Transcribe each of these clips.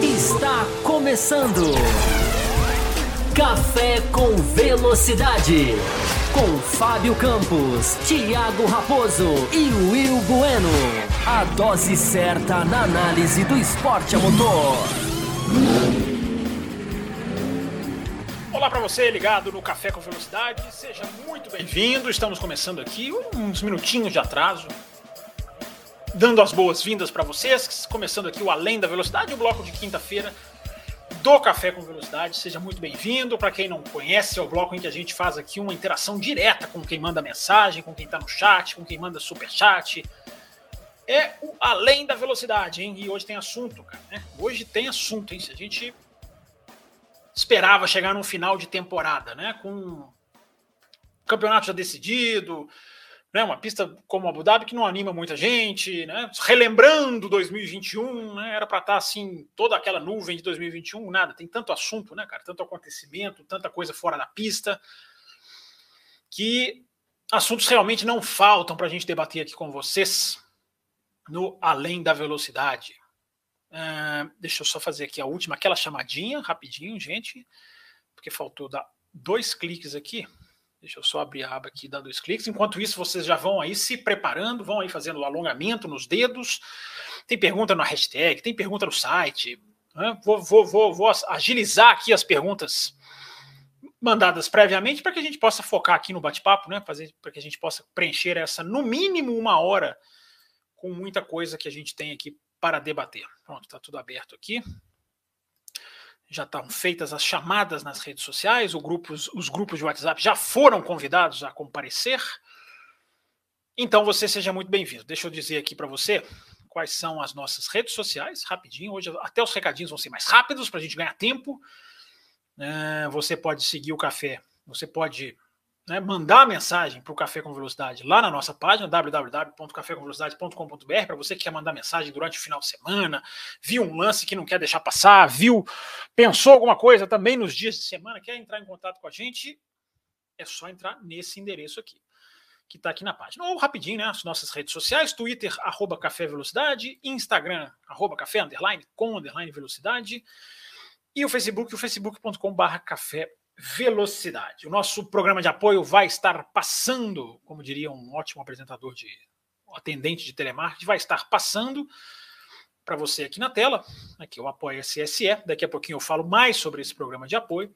Está começando. Café com Velocidade. Com Fábio Campos, Thiago Raposo e Will Bueno. A dose certa na análise do esporte a motor. Olá para você ligado no Café com Velocidade, seja muito bem-vindo. Estamos começando aqui uns minutinhos de atraso, dando as boas-vindas para vocês, começando aqui o Além da Velocidade, o bloco de quinta-feira do Café com Velocidade. Seja muito bem-vindo. Para quem não conhece, é o bloco em que a gente faz aqui uma interação direta com quem manda mensagem, com quem está no chat, com quem manda super chat. É o Além da Velocidade, hein? E hoje tem assunto, cara. Né? Hoje tem assunto, hein? Se a gente esperava chegar no final de temporada, né? Com o campeonato já decidido, né, uma pista como Abu Dhabi que não anima muita gente, né, relembrando 2021, né, era para estar tá, assim, toda aquela nuvem de 2021, nada, tem tanto assunto, né, cara, tanto acontecimento, tanta coisa fora da pista, que assuntos realmente não faltam para a gente debater aqui com vocês no Além da Velocidade. Uh, deixa eu só fazer aqui a última, aquela chamadinha, rapidinho, gente, porque faltou dar dois cliques aqui. Deixa eu só abrir a aba aqui dar dois cliques. Enquanto isso, vocês já vão aí se preparando, vão aí fazendo o alongamento nos dedos. Tem pergunta na hashtag, tem pergunta no site. Né? Vou, vou, vou, vou agilizar aqui as perguntas mandadas previamente para que a gente possa focar aqui no bate-papo, né? Fazer para que a gente possa preencher essa, no mínimo, uma hora com muita coisa que a gente tem aqui para debater. Pronto, está tudo aberto aqui já estão feitas as chamadas nas redes sociais, grupos, os grupos de WhatsApp já foram convidados a comparecer. Então você seja muito bem-vindo. Deixa eu dizer aqui para você quais são as nossas redes sociais, rapidinho. Hoje até os recadinhos vão ser mais rápidos para a gente ganhar tempo. É, você pode seguir o café, você pode né, mandar mensagem para o Café com Velocidade lá na nossa página www.cafécomvelocidade.com.br para você que quer mandar mensagem durante o final de semana, viu um lance que não quer deixar passar, viu, pensou alguma coisa também nos dias de semana, quer entrar em contato com a gente, é só entrar nesse endereço aqui, que está aqui na página. Ou rapidinho, né, as nossas redes sociais, Twitter, arroba Café Velocidade, Instagram, arroba Café, underline, com, underline, Velocidade, e o Facebook, o facebook.com barra velocidade. O nosso programa de apoio vai estar passando, como diria um ótimo apresentador de atendente de telemarketing, vai estar passando para você aqui na tela. Aqui o apoio SSE. Daqui a pouquinho eu falo mais sobre esse programa de apoio.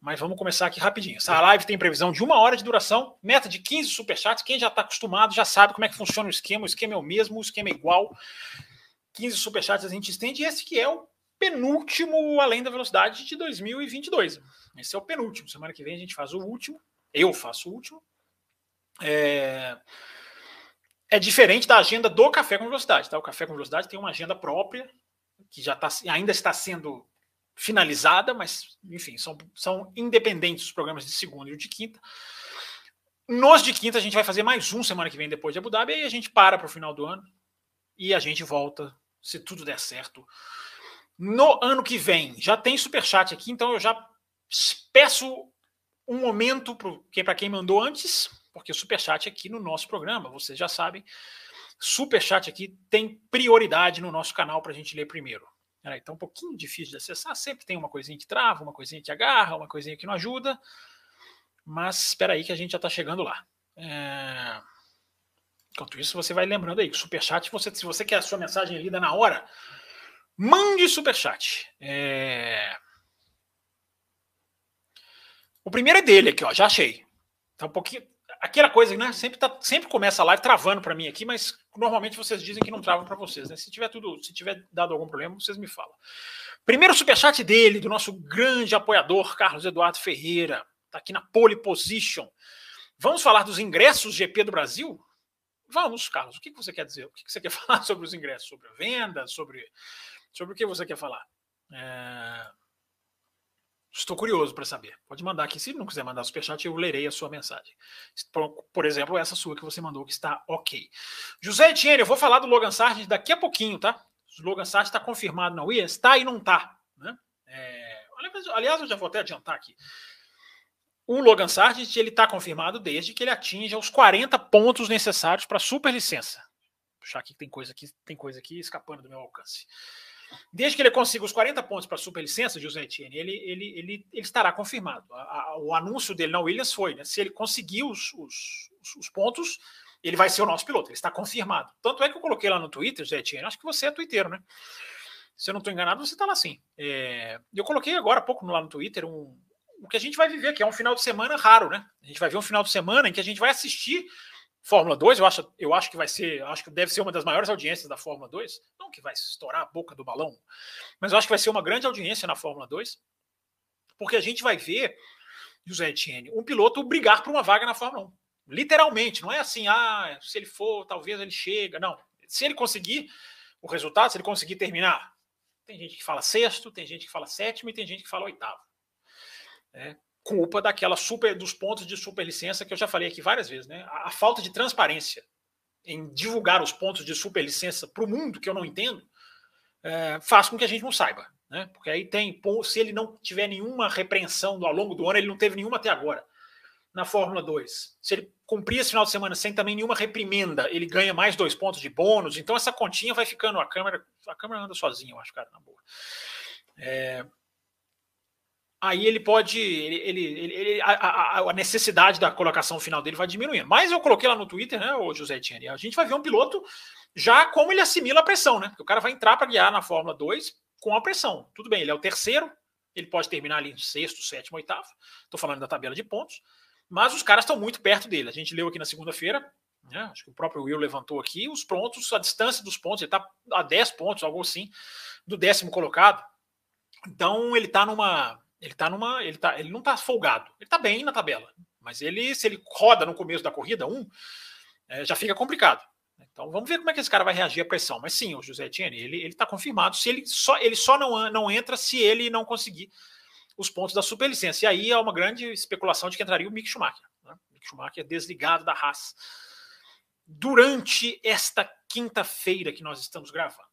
Mas vamos começar aqui rapidinho. Essa live tem previsão de uma hora de duração, meta de 15 superchats. Quem já está acostumado já sabe como é que funciona o esquema. O esquema é o mesmo, o esquema é igual. 15 superchats a gente estende. E esse que é o penúltimo Além da Velocidade de 2022. Esse é o penúltimo. Semana que vem a gente faz o último. Eu faço o último. É, é diferente da agenda do Café com Velocidade. Tá? O Café com Velocidade tem uma agenda própria, que já tá, ainda está sendo finalizada, mas, enfim, são, são independentes os programas de segunda e o de quinta. Nos de quinta, a gente vai fazer mais um semana que vem depois de Abu Dhabi, e a gente para para o final do ano e a gente volta, se tudo der certo, no ano que vem. Já tem superchat aqui, então eu já peço um momento para quem mandou antes, porque o superchat aqui no nosso programa, vocês já sabem, superchat aqui tem prioridade no nosso canal para a gente ler primeiro. É, então, um pouquinho difícil de acessar, sempre tem uma coisinha que trava, uma coisinha que agarra, uma coisinha que não ajuda, mas espera aí que a gente já está chegando lá. É... Enquanto isso, você vai lembrando aí que superchat, você, se você quer a sua mensagem lida na hora, Mande superchat. É... O primeiro é dele aqui, ó. Já achei. Tá um pouquinho. Aquela coisa, né? Sempre, tá, sempre começa a live travando para mim aqui, mas normalmente vocês dizem que não travam para vocês, né? Se tiver tudo, se tiver dado algum problema, vocês me falam. Primeiro superchat dele, do nosso grande apoiador, Carlos Eduardo Ferreira. Tá aqui na pole position. Vamos falar dos ingressos GP do Brasil? Vamos, Carlos. O que você quer dizer? O que você quer falar sobre os ingressos? Sobre a venda? Sobre Sobre o que você quer falar? É... Estou curioso para saber. Pode mandar aqui. Se não quiser mandar superchat, eu lerei a sua mensagem. Por, por, exemplo, essa sua que você mandou, que está ok. José Etienne, eu vou falar do Logan Sargent daqui a pouquinho, tá? O Logan Sargent está confirmado na Williams? Está e não está. Né? É... Aliás, eu já vou até adiantar aqui. o Logan Sargent ele está confirmado desde que ele atinja os 40 pontos necessários para superlicença. Puxar aqui que tem coisa aqui, tem coisa aqui escapando do meu alcance. Desde que ele consiga os 40 pontos para superlicença, José Etienne, ele, ele, ele, ele estará confirmado. A, a, o anúncio dele na Williams foi, né? Se ele conseguir os, os, os, pontos, ele vai ser o nosso piloto. Ele está confirmado. Tanto é que eu coloquei lá no Twitter, José Etienne, acho que você é twitteiro, né? Se eu não estou enganado, você está lá sim. É, eu coloquei agora há pouco lá no Twitter um, o que a gente vai viver, que é um final de semana raro, né? A gente vai ver um final de semana em que a gente vai assistir Fórmula 2, eu acho, eu acho que vai ser, acho que deve ser uma das maiores audiências da Fórmula 2. Não que vai estourar a boca do balão, mas eu acho que vai ser uma grande audiência na Fórmula 2, porque a gente vai ver, José Etienne, um piloto brigar por uma vaga na Fórmula 1. Literalmente, não é assim, ah, se ele for, talvez ele chega. Não. Se ele conseguir o resultado, se ele conseguir terminar, tem gente que fala sexto, tem gente que fala sétimo e tem gente que fala oitavo. É, culpa daquela super dos pontos de superlicença que eu já falei aqui várias vezes, né? A, a falta de transparência em divulgar os pontos de superlicença para o mundo, que eu não entendo, é, faz com que a gente não saiba, né? Porque aí tem, se ele não tiver nenhuma repreensão ao longo do ano, ele não teve nenhuma até agora. Na Fórmula 2, se ele cumprir esse final de semana sem também nenhuma reprimenda, ele ganha mais dois pontos de bônus. Então essa continha vai ficando a câmera, a câmera anda sozinha, eu acho, cara, na boa. É, aí ele pode. Ele, ele, ele a, a, necessidade da colocação final dele vai diminuindo. Mas eu coloquei lá no Twitter, né, o José Etienne, a gente vai ver um piloto já como ele assimila a pressão, né? Porque o cara vai entrar para guiar na Fórmula 2 com a pressão. Tudo bem, ele é o terceiro, ele pode terminar ali em sexto, sétimo, oitavo. Estou falando da tabela de pontos. Mas os caras estão muito perto dele. A gente leu aqui na segunda-feira, né? Acho que o próprio Will levantou aqui os pontos, a distância dos pontos, ele está a 10 pontos, algo assim, do décimo colocado. Então ele está numa ele tá numa. Ele, tá, ele não tá folgado. Ele tá bem na tabela. Mas ele, se ele roda no começo da corrida, um, é, já fica complicado. Então vamos ver como é que esse cara vai reagir à pressão. Mas sim, o José Etienne, ele, ele tá confirmado. Se ele só, ele só não, não entra se ele não conseguir os pontos da superlicença. E aí é uma grande especulação de que entraria o Mick Schumacher. Né? Mick Schumacher desligado da Haas durante esta quinta-feira que nós estamos gravando.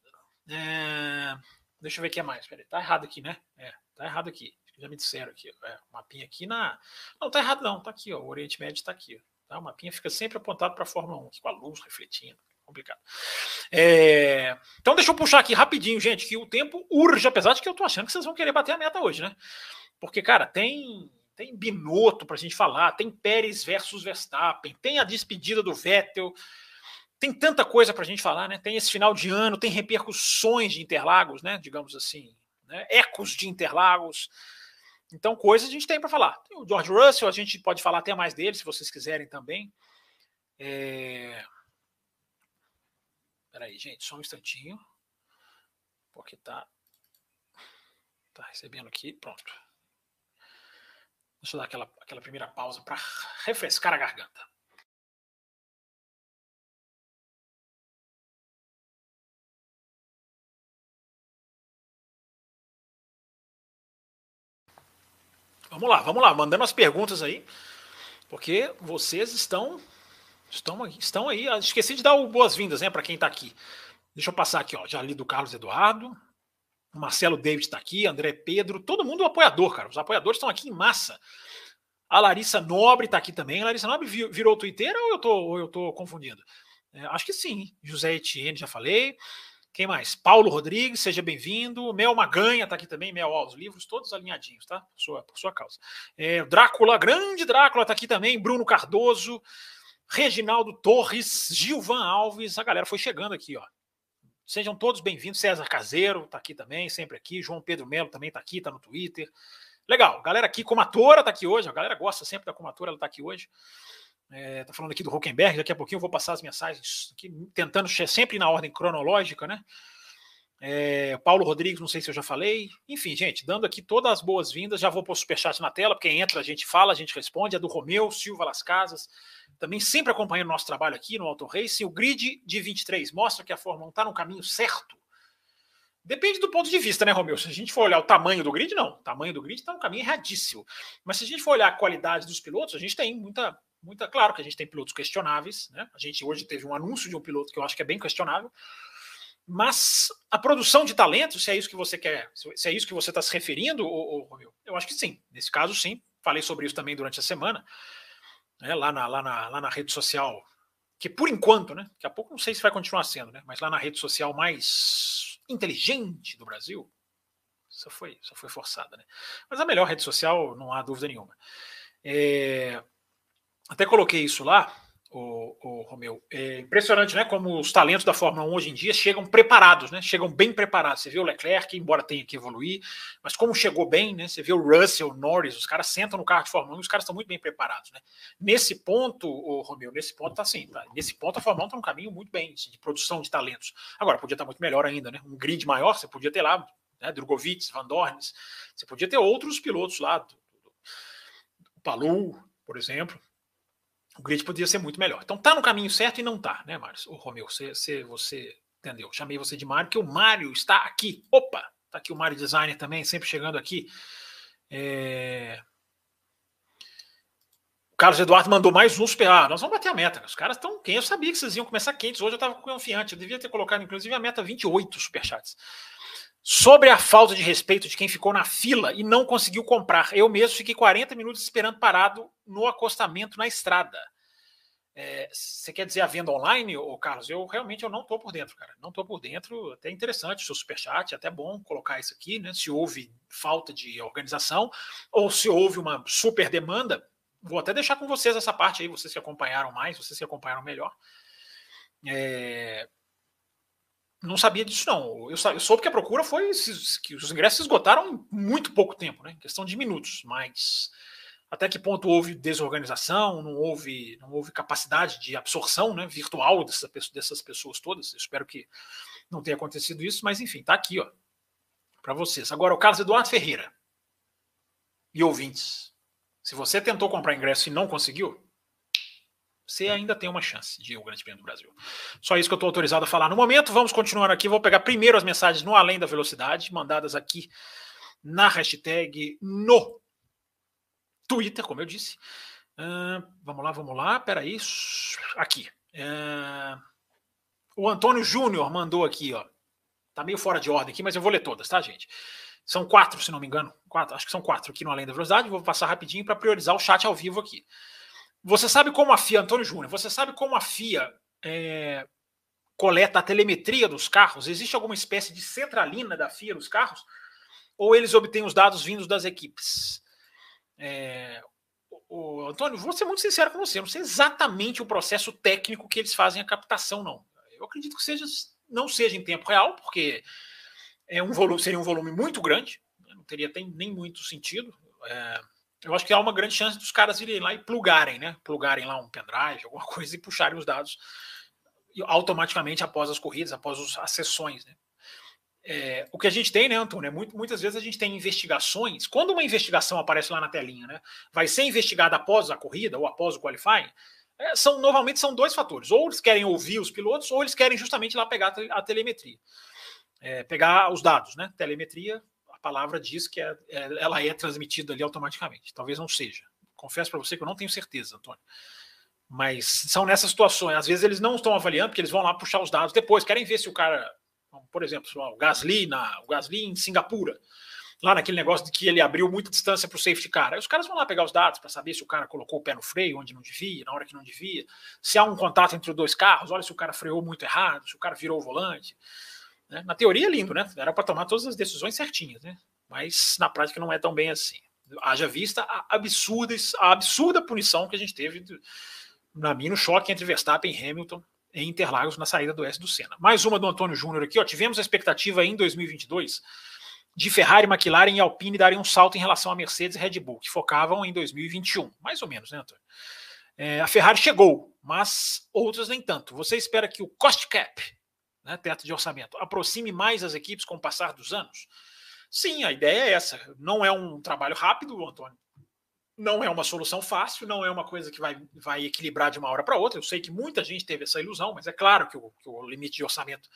É... Deixa eu ver o que é mais. Peraí, tá errado aqui, né? É, tá errado aqui já me disseram aqui, é, o mapinha aqui na. Não, tá errado, não, tá aqui, ó, o Oriente Médio está aqui. Tá? O mapinha fica sempre apontado para a Fórmula 1, com a luz refletindo. Complicado. É... Então, deixa eu puxar aqui rapidinho, gente, que o tempo urge, apesar de que eu tô achando que vocês vão querer bater a meta hoje, né? Porque, cara, tem tem Binotto para a gente falar, tem Pérez versus Verstappen, tem a despedida do Vettel, tem tanta coisa para a gente falar, né? Tem esse final de ano, tem repercussões de Interlagos, né? Digamos assim, né? ecos de Interlagos. Então, coisas a gente tem para falar. Tem o George Russell, a gente pode falar até mais dele, se vocês quiserem também. É... Peraí, gente, só um instantinho. Porque tá, tá recebendo aqui. Pronto. Deixa eu dar aquela, aquela primeira pausa para refrescar a garganta. Vamos lá, vamos lá, mandando as perguntas aí, porque vocês estão estão, estão aí. Ah, esqueci de dar boas-vindas, né, para quem está aqui. Deixa eu passar aqui, ó. Já li do Carlos Eduardo, o Marcelo David está aqui, André Pedro, todo mundo apoiador, cara. Os apoiadores estão aqui em massa. A Larissa Nobre está aqui também. A Larissa Nobre virou Twitter ou eu tô, ou eu tô confundindo? É, acho que sim. José Etienne, já falei. Quem mais? Paulo Rodrigues, seja bem-vindo. Mel Maganha está aqui também. Mel, ó, os livros todos alinhadinhos, tá? Por sua, por sua causa. É, Drácula, grande Drácula está aqui também. Bruno Cardoso, Reginaldo Torres, Gilvan Alves. A galera foi chegando aqui, ó. Sejam todos bem-vindos. César Caseiro está aqui também, sempre aqui. João Pedro Melo também está aqui, está no Twitter. Legal, galera aqui, Comatora está aqui hoje. A galera gosta sempre da Comatora, ela está aqui hoje. É, tá falando aqui do Huckenberg, daqui a pouquinho eu vou passar as mensagens aqui, tentando sempre na ordem cronológica, né? É, Paulo Rodrigues, não sei se eu já falei. Enfim, gente, dando aqui todas as boas-vindas. Já vou pôr o superchat na tela, porque entra, a gente fala, a gente responde. É do Romeu Silva Las Casas, também sempre acompanhando o nosso trabalho aqui no Auto Racing. O grid de 23 mostra que a Fórmula 1 está no caminho certo. Depende do ponto de vista, né, Romeu? Se a gente for olhar o tamanho do grid, não. O tamanho do grid está no caminho erradíssimo. Mas se a gente for olhar a qualidade dos pilotos, a gente tem muita, muita. Claro que a gente tem pilotos questionáveis, né? A gente hoje teve um anúncio de um piloto que eu acho que é bem questionável. Mas a produção de talento, se é isso que você quer, se é isso que você está se referindo, ou, ou, eu acho que sim. Nesse caso, sim. falei sobre isso também durante a semana, né, lá, na, lá, na, lá na rede social, que por enquanto, né, daqui a pouco não sei se vai continuar sendo, né, mas lá na rede social mais inteligente do Brasil, isso foi, isso foi forçada, né? Mas a melhor rede social, não há dúvida nenhuma. É, até coloquei isso lá, o, o Romeu. É impressionante, né? Como os talentos da Fórmula 1 hoje em dia chegam preparados, né? Chegam bem preparados. Você vê o Leclerc, embora tenha que evoluir, mas como chegou bem, né? Você vê o Russell, o Norris, os caras sentam no carro de Fórmula 1 e os caras estão muito bem preparados, né? Nesse ponto, o Romeu, nesse ponto tá assim, tá? Nesse ponto a Fórmula 1 tá num caminho muito bem assim, de produção de talentos. Agora, podia estar tá muito melhor ainda, né? Um grid maior, você podia ter lá, né? Drogovic, Van Dorns, você podia ter outros pilotos lá, do, do Palu, por exemplo, o grid poderia ser muito melhor. Então tá no caminho certo e não tá, né, Mário? O Romeu, você, você, você entendeu? Chamei você de Mário, que o Mário está aqui. Opa! Tá aqui o Mário Designer também, sempre chegando aqui. É... O Carlos Eduardo mandou mais um super. Ah, nós vamos bater a meta. Os caras estão. Quem eu sabia que vocês iam começar quentes. Hoje eu estava confiante. Eu devia ter colocado, inclusive, a meta 28 superchats. Sobre a falta de respeito de quem ficou na fila e não conseguiu comprar. Eu mesmo fiquei 40 minutos esperando parado no acostamento na estrada. É, você quer dizer a venda online, ô Carlos? Eu realmente eu não estou por dentro, cara. Não estou por dentro. Até interessante o seu superchat, até bom colocar isso aqui, né? Se houve falta de organização ou se houve uma super demanda. Vou até deixar com vocês essa parte aí, vocês que acompanharam mais, vocês que acompanharam melhor. É, não sabia disso, não. Eu, eu soube que a procura foi que os ingressos esgotaram em muito pouco tempo, né? questão de minutos, mas até que ponto houve desorganização, não houve, não houve capacidade de absorção né, virtual dessa, dessas pessoas todas. Eu espero que não tenha acontecido isso, mas enfim, tá aqui, ó, para vocês. Agora, o Carlos Eduardo Ferreira e ouvintes. Se você tentou comprar ingresso e não conseguiu, você ainda tem uma chance de ir ao Grande Prêmio do Brasil. Só isso que eu estou autorizado a falar no momento. Vamos continuar aqui. Vou pegar primeiro as mensagens no Além da Velocidade, mandadas aqui na hashtag no Twitter, como eu disse. Uh, vamos lá, vamos lá. Peraí. Aqui. Uh, o Antônio Júnior mandou aqui, ó. Tá meio fora de ordem aqui, mas eu vou ler todas, tá, gente? São quatro, se não me engano. Quatro, acho que são quatro aqui no Além da Velocidade. Vou passar rapidinho para priorizar o chat ao vivo aqui. Você sabe como a FIA, Antônio Júnior, você sabe como a FIA é, coleta a telemetria dos carros? Existe alguma espécie de centralina da FIA nos carros? Ou eles obtêm os dados vindos das equipes? É, o, o, Antônio, vou ser muito sincero com você, eu não sei exatamente o processo técnico que eles fazem a captação, não. Eu acredito que seja, não seja em tempo real, porque é um volume, seria um volume muito grande, não teria tem, nem muito sentido. É, eu acho que há uma grande chance dos caras irem lá e plugarem, né? Plugarem lá um pendrive, alguma coisa e puxarem os dados automaticamente após as corridas, após as sessões, né? É, o que a gente tem, né, Antônio, é muito, muitas vezes a gente tem investigações. Quando uma investigação aparece lá na telinha, né, vai ser investigada após a corrida ou após o qualifying, é, são normalmente são dois fatores. Ou eles querem ouvir os pilotos, ou eles querem justamente lá pegar a telemetria, é, pegar os dados, né? Telemetria palavra diz que é, é, ela é transmitida ali automaticamente. Talvez não seja. Confesso para você que eu não tenho certeza, Antônio. Mas são nessas situações. Às vezes eles não estão avaliando, porque eles vão lá puxar os dados depois. Querem ver se o cara, por exemplo, o Gasly, na, o Gasly em Singapura, lá naquele negócio de que ele abriu muita distância para o safety car. Aí os caras vão lá pegar os dados para saber se o cara colocou o pé no freio onde não devia, na hora que não devia, se há um contato entre os dois carros, olha se o cara freou muito errado, se o cara virou o volante. Né? Na teoria é lindo, né? Era para tomar todas as decisões certinhas, né? Mas na prática não é tão bem assim. Haja vista a absurda, a absurda punição que a gente teve, na minha, no choque entre Verstappen e Hamilton em Interlagos na saída do S do Senna. Mais uma do Antônio Júnior aqui, ó. Tivemos a expectativa em 2022 de Ferrari, McLaren e Alpine darem um salto em relação a Mercedes e Red Bull, que focavam em 2021, mais ou menos, né, Antônio? É, a Ferrari chegou, mas outras nem tanto. Você espera que o cost cap né, teto de orçamento, aproxime mais as equipes com o passar dos anos? Sim, a ideia é essa. Não é um trabalho rápido, Antônio. Não é uma solução fácil, não é uma coisa que vai, vai equilibrar de uma hora para outra. Eu sei que muita gente teve essa ilusão, mas é claro que o, que o limite de orçamento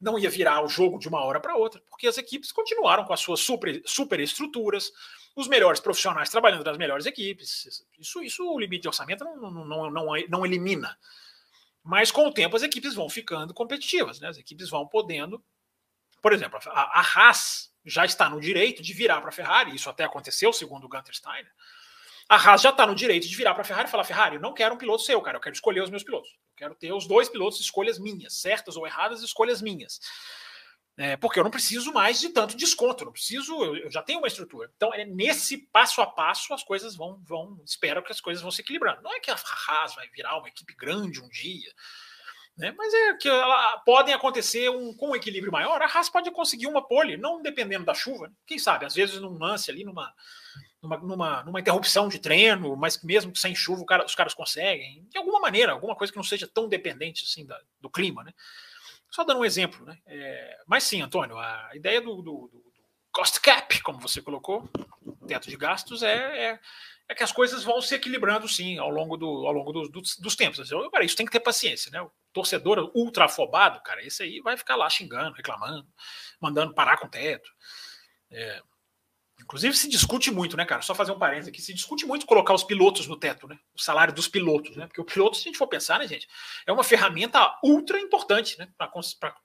não ia virar o jogo de uma hora para outra, porque as equipes continuaram com as suas super, super estruturas, os melhores profissionais trabalhando nas melhores equipes. Isso, isso o limite de orçamento não, não, não, não, elimina. Mas com o tempo as equipes vão ficando competitivas, né? As equipes vão podendo. Por exemplo, a, a Haas já está no direito de virar para a Ferrari, isso até aconteceu, segundo o Gunter Steiner. A Haas já está no direito de virar para a Ferrari e falar: Ferrari, eu não quero um piloto seu, cara, eu quero escolher os meus pilotos. Eu quero ter os dois pilotos, escolhas minhas, certas ou erradas, escolhas minhas. É, porque eu não preciso mais de tanto desconto, não preciso, eu, eu, já tenho uma estrutura. Então, é nesse passo a passo as coisas vão, vão, espero que as coisas vão se equilibrando. Não é que a Haas vai virar uma equipe grande um dia, né? Mas é que ela, podem acontecer um, com um equilíbrio maior. A Haas pode conseguir uma pole, não dependendo da chuva. Quem sabe, às vezes num lance ali, numa, numa, numa, numa interrupção de treino, mas mesmo sem chuva cara, os caras conseguem. De alguma maneira, alguma coisa que não seja tão dependente assim da, do clima, né? Só dando um exemplo, né? É, mas sim, Antônio, a ideia do, do, do, cost cap, como você colocou, teto de gastos, é, é, é, que as coisas vão se equilibrando sim ao longo, do, ao longo do, dos, dos tempos. Eu, cara, isso tem que ter paciência, né? O torcedor ultra afobado, cara, esse aí vai ficar lá xingando, reclamando, mandando parar com o teto. É, Inclusive se discute muito, né, cara? Só fazer um parênteses aqui, se discute muito colocar os pilotos no teto, né? O salário dos pilotos, né? Porque o piloto, se a gente for pensar, né, gente, é uma ferramenta ultra importante, né, para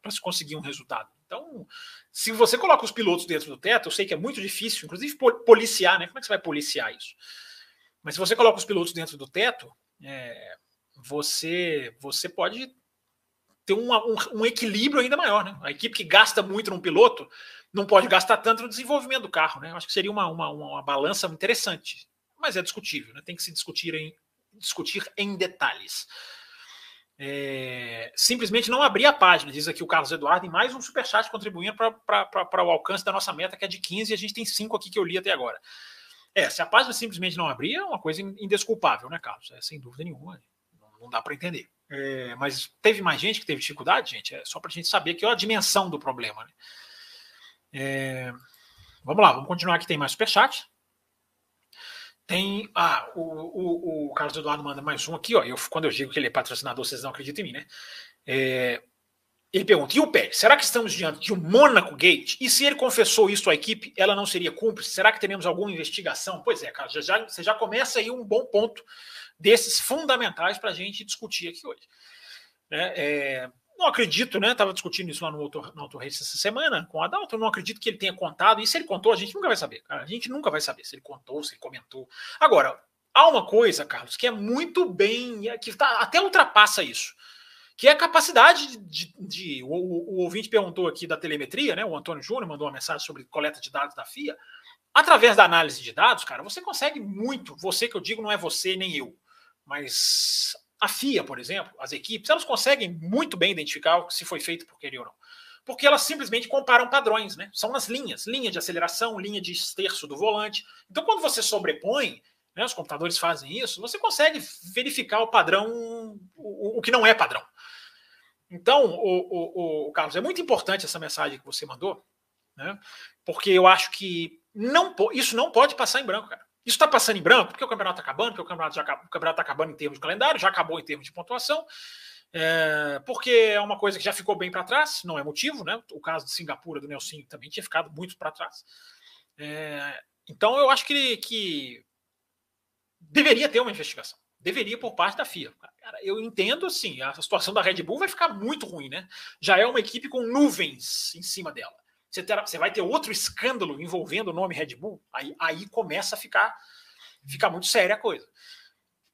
se conseguir um resultado. Então, se você coloca os pilotos dentro do teto, eu sei que é muito difícil, inclusive policiar, né? Como é que você vai policiar isso? Mas se você coloca os pilotos dentro do teto, é, você você pode ter um, um, um equilíbrio ainda maior, né? A equipe que gasta muito num piloto não pode gastar tanto no desenvolvimento do carro, né? Acho que seria uma, uma, uma balança interessante, mas é discutível, né? Tem que se discutir em, discutir em detalhes. É, simplesmente não abrir a página, diz aqui o Carlos Eduardo, e mais um superchat contribuindo para o alcance da nossa meta, que é de 15, e a gente tem 5 aqui que eu li até agora. É, se a página simplesmente não abrir, é uma coisa indesculpável, né, Carlos? É, sem dúvida nenhuma, não, não dá para entender. É, mas teve mais gente que teve dificuldade, gente? É só para a gente saber que é a dimensão do problema. Né? É, vamos lá, vamos continuar aqui. Tem mais superchat. Tem. Ah, o, o, o, Carlos Eduardo manda mais um aqui, ó. Eu, quando eu digo que ele é patrocinador, vocês não acreditam em mim, né? É, ele pergunta: e o Pérez? Será que estamos diante de um Mônaco Gate? E se ele confessou isso à equipe, ela não seria cúmplice? Será que teremos alguma investigação? Pois é, Carlos, já, você já começa aí um bom ponto desses fundamentais para a gente discutir aqui hoje. Né? É, não acredito, né? Estava discutindo isso lá no Auto, no Auto Race essa semana com o Adalto. Não acredito que ele tenha contado. E se ele contou, a gente nunca vai saber. Cara. A gente nunca vai saber se ele contou, se ele comentou. Agora, há uma coisa, Carlos, que é muito bem. que tá, até ultrapassa isso. Que é a capacidade de. de, de o, o, o, ouvinte perguntou aqui da telemetria, né? O Antônio Júnior mandou uma mensagem sobre coleta de dados da FIA. Através da análise de dados, cara, você consegue muito. Você que eu digo não é você nem eu, mas a FIA, por exemplo, as equipes, elas conseguem muito bem identificar se foi feito por querer ou não. Porque elas simplesmente comparam padrões, né? São as linhas, linha de aceleração, linha de esterço do volante. Então, quando você sobrepõe, né, os computadores fazem isso, você consegue verificar o padrão, o, o que não é padrão. Então, o, o, o, Carlos, é muito importante essa mensagem que você mandou, né? Porque eu acho que não, isso não pode passar em branco, cara. Isso está passando em branco porque o campeonato está acabando, porque o campeonato já o campeonato está acabando em termos de calendário, já acabou em termos de pontuação, é, porque é uma coisa que já ficou bem para trás, não é motivo, né? O caso de Singapura do Nelson também tinha ficado muito para trás. É, então eu acho que, que deveria ter uma investigação. Deveria por parte da FIA. Cara, eu entendo assim, a situação da Red Bull vai ficar muito ruim, né? Já é uma equipe com nuvens em cima dela você, terá, você vai ter outro escândalo envolvendo o nome Red Bull, aí, aí começa a ficar, ficar muito séria a coisa.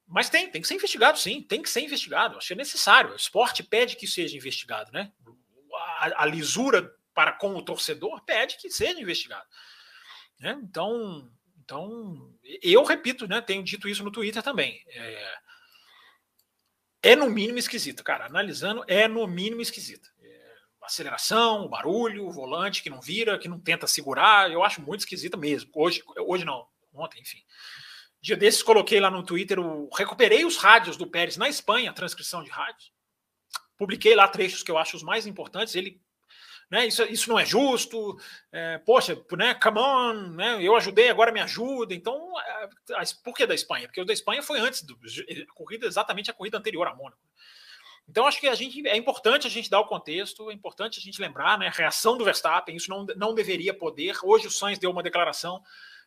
Mas tem, tem que ser investigado, sim, tem que ser investigado. Acho que é necessário. O esporte pede que seja investigado, né? A, a lisura para com o torcedor pede que seja investigado. Né? Então, então, eu repito, né? Tenho dito isso no Twitter também. É, é no mínimo esquisito, cara. Analisando, é no mínimo esquisito aceleração, o barulho, o volante que não vira, que não tenta segurar, eu acho muito esquisita mesmo. Hoje, hoje não, ontem, enfim. Dia desses coloquei lá no Twitter, o, recuperei os rádios do Pérez na Espanha, a transcrição de rádios. Publiquei lá trechos que eu acho os mais importantes. Ele, né, isso, isso não é justo. É, poxa, né, come on, né, eu ajudei, agora me ajuda. Então, é, por que da Espanha? Porque o da Espanha foi antes do a corrida, exatamente a corrida anterior a Mônaco. Então, acho que a gente é importante a gente dar o contexto, é importante a gente lembrar, né? A reação do Verstappen, isso não, não deveria poder. Hoje o Sainz deu uma declaração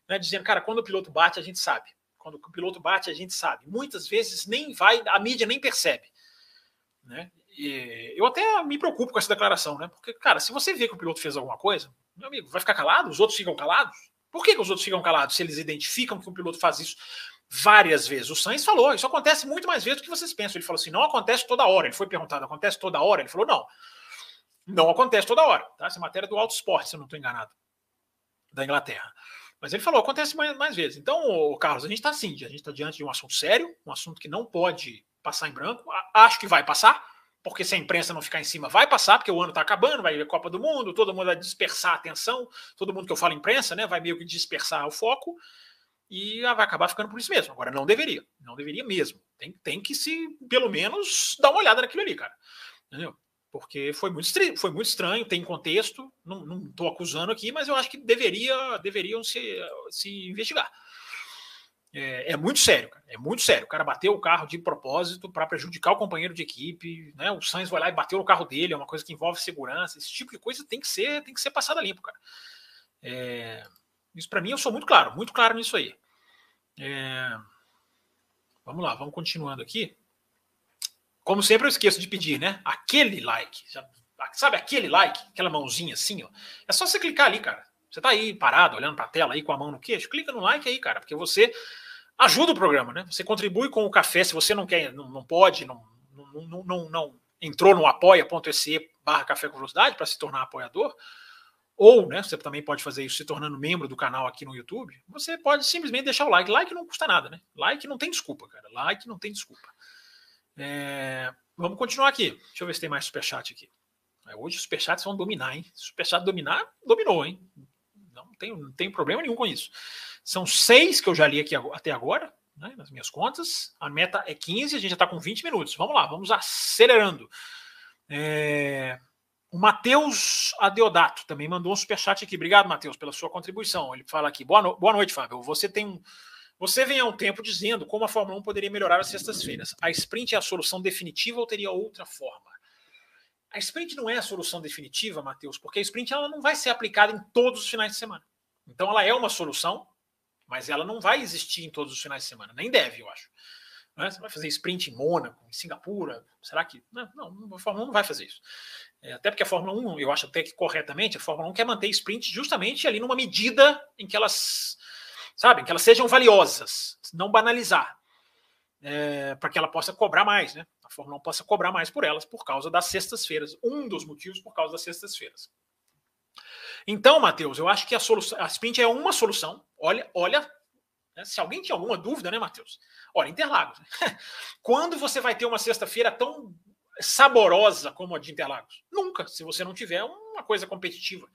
né, dizendo, cara, quando o piloto bate, a gente sabe. Quando o piloto bate, a gente sabe. Muitas vezes nem vai, a mídia nem percebe. Né? E eu até me preocupo com essa declaração, né? Porque, cara, se você vê que o piloto fez alguma coisa, meu amigo, vai ficar calado? Os outros ficam calados? Por que, que os outros ficam calados se eles identificam que o piloto faz isso? Várias vezes. O Sainz falou, isso acontece muito mais vezes do que vocês pensam. Ele falou assim, não acontece toda hora. Ele foi perguntado, acontece toda hora? Ele falou, não, não acontece toda hora. Tá? Essa é matéria do Auto Esporte, se eu não estou enganado, da Inglaterra. Mas ele falou, acontece mais, mais vezes. Então, Carlos, a gente está assim, a gente está diante de um assunto sério, um assunto que não pode passar em branco. Acho que vai passar, porque se a imprensa não ficar em cima, vai passar, porque o ano está acabando, vai Copa do Mundo, todo mundo vai dispersar a atenção, todo mundo que eu falo imprensa, né, vai meio que dispersar o foco e vai acabar ficando por isso mesmo. Agora, não deveria, não deveria mesmo. Tem, tem que se, pelo menos, dar uma olhada naquilo ali, cara. Entendeu? Porque foi muito, foi muito estranho, tem contexto, não estou acusando aqui, mas eu acho que deveria, deveriam se, se investigar. É, é, muito sério, cara. É muito sério. O cara bateu o carro de propósito para prejudicar o companheiro de equipe, né? O Sainz vai lá e bateu no carro dele, é uma coisa que envolve segurança. Esse tipo de coisa tem que ser, tem que ser passada limpo, cara. É, isso para mim eu sou muito claro, muito claro nisso aí. É, vamos lá, vamos continuando aqui. Como sempre, eu esqueço de pedir, né? Aquele like. Sabe aquele like? Aquela mãozinha assim, ó. É só você clicar ali, cara. Você tá aí parado, olhando para a tela aí com a mão no queixo, clica no like aí, cara, porque você ajuda o programa, né? Você contribui com o café, se você não quer, não, não pode, não, não, não, não, não entrou no apoia.se barra café com velocidade para se tornar apoiador, ou, né, você também pode fazer isso se tornando membro do canal aqui no YouTube, você pode simplesmente deixar o like. Like não custa nada, né? Like não tem desculpa, cara. Like não tem desculpa. É... Vamos continuar aqui. Deixa eu ver se tem mais superchat aqui. É, hoje os superchats vão dominar, hein? Superchat dominar, dominou, hein? Não tem, não tem problema nenhum com isso. São seis que eu já li aqui até agora, né, nas minhas contas. A meta é 15, a gente já está com 20 minutos. Vamos lá, vamos acelerando. É... O Matheus Adeodato também mandou um superchat aqui. Obrigado, Matheus, pela sua contribuição. Ele fala aqui: boa, no... boa noite, Fábio. Você tem um. Você vem há um tempo dizendo como a Fórmula 1 poderia melhorar as sextas-feiras. A sprint é a solução definitiva ou teria outra forma? A sprint não é a solução definitiva, Matheus, porque a sprint ela não vai ser aplicada em todos os finais de semana. Então ela é uma solução, mas ela não vai existir em todos os finais de semana. Nem deve, eu acho. Né? Você vai fazer sprint em Mônaco, em Singapura? Será que. Não, não a Fórmula 1 não vai fazer isso. É, até porque a Fórmula 1, eu acho até que corretamente, a Fórmula 1 quer manter sprint justamente ali numa medida em que elas, sabem, que elas sejam valiosas, não banalizar. É, para que ela possa cobrar mais, né? A Fórmula 1 possa cobrar mais por elas por causa das sextas-feiras. Um dos motivos por causa das sextas-feiras. Então, Matheus, eu acho que a, solução, a sprint é uma solução. Olha, olha, né? se alguém tinha alguma dúvida, né, Matheus? Olha, Interlagos. Né? Quando você vai ter uma sexta-feira tão saborosa como a de Interlagos? Nunca, se você não tiver uma coisa competitiva.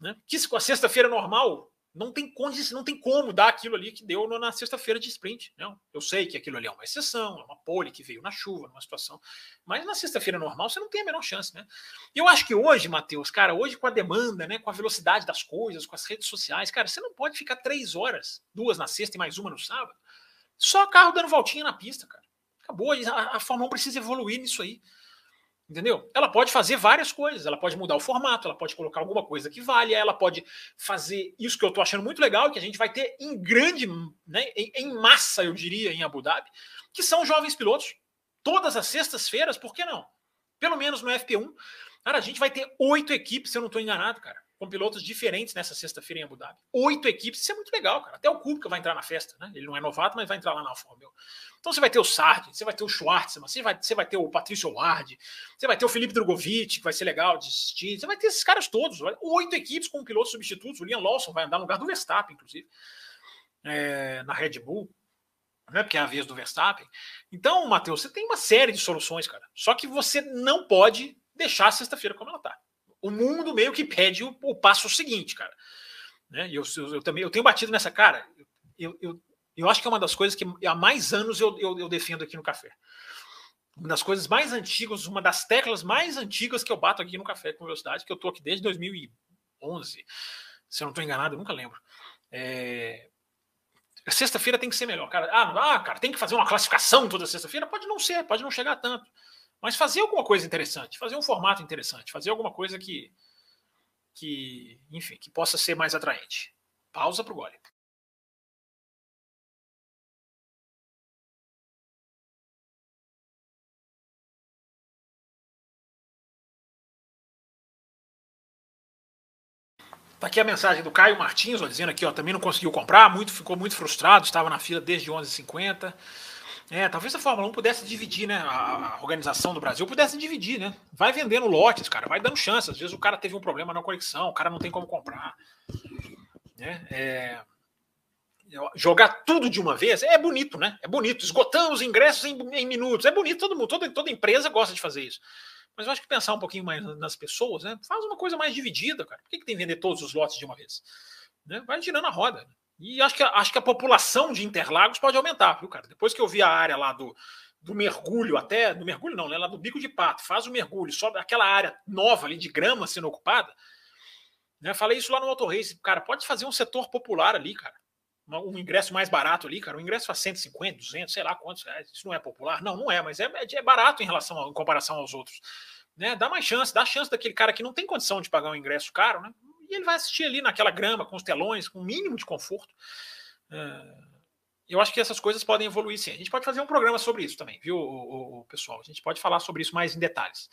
Né? Que a sexta-feira normal não tem, não tem como dar aquilo ali que deu na sexta-feira de sprint. Não. Eu sei que aquilo ali é uma exceção, é uma pole que veio na chuva, numa situação. Mas na sexta-feira normal você não tem a menor chance, né? Eu acho que hoje, Matheus, cara, hoje com a demanda, né, com a velocidade das coisas, com as redes sociais, cara, você não pode ficar três horas, duas na sexta e mais uma no sábado, só carro dando voltinha na pista, cara. Acabou, a, a Fórmula 1 precisa evoluir nisso aí. Entendeu? Ela pode fazer várias coisas, ela pode mudar o formato, ela pode colocar alguma coisa que valha, ela pode fazer isso que eu estou achando muito legal, que a gente vai ter em grande, né, em, em, massa, eu diria, em Abu Dhabi, que são jovens pilotos. Todas as sextas-feiras, por que não? Pelo menos no FP1. Cara, a gente vai ter oito equipes, se eu não estou enganado, cara com pilotos diferentes nessa sexta-feira em Abu Dhabi. Oito equipes, isso é muito legal, cara. Até o Kubica vai entrar na festa, né? Ele não é novato, mas vai entrar lá na Alfa Romeo. Então você vai ter o Sardi, você vai ter o Schwartzman, você vai, você vai ter o Patrício Ward, você vai ter o Felipe Drogovic, que vai ser legal de assistir. Você vai ter esses caras todos. Oito equipes com pilotos substitutos. O Liam Lawson vai andar no lugar do Verstappen, inclusive, é, na Red Bull. Né, porque é a vez do Verstappen. Então, Matheus, você tem uma série de soluções, cara. Só que você não pode deixar a sexta-feira como ela está o mundo meio que pede o, o passo seguinte, cara. Né? E eu, eu, eu, também eu tenho batido nessa cara. Eu, eu, eu acho que é uma das coisas que há mais anos eu, eu, eu defendo aqui no café. Uma das coisas mais antigas, uma das teclas mais antigas que eu bato aqui no café com velocidade, que eu tô aqui desde 2011. Se eu não estou enganado, eu nunca lembro. É... Sexta-feira tem que ser melhor, cara. Ah, ah, cara, tem que fazer uma classificação toda sexta-feira? Pode não ser, pode não chegar tanto. Mas fazer alguma coisa interessante, fazer um formato interessante, fazer alguma coisa que, que enfim, que possa ser mais atraente. Pausa para o gole. Tá aqui a mensagem do Caio Martins, ó, dizendo aqui, ó, também não conseguiu comprar, muito, ficou muito frustrado, estava na fila desde 11h50. É, talvez a Fórmula 1 pudesse dividir, né? A, a, organização do Brasil pudesse dividir, né? Vai vendendo lotes, cara, vai dando chance. Às vezes o cara teve um problema na conexão, o cara não tem como comprar. Né? É, jogar tudo de uma vez é bonito, né? É bonito. Esgotamos ingressos em, em, minutos. É bonito, todo mundo, toda, toda empresa gosta de fazer isso. Mas eu acho que pensar um pouquinho mais nas pessoas, né? Faz uma coisa mais dividida, cara. Por que, que tem que vender todos os lotes de uma vez? Né? Vai girando a roda. E acho que, acho que a população de Interlagos pode aumentar, viu, cara? Depois que eu vi a área lá do, do mergulho até. Do mergulho não, né? Lá do bico de pato, faz o mergulho, sobe aquela área nova ali de grama sendo ocupada. Né? Falei isso lá no Auto Race. Cara, pode fazer um setor popular ali, cara. Um ingresso mais barato ali, cara. Um ingresso a 150, 200, sei lá quantos reais. Isso não é popular? Não, não é, mas é, é barato em relação a, em comparação aos outros. Né? Dá mais chance, dá chance daquele cara que não tem condição de pagar um ingresso caro, né? E ele vai assistir ali naquela grama, com os telões, com o mínimo de conforto. É, eu acho que essas coisas podem evoluir sim. A gente pode fazer um programa sobre isso também, viu, o, pessoal? A gente pode falar sobre isso mais em detalhes.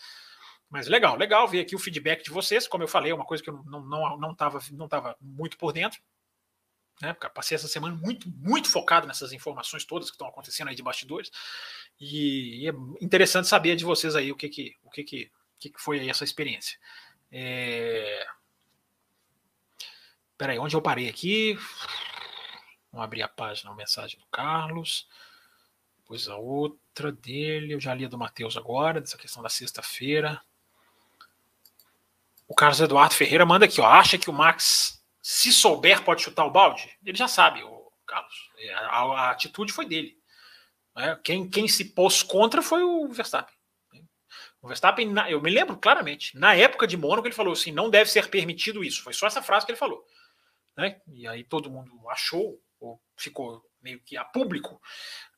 Mas legal, legal ver aqui o feedback de vocês. Como eu falei, é uma coisa que eu não estava não, não tava, não tava muito por dentro. Né? Passei essa semana muito, muito focado nessas informações todas que estão acontecendo aí de bastidores. E, é interessante saber de vocês aí o que, que, o que, que, que foi aí essa experiência. É... Peraí, onde eu parei aqui? Vamos abrir a página, a mensagem do Carlos. Depois a outra dele. Eu já li a do Matheus agora, dessa questão da sexta-feira. O Carlos Eduardo Ferreira manda aqui, ó. Acha que o Max, se souber, pode chutar o balde? Ele já sabe, o Carlos. É, a, a atitude foi dele. Né? Quem, quem se pôs contra foi o Verstappen. O Verstappen, eu me lembro claramente, na época de Mônaco, ele falou assim: não deve ser permitido isso. Foi só essa frase que ele falou né? E aí todo mundo achou, ou ficou meio que a público,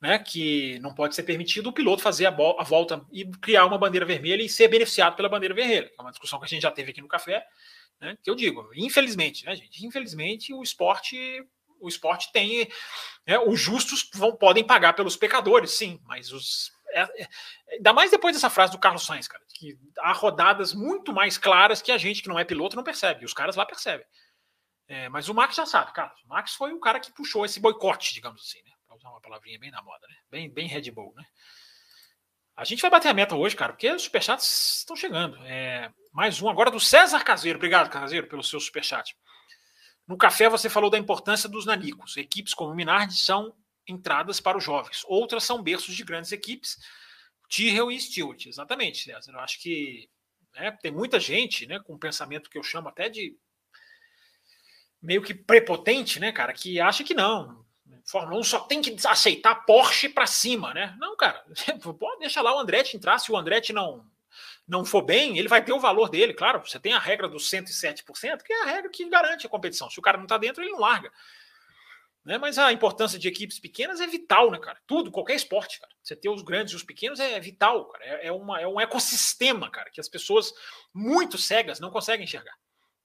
né, que não pode ser permitido o piloto fazer a, a, volta e criar uma bandeira vermelha e ser beneficiado pela bandeira vermelha. É uma discussão que a gente já teve aqui no café, né, que eu digo, infelizmente, né, gente, infelizmente o esporte o esporte tem né, os justos vão podem pagar pelos pecadores, sim, mas os é, é, ainda mais depois dessa frase do Carlos Sainz, cara, que há rodadas muito mais claras que a gente que não é piloto não percebe, e os caras lá percebem. É, mas o Max já sabe, cara. O Max foi o cara que puxou esse boicote, digamos assim, né? Pra usar uma palavrinha bem na moda, né? Bem, bem Red Bull, né? A gente vai bater a meta hoje, cara, porque os superchats estão chegando. É, mais um agora do César Caseiro. Obrigado, Caseiro, pelo seu superchat. No café você falou da importância dos nanicos. Equipes como Minardi são entradas para os jovens. Outras são berços de grandes equipes. Tyrrell e Stewart. Exatamente, César. Eu acho que né, tem muita gente né, com um pensamento que eu chamo até de meio que prepotente, né, cara, que acha que não. Fórmula 1 só tem que aceitar Porsche para cima, né? Não, cara, pode deixar lá o Andretti entrar. Se o Andretti não não for bem, ele vai ter o valor dele, claro. Você tem a regra dos 107%, que é a regra que garante a competição. Se o cara não está dentro, ele não larga. Né? Mas a importância de equipes pequenas é vital, né, cara? Tudo, qualquer esporte, cara. Você ter os grandes e os pequenos é vital, cara. É, é, uma, é um ecossistema, cara, que as pessoas muito cegas não conseguem enxergar.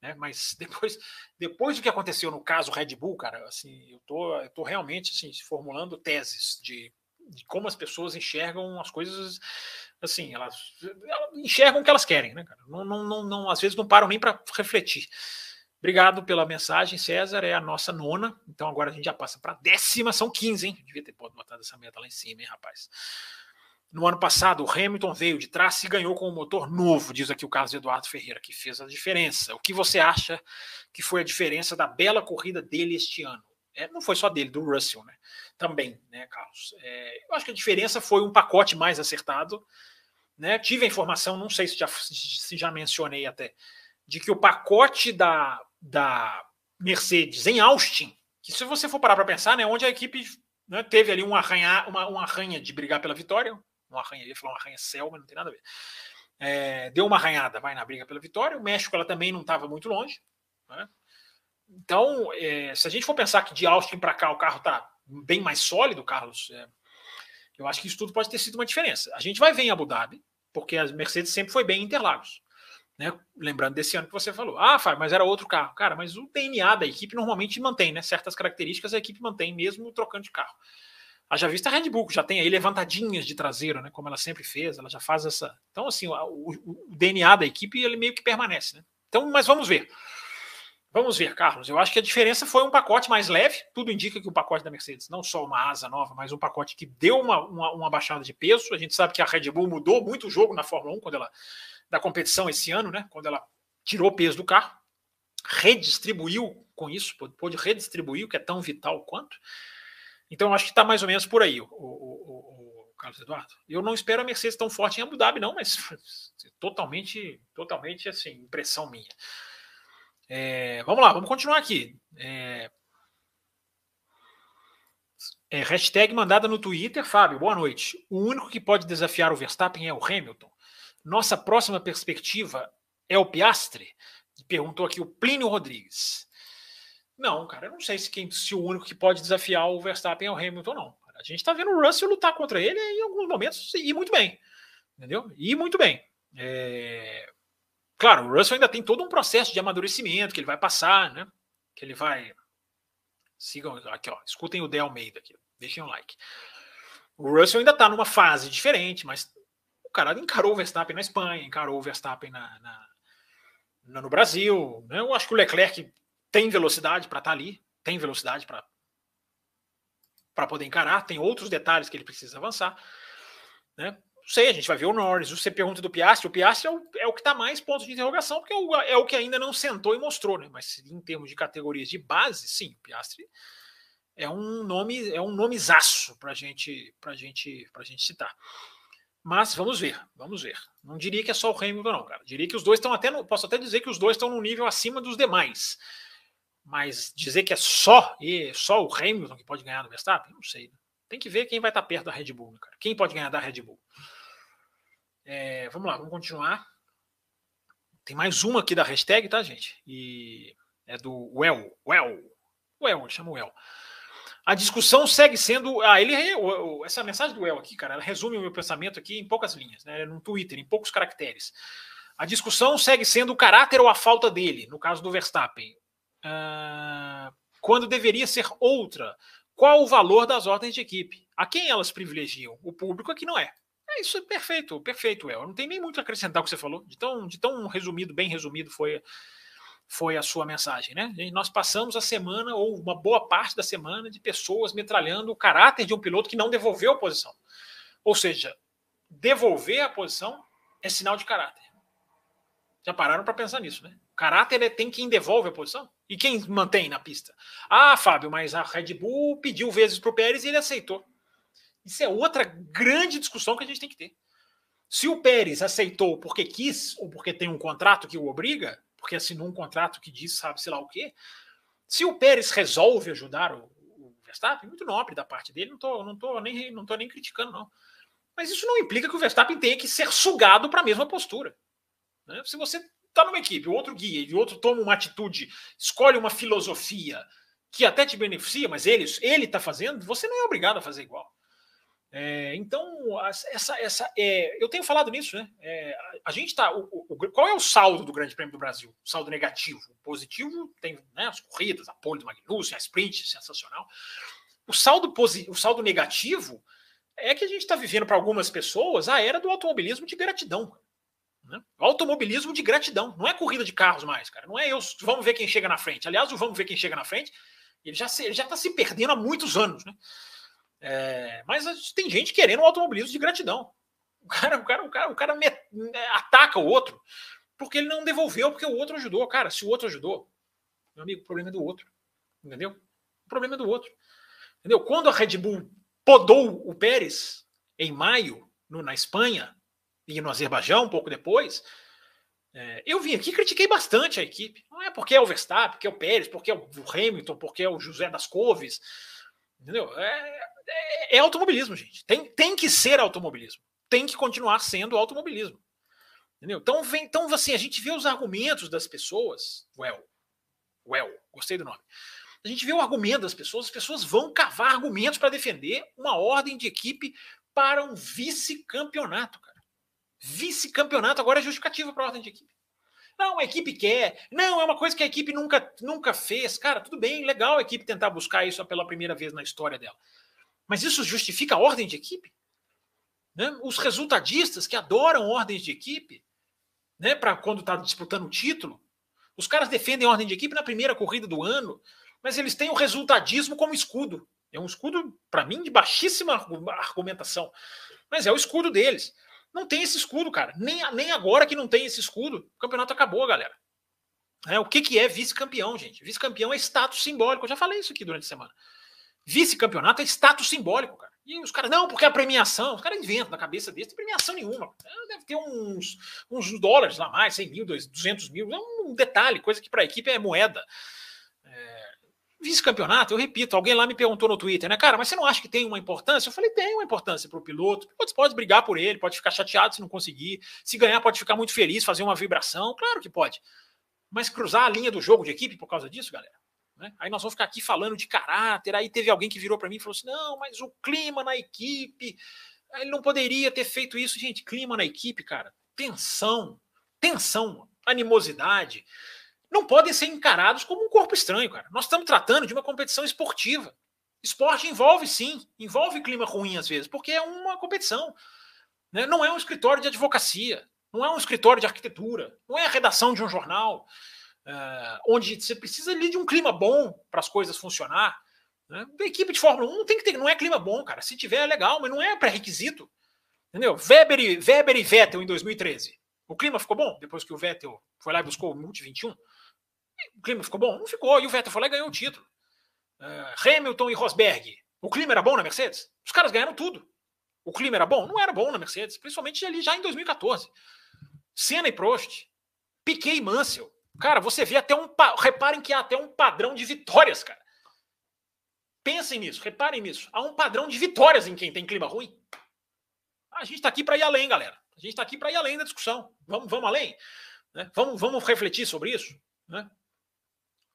Né? Mas depois, depois do que aconteceu no caso Red Bull, cara, assim, eu tô, eu tô realmente assim, formulando teses de, de como as pessoas enxergam as coisas assim, elas, elas, enxergam o que elas querem, né, cara? Não, não, não, não às vezes não param nem para refletir. Obrigado pela mensagem, César. É a nossa nona. Então agora a gente já passa para décima, são 15, hein? Devia ter botado essa meta lá em cima, hein, rapaz? No ano passado, o Hamilton veio de trás e ganhou com um motor novo, diz aqui o Carlos Eduardo Ferreira, que fez a diferença. O que você acha que foi a diferença da bela corrida dele este ano? É, não foi só dele, do Russell, né? Também, né, Carlos? É, eu acho que a diferença foi um pacote mais acertado. Né? Tive a informação, não sei se já, se já mencionei até, de que o pacote da, da Mercedes em Austin, que se você for parar para pensar, né, onde a equipe né, teve ali um arranha, uma, um arranha de brigar pela vitória, um arranha, ia falar um arranha-céu, mas não tem nada a ver. É, deu uma arranhada, vai na briga pela vitória. O México ela também não estava muito longe. Né? Então, é, se a gente for pensar que de Austin para cá o carro está bem mais sólido, Carlos, é, eu acho que isso tudo pode ter sido uma diferença. A gente vai ver em Abu Dhabi, porque a Mercedes sempre foi bem em Interlagos. Né? Lembrando desse ano que você falou. Ah, Fábio, mas era outro carro. Cara, mas o DNA da equipe normalmente mantém, né? Certas características a equipe mantém, mesmo trocando de carro. Haja vista a Red Bull, já tem aí levantadinhas de traseiro, né? Como ela sempre fez, ela já faz essa. Então, assim, o, o DNA da equipe ele meio que permanece, né? Então, mas vamos ver. Vamos ver, Carlos. Eu acho que a diferença foi um pacote mais leve. Tudo indica que o pacote da Mercedes, não só uma asa nova, mas um pacote que deu uma, uma, uma baixada de peso. A gente sabe que a Red Bull mudou muito o jogo na Fórmula 1 quando ela da competição esse ano, né? Quando ela tirou peso do carro, redistribuiu com isso, pôde redistribuir o que é tão vital quanto. Então, acho que está mais ou menos por aí o, o, o, Carlos Eduardo. Eu não espero a Mercedes tão forte em Abu Dhabi, não, mas totalmente, totalmente assim, impressão minha. É, vamos lá, vamos continuar aqui. É, é, hashtag mandada no Twitter, Fábio, boa noite. O único que pode desafiar o Verstappen é o Hamilton. Nossa próxima perspectiva é o Piastre? Perguntou aqui o Plínio Rodrigues. Não, cara, eu não sei se, quem, se o único que pode desafiar o Verstappen é o Hamilton, não. A gente está vendo o Russell lutar contra ele em alguns momentos e muito bem. Entendeu? E muito bem. É... Claro, o Russell ainda tem todo um processo de amadurecimento que ele vai passar, né? Que ele vai. Sigam aqui, ó. Escutem o Del Almeida aqui. Deixem um like. O Russell ainda está numa fase diferente, mas o cara encarou o Verstappen na Espanha, encarou o Verstappen na, na no Brasil. Né? Eu acho que o Leclerc tem velocidade para estar tá ali, tem velocidade para poder encarar, tem outros detalhes que ele precisa avançar, né? Não sei, a gente vai ver o Norris. Você pergunta do Piastri, o Piastri é o, é o que está mais pontos de interrogação, porque é o, é o, que ainda não sentou e mostrou, né? Mas em termos de categorias de base, sim, o Piastri é um nome, é um nomezaço para gente, pra gente, gente citar. Mas vamos ver, vamos ver. Não diria que é só o Hamilton, não, cara. Diria que os dois estão até, no, posso até dizer que os dois estão num nível acima dos demais. Mas dizer que é só e só o Hamilton que pode ganhar do Verstappen, não sei. Né? Tem que ver quem vai estar perto da Red Bull, né, cara. Quem pode ganhar da Red Bull? É, vamos lá, vamos continuar. Tem mais uma aqui da hashtag, tá, gente? E é do Well. Well. Well, chama Well. A discussão segue sendo. Ah, ele essa mensagem do El aqui, cara, ela resume o meu pensamento aqui em poucas linhas, né? No Twitter, em poucos caracteres. A discussão segue sendo o caráter ou a falta dele, no caso do Verstappen. Uh, quando deveria ser outra. Qual o valor das ordens de equipe? A quem elas privilegiam? O público aqui não é. É isso, é perfeito, perfeito, El. Não tem nem muito a acrescentar o que você falou. De tão, de tão resumido, bem resumido foi, foi a sua mensagem, né? E nós passamos a semana, ou uma boa parte da semana, de pessoas metralhando o caráter de um piloto que não devolveu a posição. Ou seja, devolver a posição é sinal de caráter. Já pararam para pensar nisso, né? Caráter é tem quem devolve a posição e quem mantém na pista. Ah, Fábio, mas a Red Bull pediu vezes para o Pérez e ele aceitou. Isso é outra grande discussão que a gente tem que ter. Se o Pérez aceitou porque quis ou porque tem um contrato que o obriga, porque assinou um contrato que diz sabe sei lá o quê, se o Pérez resolve ajudar o, o Verstappen, muito nobre da parte dele, não tô, não tô nem não tô nem criticando não. Mas isso não implica que o Verstappen tenha que ser sugado para a mesma postura. Né? Se você está numa equipe, o outro guia e o outro toma uma atitude, escolhe uma filosofia que até te beneficia, mas ele está fazendo, você não é obrigado a fazer igual. É, então, essa, essa, é, eu tenho falado nisso, né? É, a, gente está. qual é o saldo do Grande Prêmio do Brasil? Saldo negativo. O positivo tem né, as corridas, a pole do Magnussen, a sprint, sensacional. O saldo, o saldo negativo é que a gente está vivendo para algumas pessoas a era do automobilismo de gratidão. Né? Automobilismo de gratidão. Não é corrida de carros mais, cara. Não é eu. Vamos ver quem chega na frente. Aliás, o vamos ver quem chega na frente. Ele já está se perdendo há muitos anos, né? É, mas tem gente querendo um automobilismo de gratidão. O cara, o cara, o cara, o cara me, é, ataca o outro porque ele não devolveu, porque o outro ajudou. Cara, se o outro ajudou, meu amigo, o problema é do outro. Entendeu? O problema é do outro. Entendeu? Quando a Red Bull podou o Pérez em maio, no, na Espanha e no Azerbaijão, um pouco depois, é, eu vim aqui e critiquei bastante a equipe. Não é porque é o Verstappen, porque é o Pérez, porque é o Hamilton, porque é o José das Coves. Entendeu? É, é, é, automobilismo, gente. Tem, tem que ser automobilismo. Tem que continuar sendo automobilismo. Entendeu? Então, vem, então, assim, a gente vê os argumentos das pessoas. Well, well, gostei do nome. A gente vê o argumento das pessoas, as pessoas vão cavar argumentos para defender uma ordem de equipe para um vice-campeonato, cara. Vice-campeonato agora é justificativa para a ordem de equipe. Não, a equipe quer. Não, é uma coisa que a equipe nunca, nunca fez. Cara, tudo bem, legal a equipe tentar buscar isso pela primeira vez na história dela. Mas isso justifica a ordem de equipe? Né? Os resultadistas que adoram ordens de equipe, né, para quando está disputando o título, Os caras defendem ordem de equipe na primeira corrida do ano, mas eles têm o resultadismo como escudo. É um escudo, para mim, de baixíssima argumentação. Mas é o escudo deles. Não tem esse escudo, cara. Nem, nem agora que não tem esse escudo. O campeonato acabou, galera. É, o que, que é vice-campeão, gente? Vice-campeão é status simbólico. Eu já falei isso aqui durante a semana. Vice-campeonato é status simbólico, cara. E os caras, não, porque a premiação, os caras inventam na cabeça deles, tem premiação nenhuma. É, deve ter uns, uns dólares lá mais, 100 mil, 200 mil, é um detalhe, coisa que para a equipe é moeda. Vice-campeonato, eu repito, alguém lá me perguntou no Twitter, né, cara, mas você não acha que tem uma importância? Eu falei, tem uma importância para o piloto. Pode, pode brigar por ele, pode ficar chateado se não conseguir. Se ganhar, pode ficar muito feliz, fazer uma vibração. Claro que pode. Mas cruzar a linha do jogo de equipe por causa disso, galera, né? Aí nós vamos ficar aqui falando de caráter. Aí teve alguém que virou para mim e falou assim: não, mas o clima na equipe, ele não poderia ter feito isso. Gente, clima na equipe, cara, tensão, tensão, animosidade, não podem ser encarados como um corpo estranho, cara. Nós estamos tratando de uma competição esportiva. Esporte envolve sim, envolve clima ruim às vezes, porque é uma competição. Né? Não é um escritório de advocacia, não é um escritório de arquitetura, não é a redação de um jornal uh, onde você precisa ali de um clima bom para as coisas funcionar. Né? A equipe de Fórmula 1 não tem que ter, não é clima bom, cara. Se tiver é legal, mas não é pré-requisito. Entendeu? Weber e, Weber e Vettel em 2013. O clima ficou bom depois que o Vettel foi lá e buscou o Multi 21? O clima ficou bom? Não ficou. E o Vettel foi lá e ganhou o título. Uh, Hamilton e Rosberg. O clima era bom na Mercedes? Os caras ganharam tudo. O clima era bom? Não era bom na Mercedes, principalmente ali já em 2014. Senna e Prost, Piquet e Mansell. Cara, você vê até um. Reparem que há até um padrão de vitórias, cara. Pensem nisso, reparem nisso. Há um padrão de vitórias em quem tem clima ruim. A gente está aqui para ir além, galera. A gente está aqui para ir além da discussão. Vamos, vamos além? Né? Vamos, vamos refletir sobre isso? Né?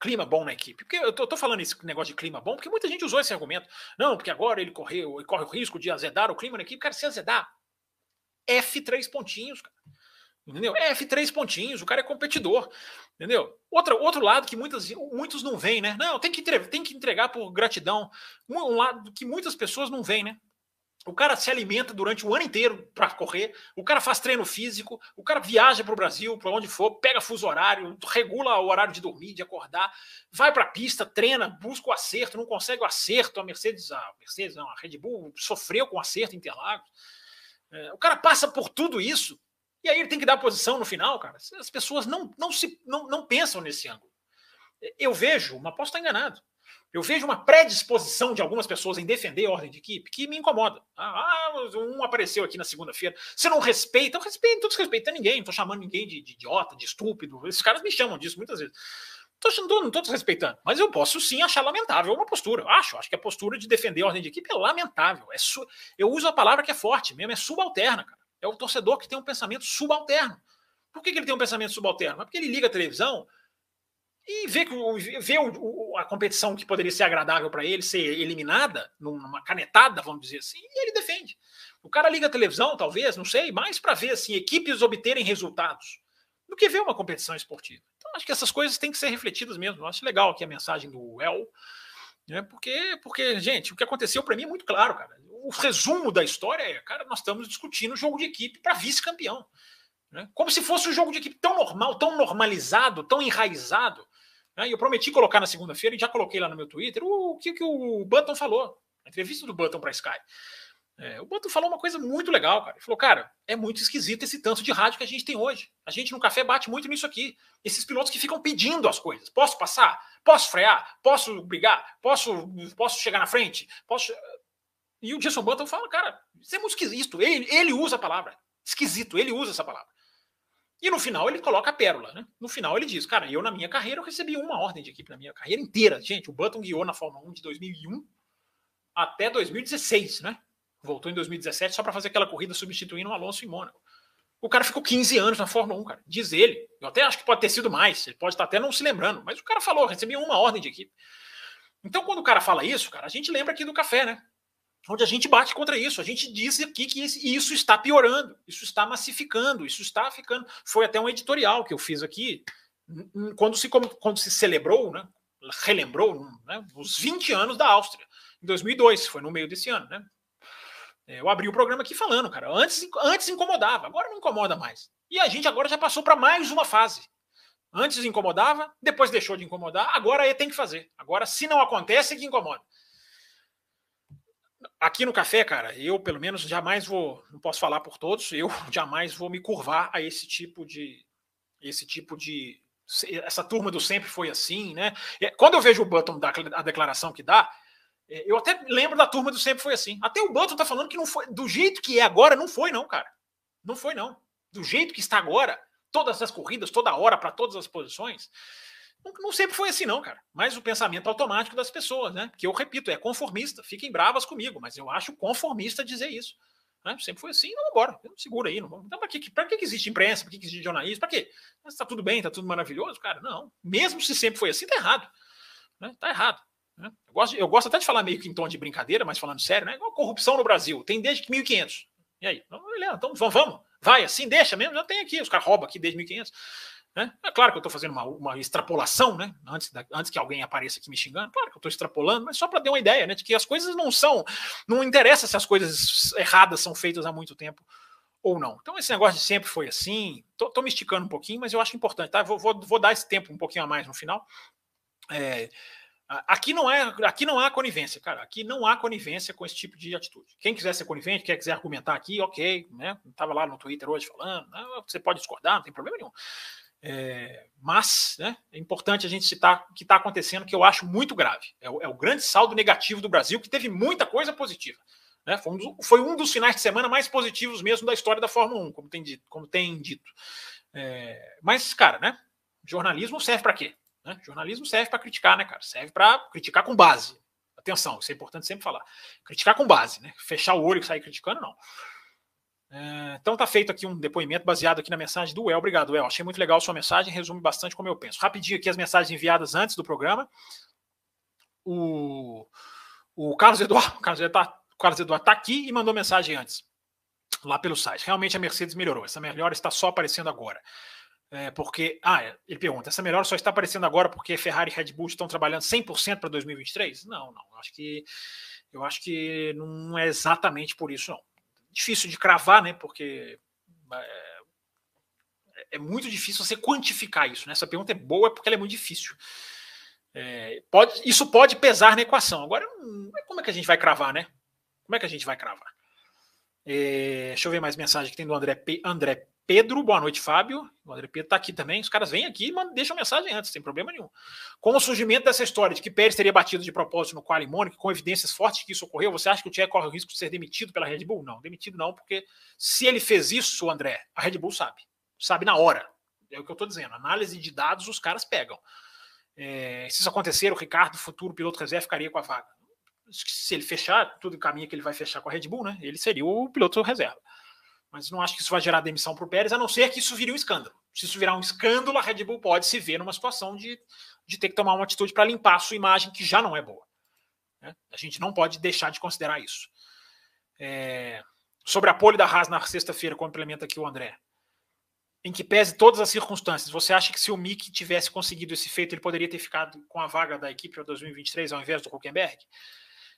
Clima bom na equipe. Porque eu tô, tô, falando esse negócio de clima bom, porque muita gente usou esse argumento. Não, porque agora ele correu, ele corre o risco de azedar o clima na equipe. Cara, se azedar, F3 pontinhos, cara. Entendeu? É F3 pontinhos, o cara é competidor. Entendeu? Outra, outro lado que muitas, muitos não veem, né? Não, tem que, tem que entregar por gratidão. Um lado que muitas pessoas não veem, né? O cara se alimenta durante o ano inteiro para correr, o cara faz treino físico, o cara viaja para o Brasil, para onde for, pega fuso horário, regula o horário de dormir, de acordar, vai para a pista, treina, busca o acerto, não consegue o acerto. A Mercedes, a Mercedes, não, a Red Bull sofreu com o acerto em Interlagos. É, o cara passa por tudo isso e aí ele tem que dar posição no final, cara. As pessoas não, não, se, não, não pensam nesse ângulo. Eu vejo, mas posso estar enganado. Eu vejo uma predisposição de algumas pessoas em defender a ordem de equipe que me incomoda. Ah, um apareceu aqui na segunda-feira. Você não respeita? Eu respeito, não estou desrespeitando ninguém, não estou chamando ninguém de, de, idiota, de estúpido. Esses caras me chamam disso muitas vezes. Tô, não estou desrespeitando, mas eu posso sim achar lamentável uma postura. Acho, acho que a postura de defender a ordem de equipe é lamentável. É su... Eu uso a palavra que é forte mesmo, é subalterna, cara. É o torcedor que tem um pensamento subalterno. Por que, que ele tem um pensamento subalterno? É porque ele liga a televisão e que, vê o, o, a competição que poderia ser agradável para ele ser eliminada, numa canetada, vamos dizer assim, e ele defende. O cara liga a televisão, talvez, não sei, mais para ver assim, equipes obterem resultados do que ver uma competição esportiva. Então, acho que essas coisas têm que ser refletidas mesmo. Eu acho legal aqui a mensagem do El, né, porque, porque, gente, o que aconteceu para mim é muito claro, cara o resumo da história é, cara, nós estamos discutindo jogo de equipe para vice-campeão. Né? Como se fosse um jogo de equipe tão normal, tão normalizado, tão enraizado. Né? E eu prometi colocar na segunda-feira e já coloquei lá no meu Twitter o que, que o Button falou. A entrevista do Button para Sky. É, o Button falou uma coisa muito legal, cara. Ele falou, cara, é muito esquisito esse tanto de rádio que a gente tem hoje. A gente no café bate muito nisso aqui. Esses pilotos que ficam pedindo as coisas. Posso passar? Posso frear? Posso brigar? Posso, posso chegar na frente? Posso. E o Jason Button fala, cara, isso é muito esquisito. Ele, ele usa a palavra. Esquisito, ele usa essa palavra. E no final ele coloca a pérola, né? No final ele diz, cara, eu na minha carreira eu recebi uma ordem de equipe na minha carreira inteira. Gente, o Button guiou na Fórmula 1 de 2001 até 2016, né? Voltou em 2017 só para fazer aquela corrida substituindo o Alonso em Mônaco. O cara ficou 15 anos na Fórmula 1, cara. Diz ele. Eu até acho que pode ter sido mais. Ele pode estar até não se lembrando. Mas o cara falou, recebi uma ordem de equipe. Então, quando o cara fala isso, cara, a gente lembra aqui do café, né? Onde a gente bate contra isso. A gente diz aqui que isso está piorando, isso está massificando, isso está ficando. Foi até um editorial que eu fiz aqui, quando se, quando se celebrou, né, relembrou né, os 20 anos da Áustria, em 2002, foi no meio desse ano. Né? É, eu abri o programa aqui falando, cara, antes, antes incomodava, agora não incomoda mais. E a gente agora já passou para mais uma fase. Antes incomodava, depois deixou de incomodar, agora tem que fazer. Agora, se não acontece, é que incomoda. Aqui no café, cara, eu pelo menos jamais vou, não posso falar por todos, eu jamais vou me curvar a esse tipo de esse tipo de essa turma do sempre foi assim, né? Quando eu vejo o Button dar a declaração que dá, é, eu até lembro da turma do sempre foi assim. Até o Button tá falando que não foi do jeito que é agora, não foi não, cara. Não foi não. Do jeito que está agora, todas as corridas, toda hora para todas as posições, não, não, sempre foi assim não, cara. Mas o pensamento automático das pessoas, né? Que eu repito, é conformista. Fiquem bravas comigo, mas eu acho conformista dizer isso. Né? Sempre foi assim, não agora. Segura aí. Não, então, para que, que, que existe imprensa? Para que, existe jornalismo? Para quê? Está tudo bem, está tudo maravilhoso? Cara, não. Mesmo se sempre foi assim, tá errado. Né? Tá errado. Né? Eu, gosto, eu gosto até de falar meio que em tom de brincadeira, mas falando sério, né? Igual corrupção no Brasil. Tem desde 1500. E aí? Então, vamos. Vai, assim, deixa mesmo. Já tem aqui. Os caras roubam aqui desde 1500. Né? É claro que eu estou fazendo uma, uma, extrapolação, né? Antes, da, antes que alguém apareça aqui me xingando, claro que eu estou extrapolando, mas só para dar uma ideia, né? De que as coisas não são. Não interessa se as coisas erradas são feitas há muito tempo ou não. Então, esse negócio de sempre foi assim. Tô, me esticando um pouquinho, mas eu acho importante, tá? Vou, vou, vou dar esse tempo um pouquinho a mais no final. É, aqui não é, aqui não há conivência, cara. Aqui não há conivência com esse tipo de atitude. Quem quiser ser conivente, quer quiser argumentar aqui, ok, né? Lá no Twitter hoje falando, né? você pode discordar, não tem problema nenhum. É, mas né, é importante a gente citar o que está acontecendo, que eu acho muito grave. É o, é o, grande saldo negativo do Brasil, que teve muita coisa positiva. Né? Foi, um dos, foi, um dos, finais de semana mais positivos mesmo da história da Fórmula 1, como tem dito. Como tem dito. É, mas, cara, né, jornalismo serve para quê? Né? Jornalismo serve para criticar, né, cara? Serve para criticar com base. Atenção, isso é importante sempre falar. Criticar com base, né? Fechar o olho e sair criticando, não. É, então tá feito aqui um depoimento baseado aqui na mensagem do El. Obrigado, El. Achei muito legal sua mensagem, resume bastante como eu penso. Rapidinho aqui as mensagens enviadas antes do programa. O, o Carlos Eduardo, o Carlos Eduardo, tá, o Carlos Eduardo tá aqui e mandou mensagem antes, lá pelo site. Realmente a Mercedes melhorou. Essa melhora está só aparecendo agora. É, porque, ah, é, ele pergunta, essa melhora só está aparecendo agora porque Ferrari e Red Bull estão trabalhando 100% para 2023? Não, não. Acho que eu acho que não é exatamente por isso, não difícil de cravar, né? Porque é, é, muito difícil você quantificar isso. Né? Essa pergunta é boa porque ela é muito difícil. É, pode, isso pode pesar na equação. Agora, como é que a gente vai cravar, né? Como é que a gente vai cravar? É, deixa eu ver mais mensagem que tem do André, P, André Pedro, boa noite, Fábio. O André Pedro está aqui também. Os caras vêm aqui e deixam mensagem antes, sem problema nenhum. Com o surgimento dessa história de que Pérez teria batido de propósito no quali Mônica, com evidências fortes que isso ocorreu, você acha que o Tchek corre o risco de ser demitido pela Red Bull? Não, demitido não, porque se ele fez isso, André, a Red Bull sabe. Sabe na hora. É o que eu estou dizendo. Análise de dados os caras pegam. É, se isso acontecer, o Ricardo, futuro piloto reserva, ficaria com a vaga. Se ele fechar, tudo caminha que ele vai fechar com a Red Bull, né? Ele seria o piloto reserva mas não acho que isso vai gerar demissão para o Pérez, a não ser que isso vire um escândalo. Se isso virar um escândalo, a Red Bull pode se ver numa situação de, de ter que tomar uma atitude para limpar a sua imagem, que já não é boa. Né? A gente não pode deixar de considerar isso. É... Sobre a pole da Haas na sexta-feira, complementa aqui o André. Em que pese todas as circunstâncias, você acha que se o Mick tivesse conseguido esse feito, ele poderia ter ficado com a vaga da equipe para 2023 ao invés do Huckenberg?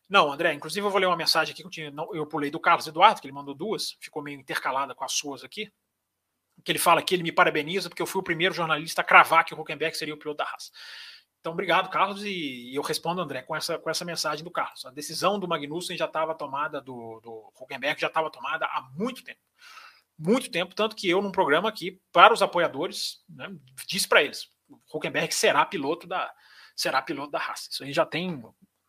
Não, André, inclusive eu vou ler uma mensagem aqui que eu, tinha, eu pulei do Carlos Eduardo, que ele mandou duas, ficou meio intercalada com as suas aqui. Que ele fala que ele me parabeniza porque eu fui o primeiro jornalista a cravar que o Huckenberg seria o piloto da raça. Então, obrigado, Carlos, e, eu respondo, André, com essa, com essa mensagem do Carlos. A decisão do Magnussen já estava tomada, do, do Huckenberg já estava tomada há muito tempo. Muito tempo, tanto que eu, num programa aqui, para os apoiadores, né, disse para eles: o Huckenberg será piloto da será piloto da raça. Isso aí já tem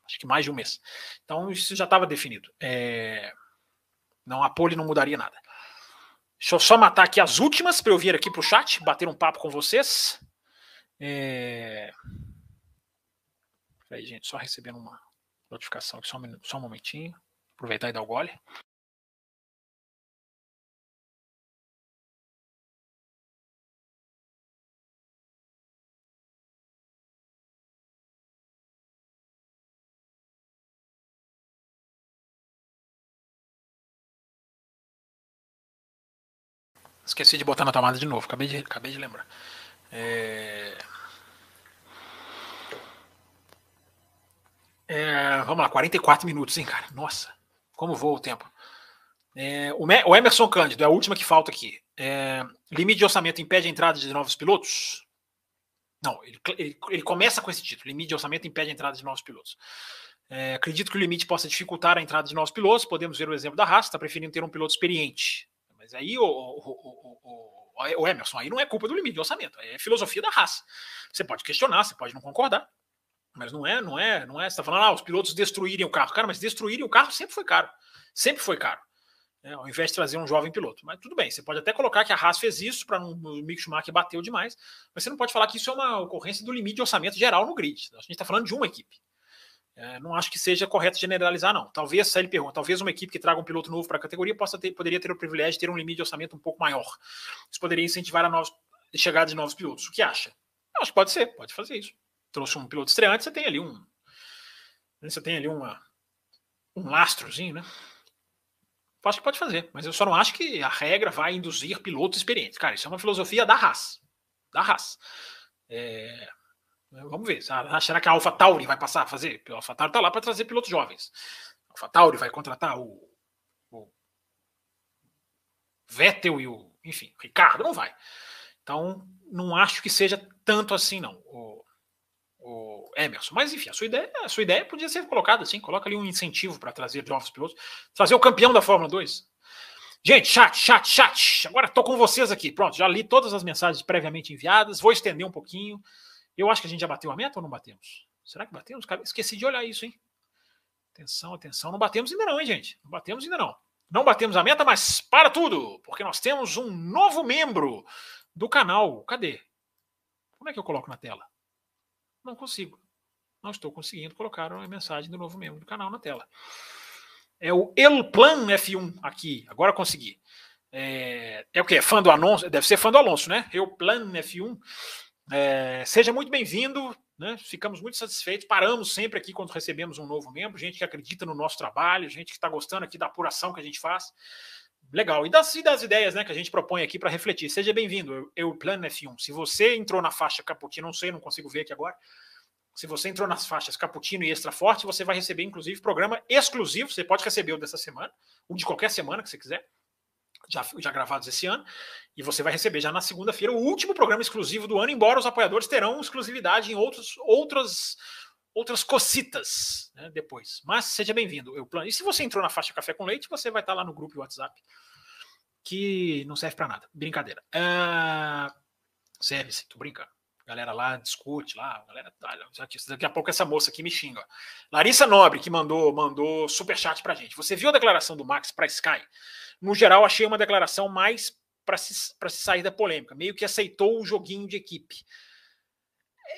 acho que mais de um mês. Então isso já estava definido. É... Não, a pole não mudaria nada. Deixa eu só matar aqui as últimas para eu vir aqui para o chat, bater um papo com vocês. É... Peraí, gente, só recebendo uma notificação aqui, só um, só um momentinho. Aproveitar e dar o gole. Esqueci de botar na tomada de novo, acabei de, acabei de lembrar. É... É, vamos lá, 44 minutos, hein, cara? Nossa, como voa o tempo. É, o, Emerson Cândido é a última que falta aqui. É, limite de orçamento impede a entrada de novos pilotos? Não, ele, ele, ele, começa com esse título: limite de orçamento impede a entrada de novos pilotos. É, acredito que o limite possa dificultar a entrada de novos pilotos. Podemos ver o exemplo da Haas, está preferindo ter um piloto experiente. Mas aí o, o, o, Emerson, aí não é culpa do limite de orçamento, é filosofia da Haas. Você pode questionar, você pode não concordar, mas não é, não é, não é. Você está falando, ah, os pilotos destruírem o carro. Cara, mas destruírem o carro sempre foi caro. Sempre foi caro. É, ao invés de trazer um jovem piloto. Mas tudo bem, você pode até colocar que a Haas fez isso para o Mick Schumacher bateu demais, mas você não pode falar que isso é uma ocorrência do limite de orçamento geral no grid. A gente está falando de uma equipe. É, não acho que seja correto generalizar, não. Talvez, se ele pergunta, talvez uma equipe que traga um piloto novo para a categoria possa ter, poderia ter o privilégio de ter um limite de orçamento um pouco maior. Isso poderia incentivar a novos, chegada de novos pilotos. O que acha? Eu acho que pode ser, pode fazer isso. Trouxe um piloto estreante, você tem ali um. Você tem ali uma, um lastrozinho, né? Acho que pode fazer, mas eu só não acho que a regra vai induzir pilotos experientes. Cara, isso é uma filosofia da Haas. Da Haas. É, vamos ver. Será que a Alpha Tauri vai passar a fazer? A Alpha Tauri está lá para trazer pilotos jovens. A Alpha Tauri vai contratar o, o Vettel e o, enfim, o Ricardo? Não vai. Então, não acho que seja tanto assim, não. O, o Emerson. Mas enfim, a sua ideia, a sua ideia podia ser colocada assim, coloca ali um incentivo para trazer novos pilotos, trazer o campeão da Fórmula 2. Gente, chat, chat, chat. Agora estou com vocês aqui. Pronto, já li todas as mensagens previamente enviadas. Vou estender um pouquinho. Eu acho que a gente já bateu a meta ou não batemos? Será que batemos? Esqueci de olhar isso, hein? Atenção, atenção. Não batemos ainda não, hein, gente? Não batemos ainda não. Não batemos a meta, mas para tudo, porque nós temos um novo membro do canal. Cadê? Como é que eu coloco na tela? Não consigo. Não estou conseguindo colocar a mensagem do novo membro do canal na tela. É o Elplan F1 aqui. Agora consegui. É, é o que? Fã do Alonso? Deve ser fã do Alonso, né? Elplan F1. É, seja muito bem-vindo. Né? Ficamos muito satisfeitos. Paramos sempre aqui quando recebemos um novo membro, gente que acredita no nosso trabalho, gente que está gostando aqui da apuração que a gente faz. Legal. E das, e das ideias né, que a gente propõe aqui para refletir. Seja bem-vindo. Eu, Plano F1. Se você entrou na faixa Caputino, não sei, não consigo ver aqui agora. Se você entrou nas faixas Caputino e Extra Forte, você vai receber, inclusive, programa exclusivo. Você pode receber o dessa semana, o de qualquer semana que você quiser, já, já gravados esse ano. E você vai receber já na segunda-feira o último programa exclusivo do ano, embora os apoiadores terão exclusividade em outros, outras, outras cocitas né, depois. Mas seja bem-vindo. Eu plano. E se você entrou na faixa Café com Leite, você vai estar lá no grupo WhatsApp, que não serve para nada. Brincadeira. Uh, serve sim, tô brincando. Galera lá discute lá, galera tá, daqui a pouco essa moça aqui me xinga. Larissa Nobre que mandou mandou super chat pra gente. Você viu a declaração do Max para Sky? No geral, achei uma declaração mais para se, se sair da polêmica, meio que aceitou o joguinho de equipe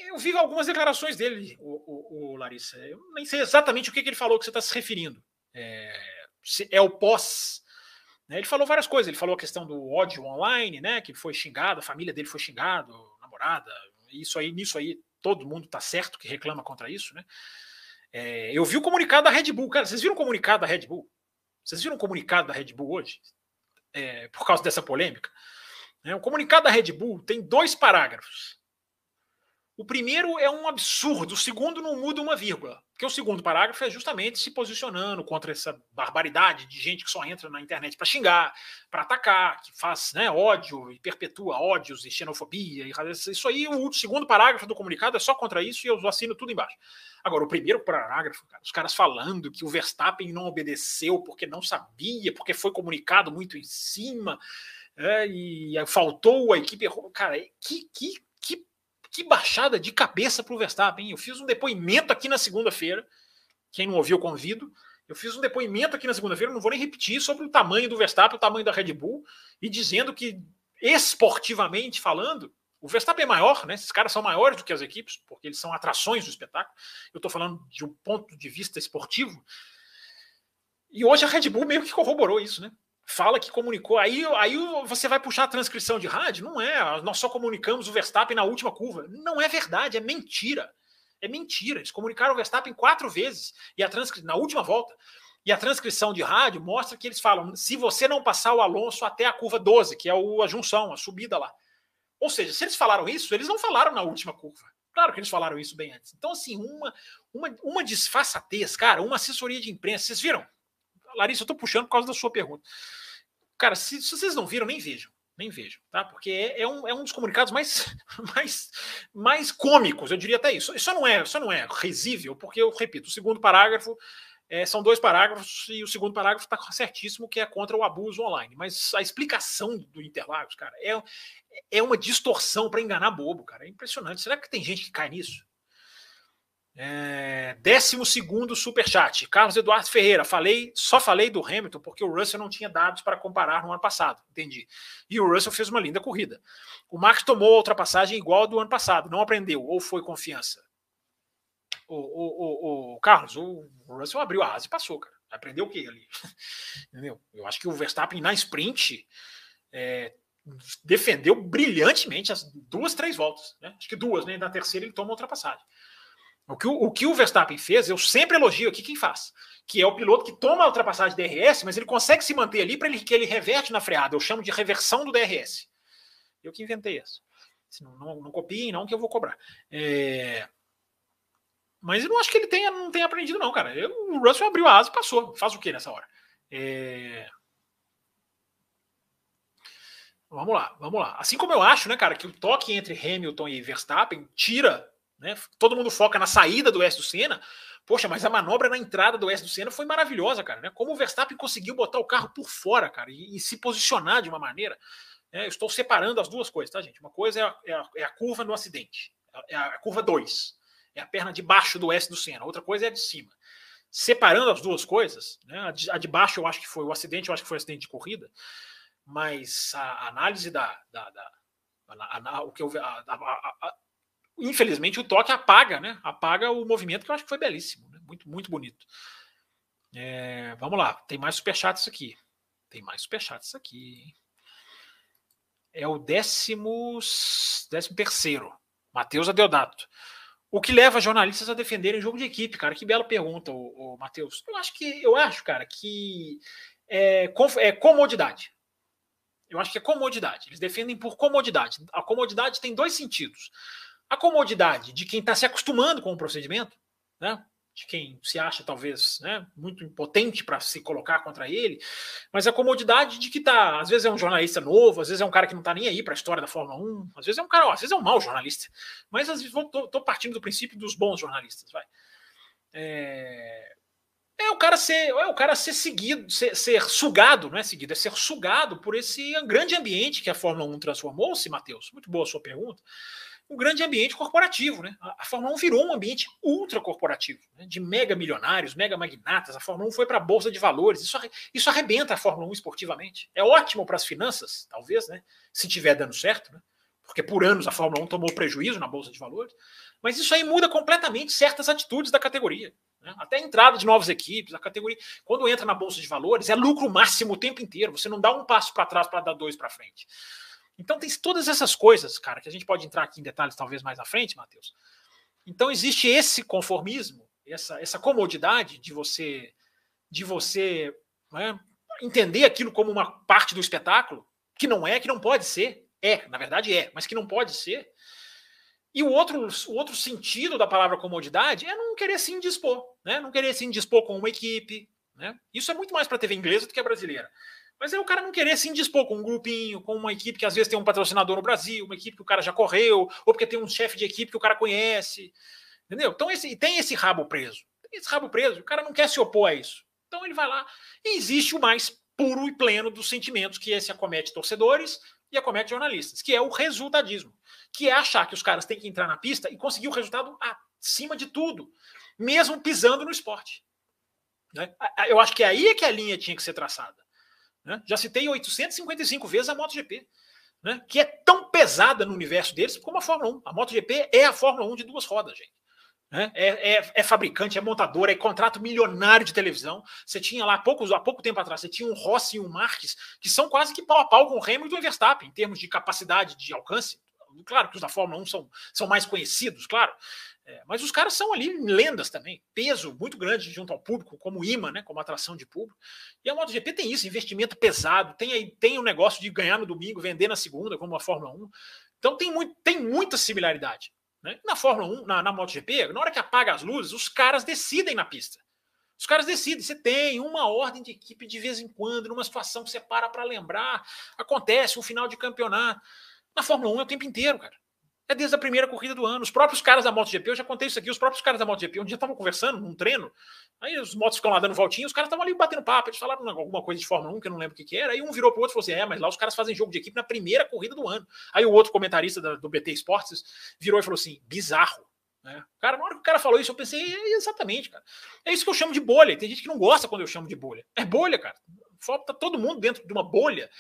eu vi algumas declarações dele, o, o, o, Larissa. Eu nem sei exatamente o que, que ele falou que você está se referindo. É, é o pós. Né? Ele falou várias coisas. Ele falou a questão do ódio online, né? Que foi xingado, a família dele foi xingado, namorada. Isso aí, nisso aí, todo mundo está certo que reclama contra isso, né? É, eu vi o comunicado da Red Bull. Cara, vocês viram o comunicado da Red Bull? Vocês viram o comunicado da Red Bull hoje? É, por causa dessa polêmica? É, o comunicado da Red Bull tem dois parágrafos. O primeiro é um absurdo, o segundo não muda uma vírgula. Porque o segundo parágrafo é justamente se posicionando contra essa barbaridade de gente que só entra na internet para xingar, para atacar, que faz né, ódio e perpetua ódios e xenofobia. E isso aí, o segundo parágrafo do comunicado é só contra isso e eu assino tudo embaixo. Agora, o primeiro parágrafo, cara, os caras falando que o Verstappen não obedeceu porque não sabia, porque foi comunicado muito em cima. É, e faltou a equipe. Cara, que, que que baixada de cabeça para o Verstappen. Eu fiz um depoimento aqui na segunda-feira. Quem não ouviu, convido. Eu fiz um depoimento aqui na segunda-feira, não vou nem repetir, sobre o tamanho do Verstappen, o tamanho da Red Bull, e dizendo que, esportivamente falando, o Verstappen é maior, né? Esses caras são maiores do que as equipes, porque eles são atrações do espetáculo. Eu estou falando de um ponto de vista esportivo. E hoje a Red Bull meio que corroborou isso, né? Fala que comunicou. Aí, aí você vai puxar a transcrição de rádio? Não é. Nós só comunicamos o Verstappen na última curva. Não é verdade, é mentira. É mentira. Eles comunicaram o Verstappen quatro vezes e a transcri... na última volta. E a transcrição de rádio mostra que eles falam: se você não passar o Alonso até a curva 12, que é a junção, a subida lá. Ou seja, se eles falaram isso, eles não falaram na última curva. Claro que eles falaram isso bem antes. Então, assim, uma, uma, uma disfarçatez, cara, uma assessoria de imprensa. Vocês viram? Larissa, eu estou puxando por causa da sua pergunta. Cara, se, se, vocês não viram, nem vejam. Nem vejam, tá? Porque é, é, um, é um dos comunicados mais, mais, mais cômicos, eu diria até isso. Isso não é, isso não é risível, porque eu repito, o segundo parágrafo é, são dois parágrafos e o segundo parágrafo está certíssimo que é contra o abuso online. Mas a explicação do Interlagos, cara, é, é uma distorção para enganar bobo, cara. É impressionante. Será que tem gente que cai nisso? É, décimo segundo superchat. Carlos Eduardo Ferreira. Falei, só falei do Hamilton porque o Russell não tinha dados para comparar no ano passado. Entendi. E o Russell fez uma linda corrida. O Max tomou a ultrapassagem igual do ano passado. Não aprendeu ou foi confiança? O, o, o, o Carlos, o Russell abriu a asa e passou, cara. Aprendeu o que ali? Entendeu? Eu acho que o Verstappen na sprint é, defendeu brilhantemente as duas, três voltas. Né? Acho que duas, né? Na terceira ele toma ultrapassagem. O que o, o que o Verstappen fez, eu sempre elogio aqui quem faz, que é o piloto que toma a ultrapassagem de DRS, mas ele consegue se manter ali para ele que ele reverte na freada. Eu chamo de reversão do DRS. Eu que inventei isso. Não, não, não copiem, não, que eu vou cobrar. É... Mas eu não acho que ele tenha, não tenha aprendido, não, cara. Eu, o Russell abriu a asa e passou. Faz o que nessa hora? É... Vamos lá, vamos lá. Assim como eu acho, né, cara, que o toque entre Hamilton e Verstappen tira né? Todo mundo foca na saída do S do Senna. Poxa, mas a manobra na entrada do S do Senna foi maravilhosa, cara. Né? Como o Verstappen conseguiu botar o carro por fora, cara, e, e se posicionar de uma maneira. Né? Eu estou separando as duas coisas, tá, gente? Uma coisa é a, é a, é a curva no acidente, é a curva 2. É a perna de baixo do S do Senna. Outra coisa é a de cima. Separando as duas coisas, né? a, de, a de baixo eu acho que foi o acidente, eu acho que foi o acidente de corrida, mas a análise da, da, da a, a, o que eu, a, a, infelizmente o toque apaga, né? Apaga o movimento que eu acho que foi belíssimo, né? muito muito bonito. É, vamos lá, tem mais superchats aqui. Tem mais superchats aqui. É o décimo, décimo terceiro, Matheus Adeodato. O que leva jornalistas a defenderem jogo de equipe, cara? Que bela pergunta, o, o Matheus. Eu acho que, eu acho, cara, que é, é comodidade. Eu acho que é comodidade. Eles defendem por comodidade. A comodidade tem dois sentidos. A comodidade de quem está se acostumando com o procedimento, né? de quem se acha talvez né, muito impotente para se colocar contra ele, mas a comodidade de que tá, às vezes é um jornalista novo, às vezes é um cara que não está nem aí para a história da Fórmula 1, às vezes é um cara, ó, às vezes é um mau jornalista, mas às vezes estou partindo do princípio dos bons jornalistas, vai. É, é o cara ser, é o cara ser seguido, ser, ser, sugado, não é seguido, é ser sugado por esse grande ambiente que a Fórmula 1 transformou-se, Matheus. Muito boa a sua pergunta um grande ambiente corporativo. Né? A, Fórmula 1 virou um ambiente ultra corporativo, né? de mega milionários, mega magnatas. A Fórmula 1 foi para a Bolsa de Valores. Isso, isso arrebenta a Fórmula 1 esportivamente. É ótimo para as finanças, talvez, né? se tiver dando certo, né? porque por anos a Fórmula 1 tomou prejuízo na Bolsa de Valores. Mas isso aí muda completamente certas atitudes da categoria. Né? Até a entrada de novas equipes, a categoria. Quando entra na Bolsa de Valores, é lucro máximo o tempo inteiro. Você não dá um passo para trás para dar dois para frente. Então tem todas essas coisas, cara, que a gente pode entrar aqui em detalhes talvez mais à frente, Matheus. Então existe esse conformismo, essa, essa comodidade de você de você né, entender aquilo como uma parte do espetáculo, que não é, que não pode ser. É, na verdade é, mas que não pode ser. E o outro, o outro sentido da palavra comodidade é não querer se indispor, né? não querer se indispor com uma equipe. Né? Isso é muito mais para a TV inglesa do que a brasileira. Mas é o cara não querer se indispor com um grupinho, com uma equipe que às vezes tem um patrocinador no Brasil, uma equipe que o cara já correu, ou porque tem um chefe de equipe que o cara conhece. Entendeu? Então esse, tem esse rabo preso. Tem esse rabo preso, o cara não quer se opor a isso. Então ele vai lá. E existe o mais puro e pleno dos sentimentos que esse acomete torcedores e acomete jornalistas, que é o resultadismo. Que é achar que os caras têm que entrar na pista e conseguir o resultado acima de tudo, mesmo pisando no esporte. Né? Eu acho que aí é que a linha tinha que ser traçada. Né? Já citei 855 vezes a MotoGP, né? que é tão pesada no universo deles como a Fórmula 1. A MotoGP é a Fórmula 1 de duas rodas, gente. Né? É, é, é, fabricante, é montador, é contrato milionário de televisão. Você tinha lá, há, poucos, há pouco tempo atrás, você tinha um Rossi e um Marques, que são quase que pau a pau com o Hamilton e Verstappen, em termos de capacidade de alcance. Claro que os da Fórmula 1 são, são mais conhecidos, claro, é, mas os caras são ali lendas também, peso muito grande junto ao público, como imã, né, como atração de público. E a MotoGP tem isso, investimento pesado, tem aí tem o negócio de ganhar no domingo, vender na segunda, como a Fórmula 1. Então tem, muito, tem muita similaridade. Né? Na Fórmula 1, na, na MotoGP, na hora que apaga as luzes, os caras decidem na pista. Os caras decidem. Você tem uma ordem de equipe de vez em quando, numa situação que você para para lembrar. Acontece um final de campeonato. Na Fórmula 1 é o tempo inteiro, cara. É desde a primeira corrida do ano. Os próprios caras da MotoGP, eu já contei isso aqui, os próprios caras da MotoGP, um dia estavam conversando num treino, aí os motos ficam lá dando voltinha, os caras estavam ali batendo papo, eles falaram alguma coisa de Fórmula 1, que eu não lembro o que, que era, aí um virou pro outro e falou assim, é, mas lá os caras fazem jogo de equipe na primeira corrida do ano. Aí o outro comentarista do BT Esportes virou e falou assim, bizarro. Né? Cara, na hora que o cara falou isso, eu pensei, é exatamente, cara. É isso que eu chamo de bolha. Tem gente que não gosta quando eu chamo de bolha. É bolha, cara. Falta todo mundo dentro de uma bolha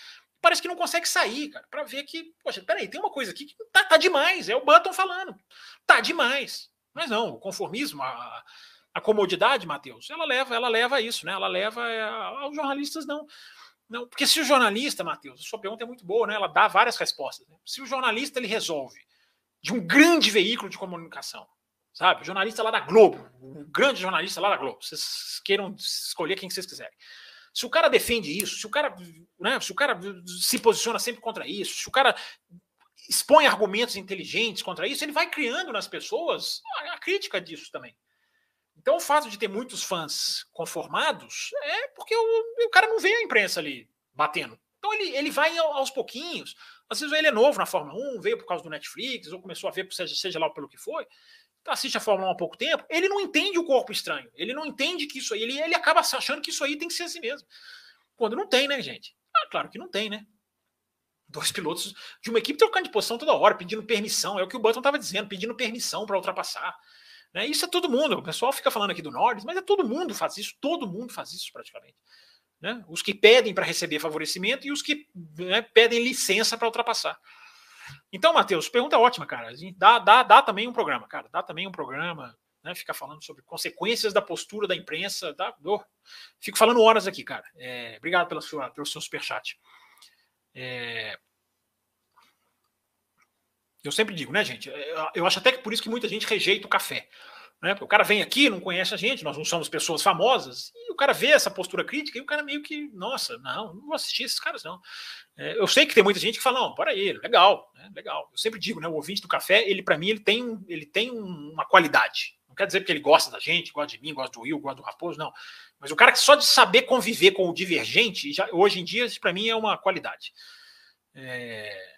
parece que não consegue sair, cara, para ver que, poxa, peraí, tem uma coisa aqui que tá, tá demais, é o Button falando, tá demais. Mas não, o conformismo, a, a comodidade, Matheus, ela leva, ela leva isso, né? Ela leva a, aos jornalistas não. Não, porque se o jornalista, Matheus, sua pergunta é muito boa, né? Ela dá várias respostas. Né? Se o jornalista ele resolve de um grande veículo de comunicação, sabe? O jornalista lá da Globo, um grande jornalista lá da Globo, vocês queiram escolher quem vocês quiserem. Se o cara defende isso, se o cara, né, se o cara se posiciona sempre contra isso, se o cara expõe argumentos inteligentes contra isso, ele vai criando nas pessoas a, crítica disso também. Então, o fato de ter muitos fãs conformados é porque o, o cara não vê a imprensa ali batendo. Então, ele, ele vai aos pouquinhos. Às vezes, ele é novo na Fórmula 1, veio por causa do Netflix, ou começou a ver, seja, seja lá pelo que foi assiste a Fórmula 1 há pouco tempo, ele não entende o corpo estranho. Ele não entende que isso aí, ele, ele acaba achando que isso aí tem que ser assim mesmo. Quando não tem, né, gente? Ah, claro que não tem, né? Dois pilotos de uma equipe trocando de posição toda hora, pedindo permissão. É o que o Button estava dizendo, pedindo permissão para ultrapassar. Né? Isso é todo mundo. O pessoal fica falando aqui do Norris, mas é todo mundo faz isso. Todo mundo faz isso praticamente. Né? Os que pedem para receber favorecimento e os que né, pedem licença para ultrapassar. Então, Matheus, pergunta ótima, cara. Dá, dá, dá também um programa, cara. Dá também um programa, né? Ficar falando sobre consequências da postura da imprensa. Dá, dou. Fico falando horas aqui, cara. É, obrigado pela sua, pelo seu superchat. É, eu sempre digo, né, gente? É, eu acho até que por isso que muita gente rejeita o café. Né? Porque o cara vem aqui, não conhece a gente, nós não somos pessoas famosas, e o cara vê essa postura crítica e o cara meio que, nossa, não, não vou assistir esses caras, não. É, eu sei que tem muita gente que fala, não, para aí, legal, né? legal. Eu sempre digo, né, o ouvinte do café, ele para mim, ele tem, ele tem uma qualidade. Não quer dizer que ele gosta da gente, gosta de mim, gosta do Will, gosta do Raposo, não. Mas o cara que só de saber conviver com o divergente, já, hoje em dia, para mim é uma qualidade. É,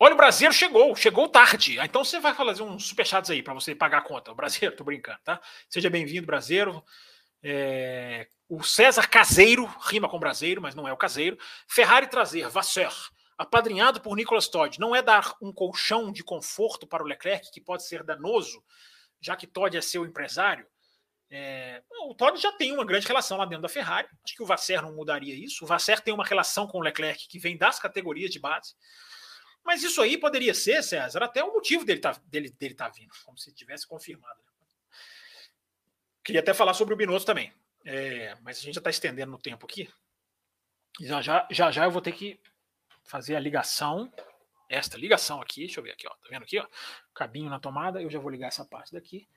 Olha, o brasileiro chegou, chegou tarde. Então você vai fazer uns superchats aí para você pagar a conta. O brasileiro, tô brincando, tá? Seja bem-vindo, brasileiro. É... O César Caseiro, rima com brasileiro, mas não é o caseiro. Ferrari trazer Vasseur, apadrinhado por Nicolas Todd, não é dar um colchão de conforto para o Leclerc, que pode ser danoso, já que Todd é seu empresário. É... O Todd já tem uma grande relação lá dentro da Ferrari. Acho que o Vasser não mudaria isso. O Vasser tem uma relação com o Leclerc que vem das categorias de base. Mas isso aí poderia ser, César, até o motivo dele tá, dele, dele tá vindo, como se tivesse confirmado. Queria até falar sobre o Binotto também. É, mas a gente já está estendendo no tempo aqui. Já, já, já já eu vou ter que fazer a ligação. Esta ligação aqui, deixa eu ver aqui, ó. Tá vendo aqui, ó? Cabinho na tomada, eu já vou ligar essa parte daqui.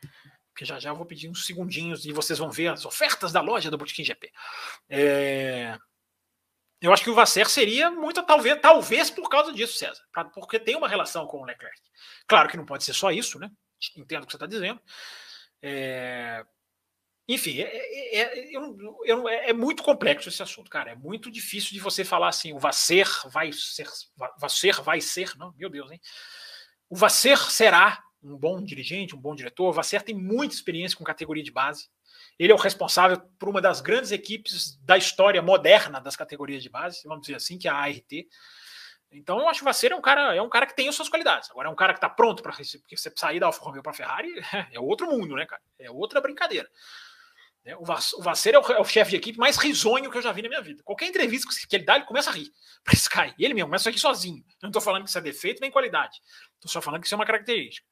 Porque já já eu vou pedir uns segundinhos e vocês vão ver as ofertas da loja do Botequim GP. É, eu acho que o Vasser seria muito, talvez, talvez por causa disso, César, pra, porque tem uma relação com o Leclerc. Claro que não pode ser só isso, né? Entendo o que você está dizendo. É... Enfim, é, é, é, eu, eu, é, muito complexo esse assunto, cara. É muito difícil de você falar assim, o Vasser vai ser, Vasser vai ser, não, meu Deus, hein? O Vasser será um bom dirigente, um bom diretor. O Vasser tem muita experiência com categoria de base. Ele é o responsável por uma das grandes equipes da história moderna das categorias de base, vamos dizer assim, que é a ART. Então eu acho que o Vasseiro é um cara, é um cara que tem as suas qualidades. Agora é um cara que está pronto para você sair da Alfa Romeo para Ferrari é outro mundo, né, cara? É outra brincadeira. Né? O Vasseiro é o, é o chefe de equipe mais risonho que eu já vi na minha vida. Qualquer entrevista que ele dá, ele começa a rir para Sky. Ele mesmo começa a rir sozinho. Eu não estou falando que isso é defeito nem qualidade. Estou só falando que isso é uma característica.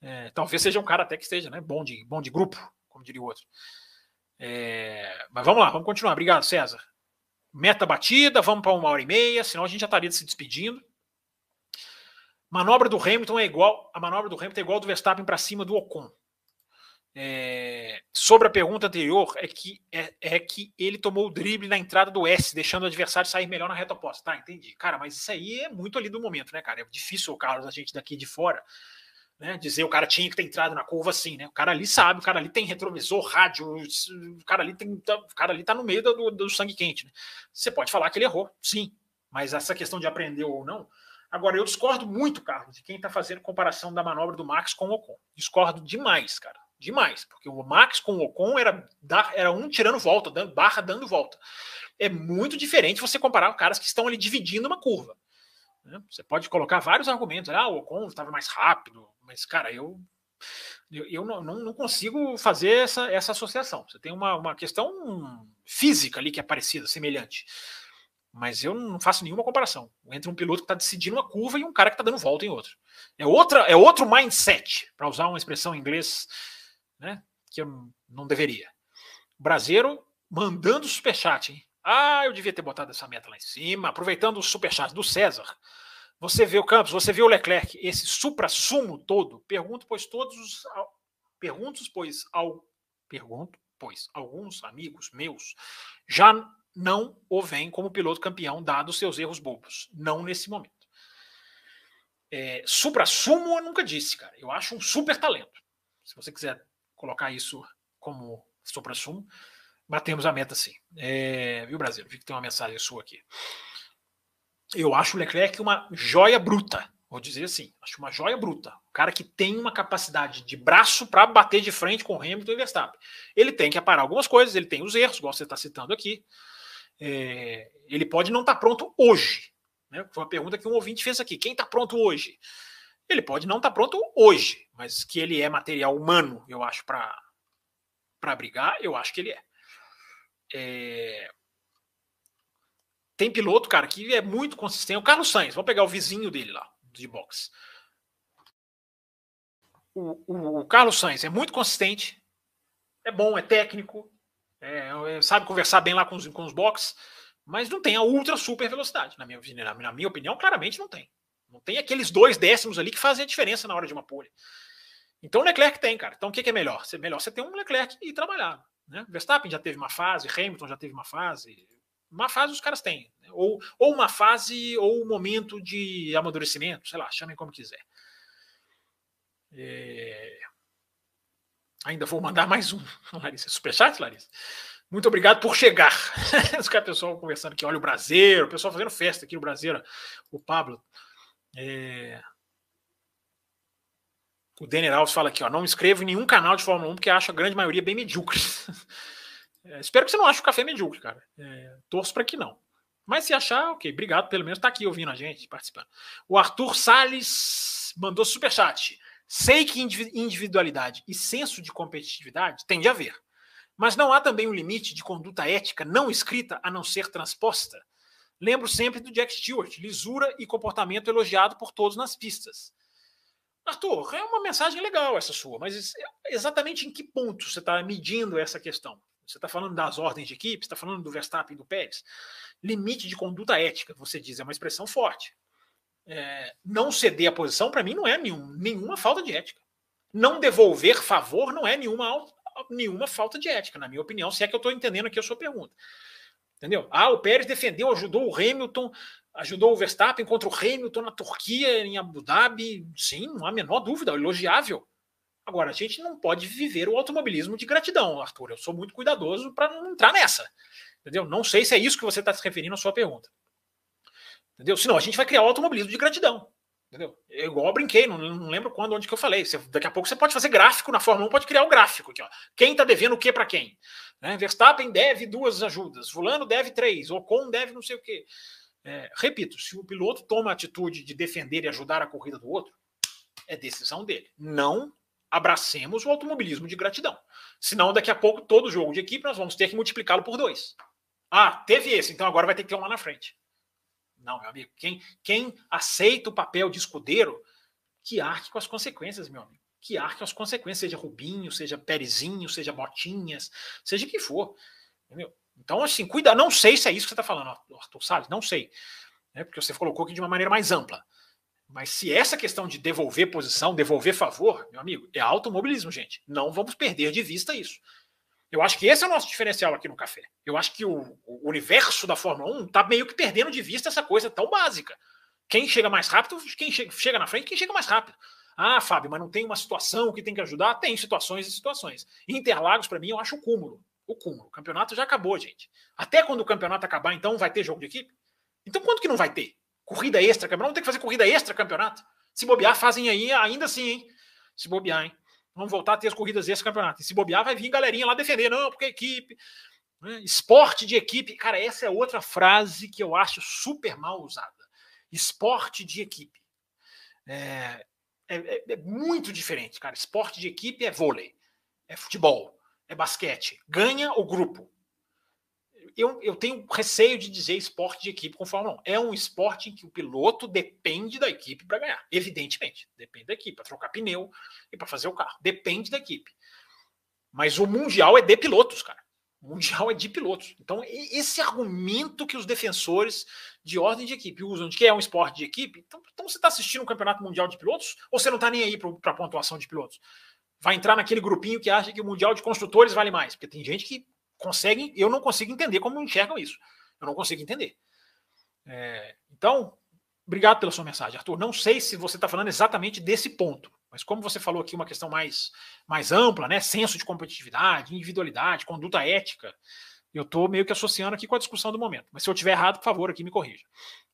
É, talvez seja um cara até que esteja né, bom, de, bom de grupo, como diria o outro. É, mas vamos lá, vamos continuar. Obrigado, César. Meta batida, vamos para uma hora e meia, senão a gente já estaria se despedindo. Manobra do Hamilton é igual. A manobra do Hamilton é igual do Verstappen para cima do Ocon. É, sobre a pergunta anterior, é que, é, é, que ele tomou o drible na entrada do S, deixando o adversário sair melhor na reta oposta. Tá, entendi. Cara, mas isso aí é muito ali do momento, né, cara? É difícil, Carlos, a gente daqui de fora né, dizer o cara tinha que ter entrado na curva assim, né? O cara ali sabe, o cara ali tem retrovisor, rádio, o cara ali tem, tá, o cara ali tá no meio do, do sangue quente. Né? Você pode falar que ele errou, sim, mas essa questão de aprender ou não. Agora, eu discordo muito, Carlos, de quem está fazendo comparação da manobra do Max com o Ocon. Discordo demais, cara. Demais. Porque o Max com o Ocon era, era um tirando volta, dando, barra dando volta. É muito diferente você comparar caras que estão ali dividindo uma curva. Né? Você pode colocar vários argumentos. Ah, o Ocon estava mais rápido, mas, cara, eu eu, eu não, não, consigo fazer essa, essa associação. Você tem uma, uma questão física ali que é parecida, semelhante. Mas eu não faço nenhuma comparação entre um piloto que está decidindo uma curva e um cara que está dando volta em outro. É, outra, é outro mindset, para usar uma expressão em inglês né, que eu não deveria. Brasileiro mandando superchat, hein? Ah, eu devia ter botado essa meta lá em cima, aproveitando o superchat do César. Você vê o Campos, você vê o Leclerc, esse supra-sumo todo. Pergunto, pois todos os. Pergunto, pois ao. Pergunto, pois alguns amigos meus já não o veem como piloto campeão, dado seus erros bobos. Não nesse momento. É, supra-sumo eu nunca disse, cara. Eu acho um super talento. Se você quiser colocar isso como supra-sumo, batemos a meta sim. É, viu, Brasil? Vi que tem uma mensagem sua aqui eu acho o Leclerc uma joia bruta, vou dizer assim, acho uma joia bruta. O cara que tem uma capacidade de braço para bater de frente com o Hamilton e Verstappen. Ele tem que aparar algumas coisas, ele tem os erros, igual você está citando aqui. É, ele pode não estar tá pronto hoje. Né? Foi uma pergunta que um ouvinte fez aqui. Quem está pronto hoje? Ele pode não estar tá pronto hoje, mas que ele é material humano, eu acho, para brigar, eu acho que ele é. É tem piloto, cara, que é muito consistente. O Carlos Sainz, vamos pegar o vizinho dele lá, de boxe. O, o, o Carlos Sainz é muito consistente, é bom, é técnico, é, é, sabe conversar bem lá com os, com os boxes, mas não tem a ultra super velocidade. Na minha, na, na minha opinião, claramente não tem. Não tem aqueles dois décimos ali que fazem a diferença na hora de uma pole. Então o Leclerc tem, cara. Então o que, que é melhor? Melhor você ter um Leclerc e trabalhar. Né? Verstappen já teve uma fase, Hamilton já teve uma fase, uma fase os caras têm. Né? Ou, ou uma fase, ou um momento de amadurecimento, sei lá, chamem como quiser. É... Ainda vou mandar mais um, Larissa. Superchat, Larissa? Muito obrigado por chegar. Os caras, pessoal conversando aqui, olha o Brasileiro, o pessoal fazendo festa aqui no Brasileiro, o Pablo. É... O Denner Alves fala aqui, ó, não me inscrevo em nenhum canal de Fórmula 1 porque acho a grande maioria bem medíocre. É, espero que você não ache o café medíocre, cara. É, torço para que não. Mas se achar, ok, obrigado, pelo menos está aqui ouvindo a gente, participando. O Arthur Salles mandou superchat. Sei que individualidade e senso de competitividade tem de haver, mas não há também um limite de conduta ética não escrita a não ser transposta? Lembro sempre do Jack Stewart, lisura e comportamento elogiado por todos nas pistas. Arthur, é uma mensagem legal essa sua, mas exatamente em que ponto você está medindo essa questão? Você está falando das ordens de equipe, está falando do Verstappen e do Pérez. Limite de conduta ética, você diz, é uma expressão forte. É, não ceder a posição, para mim, não é nenhum, nenhuma falta de ética. Não devolver favor não é nenhuma, nenhuma falta de ética, na minha opinião, se é que eu estou entendendo aqui a sua pergunta. Entendeu? Ah, o Pérez defendeu, ajudou o Hamilton, ajudou o Verstappen contra o Hamilton na Turquia, em Abu Dhabi. Sim, não há a menor dúvida, elogiável. Agora, a gente não pode viver o automobilismo de gratidão, Arthur. Eu sou muito cuidadoso para não entrar nessa. Entendeu? Não sei se é isso que você está se referindo à sua pergunta. Entendeu? Senão a gente vai criar o automobilismo de gratidão. Entendeu? Eu, igual eu brinquei, não, não, lembro quando, onde que eu falei. Você, daqui a pouco você pode fazer gráfico na Fórmula 1, pode criar um gráfico aqui. Ó. Quem está devendo o que para quem? Né? Verstappen deve duas ajudas, Fulano deve três, Ocon deve não sei o quê. É, repito, se o piloto toma a atitude de defender e ajudar a corrida do outro, é decisão dele. Não abracemos o automobilismo de gratidão. Senão, daqui a pouco, todo jogo de equipe nós vamos ter que multiplicá-lo por dois. Ah, teve esse, então agora vai ter que ter um lá na frente. Não, meu amigo. Quem, quem aceita o papel de escudeiro, que arque com as consequências, meu amigo. Que arque com as consequências, seja Rubinho, seja Perezinho, seja Botinhas, seja quem for. Entendeu? Então, assim, cuida. Não sei se é isso que você está falando, Arthur Salles, não sei. É porque você colocou aqui de uma maneira mais ampla. Mas se essa questão de devolver posição, devolver favor, meu amigo, é automobilismo, gente. Não vamos perder de vista isso. Eu acho que esse é o nosso diferencial aqui no café. Eu acho que o, o universo da Fórmula 1 está meio que perdendo de vista essa coisa tão básica. Quem chega mais rápido, quem chega, chega na frente, quem chega mais rápido. Ah, Fábio, mas não tem uma situação que tem que ajudar? Tem situações e situações. Interlagos, para mim, eu acho o cúmulo. O cúmulo. O campeonato já acabou, gente. Até quando o campeonato acabar, então, vai ter jogo de equipe? Então, quando que não vai ter? Corrida extra, campeonato? Não tem que fazer corrida extra, campeonato? Se bobear, fazem aí, ainda assim, hein? Se bobear, hein? Vamos voltar a ter as corridas extra, campeonato. E se bobear, vai vir galerinha lá defender. Não, porque equipe. Né? Esporte de equipe. Cara, essa é outra frase que eu acho super mal usada. Esporte de equipe. É, é, é, é muito diferente, cara. Esporte de equipe é vôlei, é futebol, é basquete. Ganha o grupo. Eu, eu tenho receio de dizer esporte de equipe com Fórmula 1. É um esporte em que o piloto depende da equipe para ganhar. Evidentemente, depende da equipe, para trocar pneu e para fazer o carro. Depende da equipe. Mas o Mundial é de pilotos, cara. O Mundial é de pilotos. Então, esse argumento que os defensores de ordem de equipe usam de que é um esporte de equipe, então, então você está assistindo um campeonato mundial de pilotos ou você não está nem aí para a pontuação de pilotos? Vai entrar naquele grupinho que acha que o mundial de construtores vale mais, porque tem gente que consegue, eu não consigo entender como enxergam isso. Eu não consigo entender. É, então, obrigado pela sua mensagem, Arthur. Não sei se você está falando exatamente desse ponto. Mas como você falou aqui uma questão mais, mais ampla, né? Senso de competitividade, individualidade, conduta ética, eu estou meio que associando aqui com a discussão do momento. Mas se eu estiver errado, por favor, aqui me corrija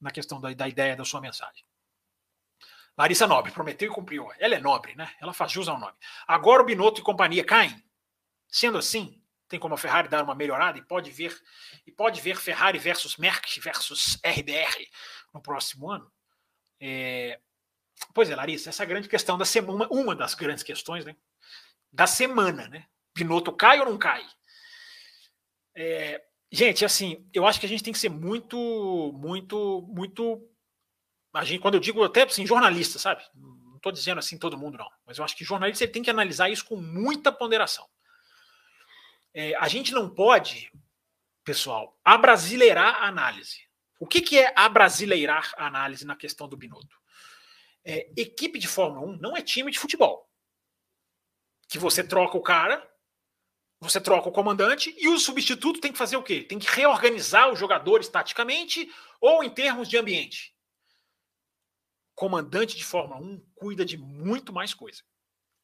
na questão da, da ideia da sua mensagem. Larissa Nobre, prometeu e cumpriu. Ela é nobre, né? Ela faz jus ao nome. Agora o Binotto e companhia caem. Sendo assim, tem como a Ferrari dar uma melhorada e pode ver e pode ver Ferrari versus Merck versus RBR no próximo ano. É, Pois é, Larissa, essa é grande questão da semana, uma das grandes questões, né? Da semana, né? Pinoto cai ou não cai? É, gente, assim, eu acho que a gente tem que ser muito, muito, muito. A gente, quando eu digo até assim, jornalista, sabe? Não estou dizendo assim todo mundo, não. Mas eu acho que jornalista ele tem que analisar isso com muita ponderação. É, a gente não pode, pessoal, abrasileirar a análise. O que, que é abrasileirar a análise na questão do Binotto? É, equipe de Fórmula 1 não é time de futebol. Que você troca o cara, você troca o comandante e o substituto tem que fazer o quê? Tem que reorganizar os jogadores taticamente ou em termos de ambiente. Comandante de Fórmula 1 cuida de muito mais coisa.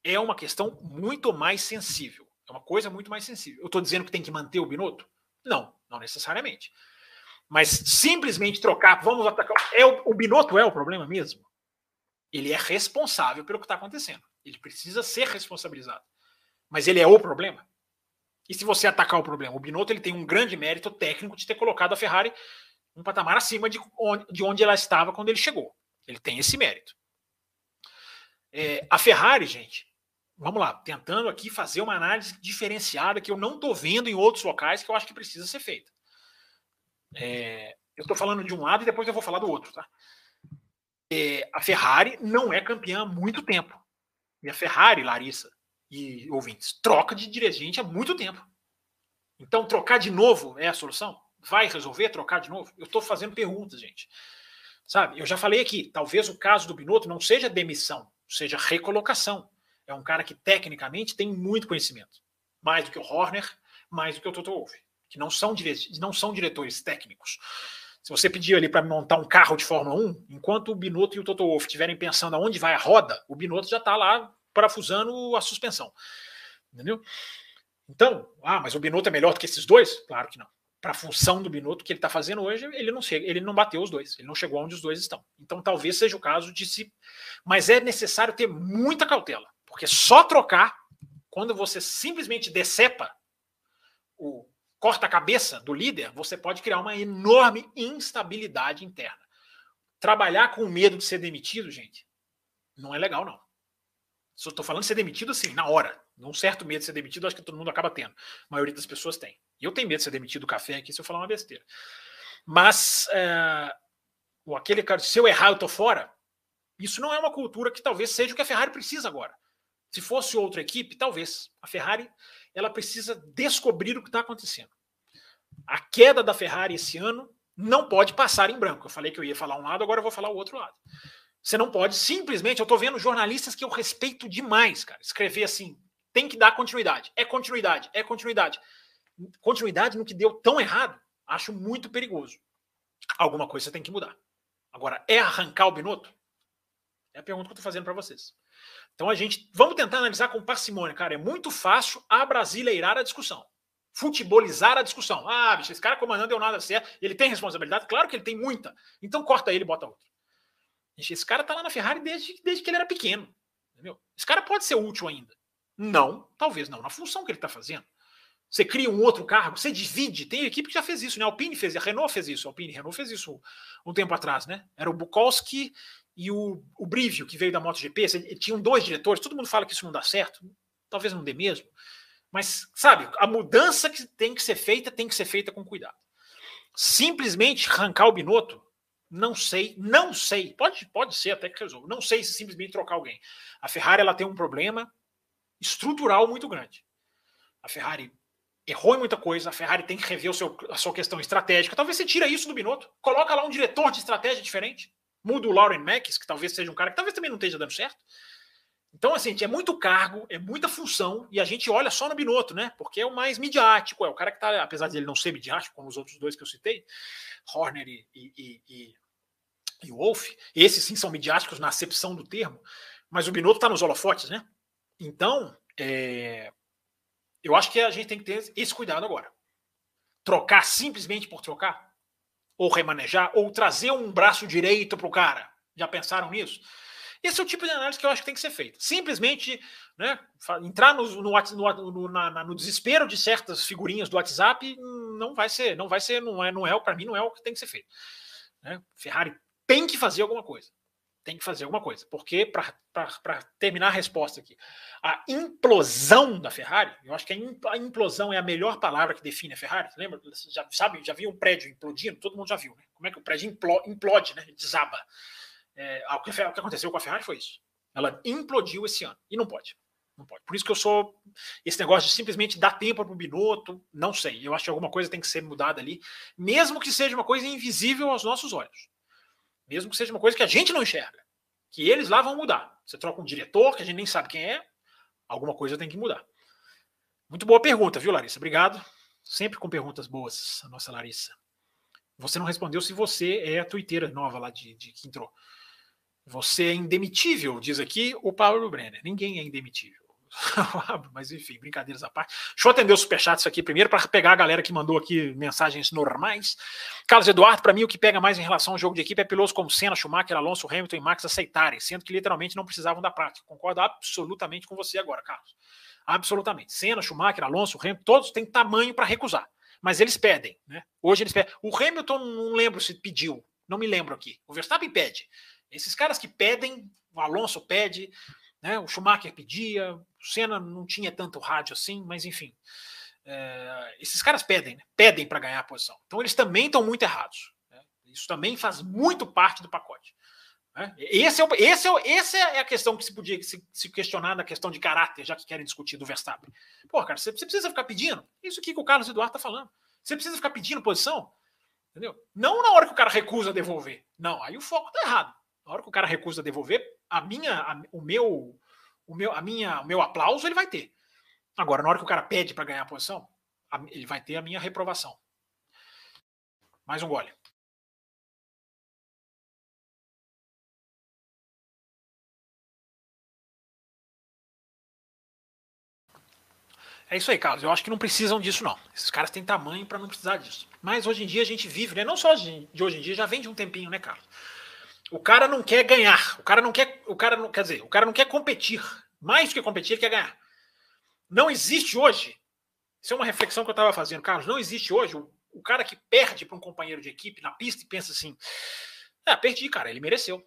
É uma questão muito mais sensível. É uma coisa muito mais sensível. Eu estou dizendo que tem que manter o Binotto? Não, não necessariamente. Mas simplesmente trocar, vamos atacar. É o, o Binotto é o problema mesmo? Ele é responsável pelo que está acontecendo. Ele precisa ser responsabilizado. Mas ele é o problema. E se você atacar o problema? O Binotto ele tem um grande mérito técnico de ter colocado a Ferrari um patamar acima de onde, de onde ela estava quando ele chegou. Ele tem esse mérito. É, a Ferrari, gente, vamos lá, tentando aqui fazer uma análise diferenciada que eu não estou vendo em outros locais que eu acho que precisa ser feita. É, eu estou falando de um lado e depois eu vou falar do outro, tá? é, a Ferrari não é campeã há muito tempo. E a Ferrari, Larissa e ouvintes, troca de dirigente há muito tempo. Então, trocar de novo é a solução? Vai resolver trocar de novo? Eu estou fazendo perguntas, gente. Sabe, eu já falei aqui, talvez o caso do Binotto não seja demissão, seja recolocação. É um cara que tecnicamente tem muito conhecimento. Mais do que o Horner, mais do que o Toto Wolff, que não são, não são diretores técnicos. Se você pedir ali para montar um carro de Fórmula 1, enquanto o Binotto e o Toto Wolff estiverem pensando aonde vai a roda, o Binotto já está lá parafusando a suspensão. Entendeu? Então, ah, mas o Binotto é melhor do que esses dois? Claro que não. Para a função do Binotto que ele está fazendo hoje, ele não chega, ele não bateu os dois, ele não chegou onde os dois estão. Então, talvez seja o caso de se. Mas é necessário ter muita cautela, porque só trocar quando você simplesmente decepa o corta a cabeça do líder, você pode criar uma enorme instabilidade interna. Trabalhar com medo de ser demitido, gente, não é legal, não. Eu estou falando de ser demitido, assim, na hora. Um certo medo de ser demitido, acho que todo mundo acaba tendo. A maioria das pessoas tem. E eu tenho medo de ser demitido do café aqui se eu falar uma besteira. Mas, é, aquele cara, se eu errar, eu tô fora. Isso não é uma cultura que talvez seja o que a Ferrari precisa agora. Se fosse outra equipe, talvez. A Ferrari ela precisa descobrir o que está acontecendo. A queda da Ferrari esse ano não pode passar em branco. Eu falei que eu ia falar um lado, agora eu vou falar o outro lado. Você não pode simplesmente. Eu estou vendo jornalistas que eu respeito demais, cara, escrever assim: tem que dar continuidade. É continuidade, é continuidade. Continuidade no que deu tão errado, acho muito perigoso. Alguma coisa você tem que mudar. Agora, é arrancar o Binotto? É a pergunta que eu estou fazendo para vocês. Então a gente vamos tentar analisar com parcimônia, cara. É muito fácil abrasileirar a discussão, futebolizar a discussão. Ah, bicho, esse cara comandando deu nada certo. Ele tem responsabilidade? Claro que ele tem muita. Então corta ele e bota outro. Esse cara tá lá na Ferrari desde, desde que ele era pequeno. Entendeu? Esse cara pode ser útil ainda. Não, talvez não, na função que ele está fazendo. Você cria um outro cargo, você divide. Tem equipe que já fez isso, né? A Alpine fez, a Renault fez isso, a Alpine, a Renault fez isso um tempo atrás, né? Era o Bukowski e o, o Brivio, que veio da MotoGP. Você, tinham dois diretores, todo mundo fala que isso não dá certo. Talvez não dê mesmo. Mas, sabe, a mudança que tem que ser feita tem que ser feita com cuidado. Simplesmente arrancar o Binotto, não sei, não sei. Pode, pode ser até que resolva. Não sei se simplesmente trocar alguém. A Ferrari ela tem um problema estrutural muito grande. A Ferrari errou em muita coisa, a Ferrari tem que rever seu, a sua questão estratégica. Talvez você tira isso do Binotto, coloca lá um diretor de estratégia diferente, muda o Lauren Max, que talvez seja um cara que talvez também não esteja dando certo. Então, assim, é muito cargo, é muita função, e a gente olha só no Binotto, né? Porque é o mais midiático, é o cara que tá, apesar de ele não ser midiático, como os outros dois que eu citei, Horner e, e, e, e Wolf, esses sim são midiáticos na acepção do termo, mas o Binotto está nos holofotes, né? Então, é, eu acho que a gente tem que ter esse cuidado agora. Trocar simplesmente por trocar, ou remanejar, ou trazer um braço direito para o cara. Já pensaram nisso? Esse é o tipo de análise que eu acho que tem que ser feita. Simplesmente né, entrar no, no, no, na, no, desespero de certas figurinhas do WhatsApp não vai ser, não vai ser, não é, não é para mim, não é o que tem que ser feito. Né? Ferrari tem que fazer alguma coisa tem que fazer alguma coisa. Porque, para terminar a resposta aqui, a implosão da Ferrari, eu acho que a implosão é a melhor palavra que define a Ferrari. Lembra? Já, sabe, já viu um prédio implodindo? Todo mundo já viu, né? Como é que o prédio implode, né? Desaba. É, o, que, o que aconteceu com a Ferrari foi isso. Ela implodiu esse ano. E não pode. Não pode. Por isso que eu sou. Esse negócio de simplesmente dar tempo para o Binotto, não sei. Eu acho que alguma coisa tem que ser mudada ali, mesmo que seja uma coisa invisível aos nossos olhos. Mesmo que seja uma coisa que a gente não enxerga. Que eles lá vão mudar. Você troca um diretor, que a gente nem sabe quem é, alguma coisa tem que mudar. Muito boa pergunta, viu, Larissa? Obrigado. Sempre com perguntas boas, a nossa Larissa. Você não respondeu se você é a tuiteira nova lá de, de que entrou. Você é indemitível, diz aqui o Paulo Brenner. Ninguém é indemitível. Mas enfim, brincadeiras à parte. Deixa eu atender os superchats aqui primeiro para pegar a galera que mandou aqui mensagens normais. Carlos Eduardo, para mim o que pega mais em relação ao jogo de equipe é pilotos como Senna, Schumacher, Alonso, Hamilton e Max aceitarem, sendo que literalmente não precisavam da prática. Concordo absolutamente com você agora, Carlos. Absolutamente. Senna, Schumacher, Alonso, Hamilton, todos têm tamanho para recusar. Mas eles pedem, né? Hoje eles pedem. O Hamilton não lembro se pediu, não me lembro aqui. O Verstappen pede. Esses caras que pedem, o Alonso pede, né? O Schumacher pedia, o Senna não tinha tanto rádio assim, mas enfim. É, esses caras pedem, né? pedem para ganhar a posição. Então eles também estão muito errados. Né? Isso também faz muito parte do pacote. Né? Esse, é o, esse, é o, essa é a questão que se podia se, se, questionar na questão de caráter, já que querem discutir do Verstappen. Pô, cara, você, você precisa ficar pedindo. Isso aqui que o Carlos Eduardo está falando. Você precisa ficar pedindo posição. Entendeu? Não na hora que o cara recusa devolver. Não, aí o foco está errado. Na hora que o cara recusa devolver, a minha, a, o meu, o meu, a minha, o meu aplauso ele vai ter. Agora, na hora que o cara pede para ganhar a posição, a, ele vai ter a minha reprovação. Mais um gole. É isso aí, Carlos. Eu acho que não precisam disso, não. Esses caras têm tamanho para não precisar disso. Mas hoje em dia a gente vive, né? Não só de hoje em dia, já vem de um tempinho, né, Carlos? O cara não quer ganhar. O cara não quer. O cara não quer dizer, o cara não quer competir. Mais do que competir, ele quer ganhar. Não existe hoje. Isso é uma reflexão que eu estava fazendo, Carlos. Não existe hoje o, o cara que perde para um companheiro de equipe na pista e pensa assim: ah, perdi, cara, ele mereceu.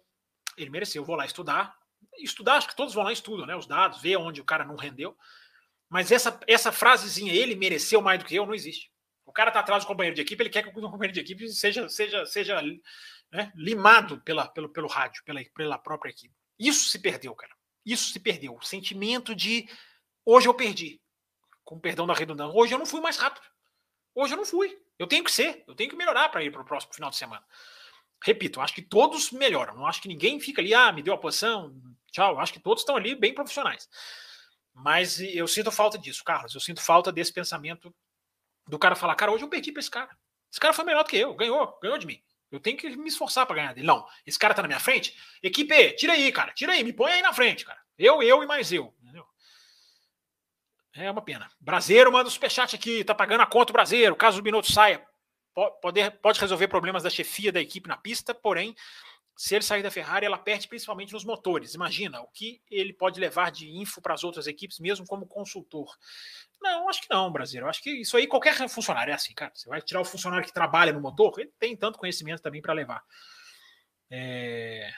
Ele mereceu, vou lá estudar. Estudar, acho que todos vão lá e estudam, né? Os dados, ver onde o cara não rendeu. Mas essa, essa frasezinha, ele mereceu mais do que eu, não existe. O cara tá atrás do companheiro de equipe, ele quer que o companheiro de equipe seja, seja, seja né, limado pela, pelo, pelo rádio, pela, pela própria equipe. Isso se perdeu, cara. Isso se perdeu. O sentimento de hoje eu perdi. Com perdão da redundância. Hoje eu não fui mais rápido. Hoje eu não fui. Eu tenho que ser. Eu tenho que melhorar para ir para o próximo final de semana. Repito, acho que todos melhoram. Não acho que ninguém fica ali, ah, me deu a posição, tchau. Acho que todos estão ali bem profissionais. Mas eu sinto falta disso, Carlos. Eu sinto falta desse pensamento do cara falar, cara, hoje eu perdi para esse cara. Esse cara foi melhor do que eu, ganhou, ganhou de mim. Eu tenho que me esforçar para ganhar dele. Não, esse cara tá na minha frente. Equipe, tira aí, cara. Tira aí, me põe aí na frente, cara. Eu, eu e mais eu. Entendeu? É uma pena. Brasileiro manda o superchat aqui, tá pagando a conta o Brasileiro. Caso o Binotto saia, pode, pode resolver problemas da chefia da equipe na pista, porém, se ele sair da Ferrari, ela perde principalmente nos motores. Imagina o que ele pode levar de info para as outras equipes, mesmo como consultor. Não, acho que não, Brasileiro. Acho que isso aí qualquer funcionário é assim, cara. Você vai tirar o funcionário que trabalha no motor, ele tem tanto conhecimento também para levar. É...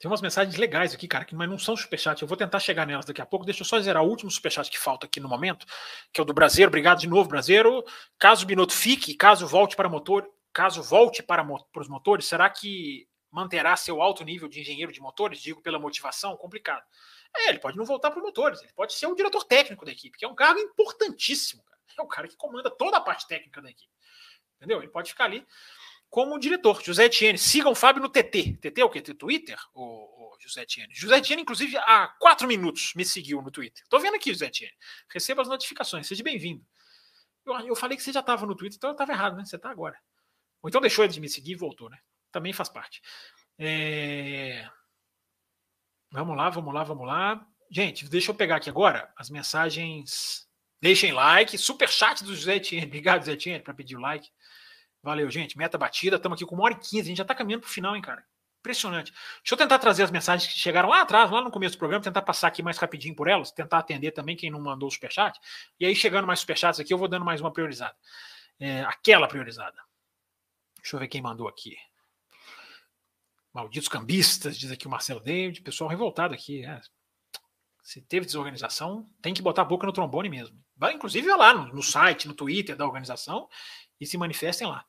Tem umas mensagens legais aqui, cara, que mas não são superchat. Eu vou tentar chegar nelas daqui a pouco. Deixa eu só zerar o último superchat que falta aqui no momento, que é o do Brasileiro. Obrigado de novo, Brasileiro. Caso o Binotto fique, caso volte para motor, caso volte para, para os motores, será que manterá seu alto nível de engenheiro de motores? Digo pela motivação, complicado. É, ele pode não voltar para os motores, ele pode ser o diretor técnico da equipe, que é um cargo importantíssimo. Cara. É o cara que comanda toda a parte técnica da equipe. Entendeu? Ele pode ficar ali como diretor. José Etienne. Sigam o Fábio no TT. TT é o quê? Twitter? O, o José Etienne. José Etienne, inclusive, há quatro minutos me seguiu no Twitter. Tô vendo aqui, José Etienne. Receba as notificações. Seja bem-vindo. Eu, eu falei que você já estava no Twitter, então eu estava errado, né? Você está agora. Ou então deixou ele de me seguir e voltou, né? Também faz parte. É... Vamos lá, vamos lá, vamos lá. Gente, deixa eu pegar aqui agora as mensagens. Deixem like, super chat do José Etienne. Obrigado, José Etienne, para pedir o like. Valeu, gente. Meta batida. Estamos aqui com uma hora e quinze. A gente já está caminhando para o final, hein, cara? Impressionante. Deixa eu tentar trazer as mensagens que chegaram lá atrás, lá no começo do programa, tentar passar aqui mais rapidinho por elas, tentar atender também quem não mandou o superchat. E aí, chegando mais superchats aqui, eu vou dando mais uma priorizada. É, aquela priorizada. Deixa eu ver quem mandou aqui. Malditos cambistas, diz aqui o Marcelo David. Pessoal revoltado aqui. É. Se teve desorganização, tem que botar a boca no trombone mesmo. Vai, inclusive, lá no, no site, no Twitter da organização e se manifestem lá.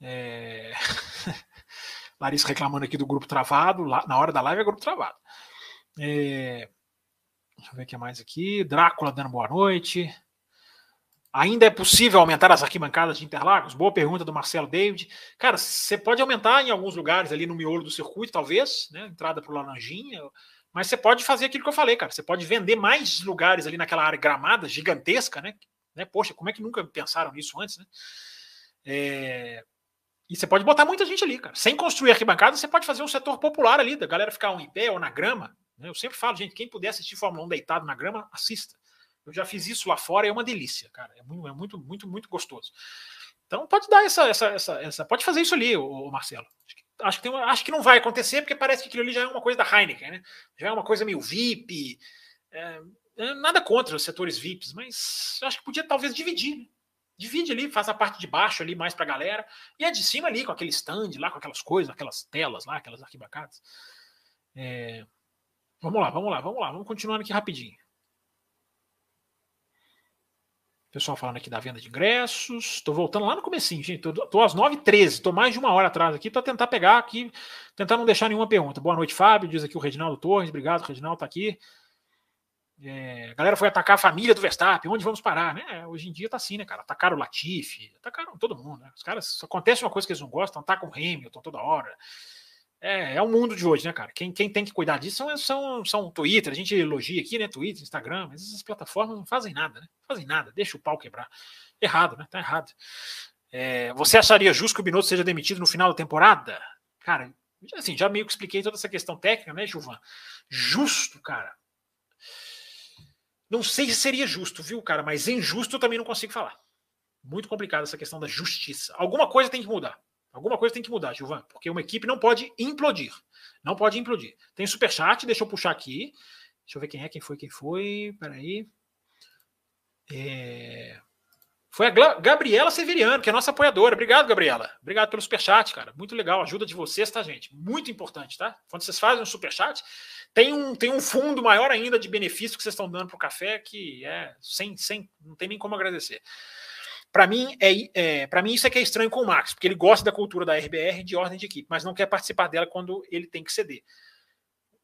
É... Larissa reclamando aqui do grupo travado. Lá, na hora da live é grupo travado. É... Deixa eu ver o que mais aqui. Drácula dando boa noite. Ainda é possível aumentar as arquibancadas de Interlagos? Boa pergunta do Marcelo David. Cara, você pode aumentar em alguns lugares ali no miolo do circuito, talvez, né? Entrada para o Laranjinha, mas você pode fazer aquilo que eu falei, cara. Você pode vender mais lugares ali naquela área gramada gigantesca, né? né? Poxa, como é que nunca pensaram nisso antes, né? É... E você pode botar muita gente ali, cara. Sem construir arquibancada, você pode fazer um setor popular ali, da galera ficar um em pé ou na grama. Né? Eu sempre falo, gente, quem puder assistir Fórmula 1 deitado na grama, assista. Eu já fiz isso lá fora, é uma delícia, cara. É muito, é muito, muito, muito gostoso. Então pode dar essa, essa, essa, essa pode fazer isso ali, o, Marcelo. Acho que, acho que, uma, acho que não vai acontecer porque parece que aquilo ali já é uma coisa da Heineken, né? Já é uma coisa meio VIP. É, é, nada contra os setores VIPs, mas acho que podia talvez dividir. Né? Divide ali, faz a parte de baixo ali mais para a galera e a de cima ali com aquele stand lá, com aquelas coisas, aquelas telas lá, aquelas arquibancadas. É, vamos lá, vamos lá, vamos lá, vamos continuando aqui rapidinho. Pessoal falando aqui da venda de ingressos. Estou voltando lá no comecinho, gente. Estou às 9h13. Estou mais de uma hora atrás aqui para tentar pegar aqui, tentar não deixar nenhuma pergunta. Boa noite, Fábio. Diz aqui o Reginaldo Torres. Obrigado, Reginaldo, está aqui. É, a galera foi atacar a família do Verstappen. Onde vamos parar, né? Hoje em dia tá assim, né, cara? Atacaram o Latifi, atacaram todo mundo, né? Os caras, acontece uma coisa que eles não gostam, atacam o Hamilton toda hora. É, é o mundo de hoje, né, cara? Quem, quem tem que cuidar disso são, são, são Twitter, a gente elogia aqui, né? Twitter, Instagram, mas essas plataformas não fazem nada, né? Não fazem nada, deixa o pau quebrar. Errado, né? Tá errado. É, você acharia justo que o Binotto seja demitido no final da temporada? Cara, assim, já meio que expliquei toda essa questão técnica, né, Gilvan? Justo, cara. Não sei se seria justo, viu, cara? Mas injusto eu também não consigo falar. Muito complicado essa questão da justiça. Alguma coisa tem que mudar. Alguma coisa tem que mudar, Gilvan, porque uma equipe não pode implodir. Não pode implodir. Tem superchat, deixa eu puxar aqui. Deixa eu ver quem é, quem foi, quem foi. Peraí. É... Foi a Gabriela Severiano, que é nossa apoiadora. Obrigado, Gabriela. Obrigado pelo superchat, cara. Muito legal. Ajuda de vocês, tá, gente? Muito importante, tá? Quando vocês fazem um superchat, tem um, tem um fundo maior ainda de benefício que vocês estão dando pro café que é sem, sem, não tem nem como agradecer. Para mim, é, é para mim, isso é que é estranho com o Max, porque ele gosta da cultura da RBR de ordem de equipe, mas não quer participar dela quando ele tem que ceder.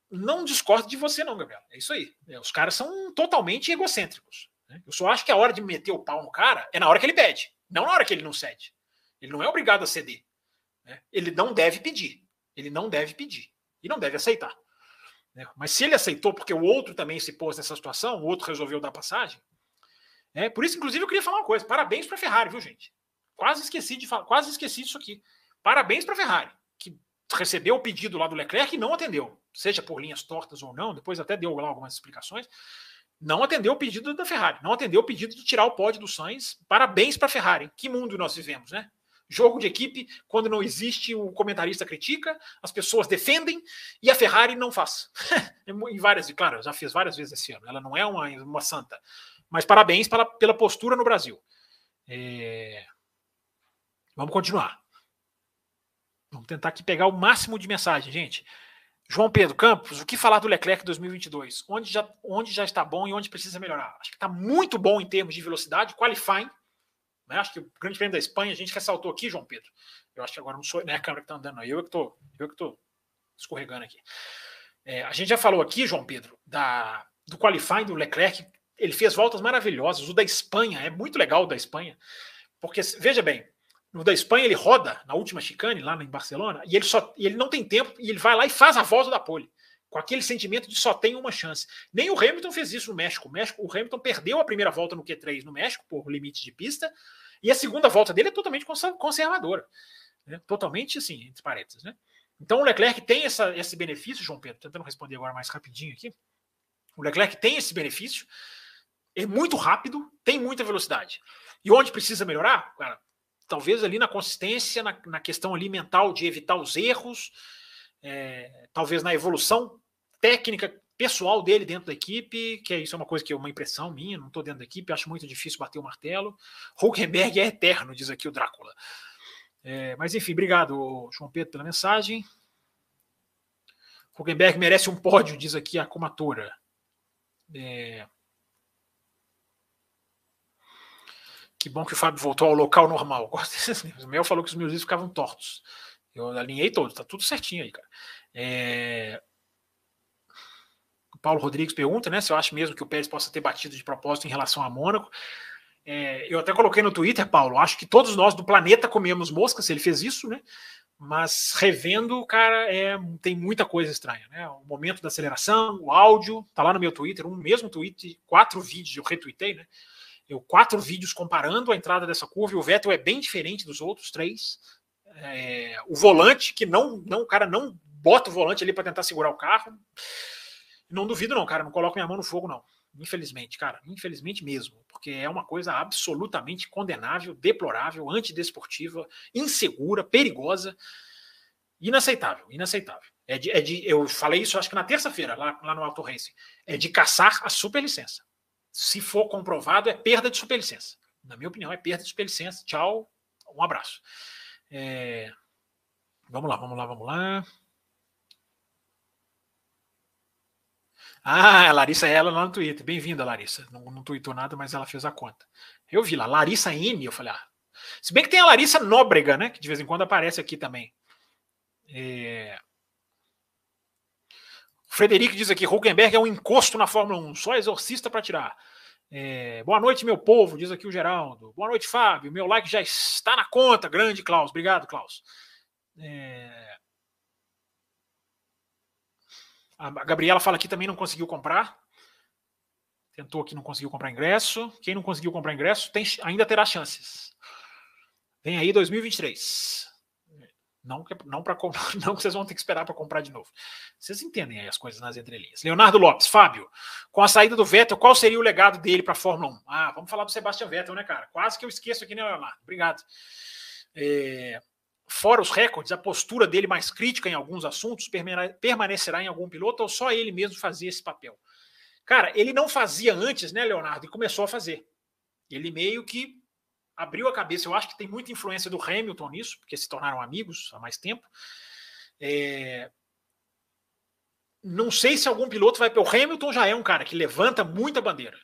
Não discordo de você, não, Gabriel. É isso aí. É, os caras são totalmente egocêntricos. Né? Eu só acho que a hora de meter o pau no cara é na hora que ele pede, não na hora que ele não cede. Ele não é obrigado a ceder. Né? Ele não deve pedir. Ele não deve pedir. E não deve aceitar. Né? Mas se ele aceitou porque o outro também se pôs nessa situação, o outro resolveu dar passagem, é, por isso, inclusive, eu queria falar uma coisa. Parabéns para a Ferrari, viu, gente? quase esqueci de falar, quase esqueci disso aqui. Parabéns para a Ferrari, que recebeu o pedido lá do Leclerc e não atendeu, seja por linhas tortas ou não, depois até deu lá algumas explicações. Não atendeu o pedido da Ferrari, não atendeu o pedido de tirar o pódio do Sainz. Parabéns para a Ferrari. Que mundo nós vivemos, né? Jogo de equipe, quando não existe, o comentarista critica, as pessoas defendem e a Ferrari não faz. em várias, claro, já fez várias vezes esse ano. Ela não é uma, uma santa. Mas parabéns pela, pela postura no Brasil. É... Vamos continuar. Vamos tentar aqui pegar o máximo de mensagem, gente. João Pedro Campos, o que falar do Leclerc 2022? Onde já, onde já está bom e onde precisa melhorar? Acho que está muito bom em termos de velocidade, qualifying. Né? Acho que o Grande Prêmio da Espanha, a gente ressaltou aqui, João Pedro. Eu acho que agora não sou não é a câmera que está andando. Eu que estou eu que escorregando aqui. É, a gente já falou aqui, João Pedro, da, do qualifying do Leclerc. Ele fez voltas maravilhosas. O da Espanha é muito legal o da Espanha. Porque, veja bem, no da Espanha ele roda na última chicane lá em Barcelona e ele só ele não tem tempo e ele vai lá e faz a volta da pole com aquele sentimento de só tem uma chance. Nem o Hamilton fez isso no México. O, México, o Hamilton perdeu a primeira volta no Q3 no México por limite de pista e a segunda volta dele é totalmente conservadora, né? totalmente assim entre parênteses, né? Então o Leclerc tem essa, esse benefício, João Pedro, tentando responder agora mais rapidinho aqui. O Leclerc tem esse benefício, é muito rápido, tem muita velocidade. E onde precisa melhorar? Cara, talvez ali na consistência, na, na questão ali mental de evitar os erros, é, talvez na evolução técnica pessoal dele dentro da equipe, que é isso é uma coisa que é uma impressão minha, não estou dentro da equipe, acho muito difícil bater o martelo. Hulkenberg é eterno, diz aqui o Drácula. É, mas enfim, obrigado, João Pedro, pela mensagem. Hulkenberg merece um pódio, diz aqui a comatora. É, Que bom que o Fábio voltou ao local normal. O Mel falou que os meus livros ficavam tortos. Eu alinhei todos, tá tudo certinho aí, cara. É... O Paulo Rodrigues pergunta, né, se eu acho mesmo que o Pérez possa ter batido de propósito em relação a Mônaco. É, eu até coloquei no Twitter, Paulo, acho que todos nós do planeta comemos mosca se ele fez isso, né? Mas revendo, cara, é, tem muita coisa estranha, né? O momento da aceleração, o áudio, tá lá no meu Twitter, um mesmo tweet, quatro vídeos eu retuitei, né? Eu quatro vídeos comparando a entrada dessa curva e o Vettel é bem diferente dos outros três. É, o volante, que não, não, o cara não bota o volante ali para tentar segurar o carro. Não duvido, não, cara. Não coloco minha mão no fogo, não. Infelizmente, cara. Infelizmente mesmo. Porque é uma coisa absolutamente condenável, deplorável, antidesportiva, insegura, perigosa. Inaceitável, inaceitável. É de, é de, eu falei isso acho que na terça-feira, lá, lá no Auto Racing. É de caçar a superlicença se for comprovado, é perda de superlicença. Na minha opinião, é perda de superlicença. Tchau, um abraço. É... Vamos lá, vamos lá, vamos lá. Ah, a Larissa é ela lá no Twitter. Bem-vinda, Larissa. Não, não tweetou nada, mas ela fez a conta. Eu vi lá, Larissa N, eu falei, ah. Se bem que tem a Larissa Nóbrega, né? Que de vez em quando aparece aqui também. É... Frederico diz aqui: Huckenberg é um encosto na Fórmula 1, só exorcista para tirar. É, boa noite, meu povo, diz aqui o Geraldo. Boa noite, Fábio. Meu like já está na conta. Grande, Klaus. Obrigado, Klaus. É... A Gabriela fala que também não conseguiu comprar. Tentou aqui, não conseguiu comprar ingresso. Quem não conseguiu comprar ingresso tem, ainda terá chances. Vem aí 2023. Não, não, pra, não que vocês vão ter que esperar para comprar de novo. Vocês entendem aí as coisas nas entrelinhas. Leonardo Lopes, Fábio, com a saída do Vettel, qual seria o legado dele para a Fórmula 1? Ah, vamos falar do Sebastian Vettel, né, cara? Quase que eu esqueço aqui, né, Leonardo? Obrigado. É, fora os recordes, a postura dele mais crítica em alguns assuntos permanecerá em algum piloto ou só ele mesmo fazia esse papel? Cara, ele não fazia antes, né, Leonardo? E começou a fazer. Ele meio que abriu a cabeça. Eu acho que tem muita influência do Hamilton nisso, porque se tornaram amigos há mais tempo. É... Não sei se algum piloto vai. O Hamilton já é um cara que levanta muita bandeira.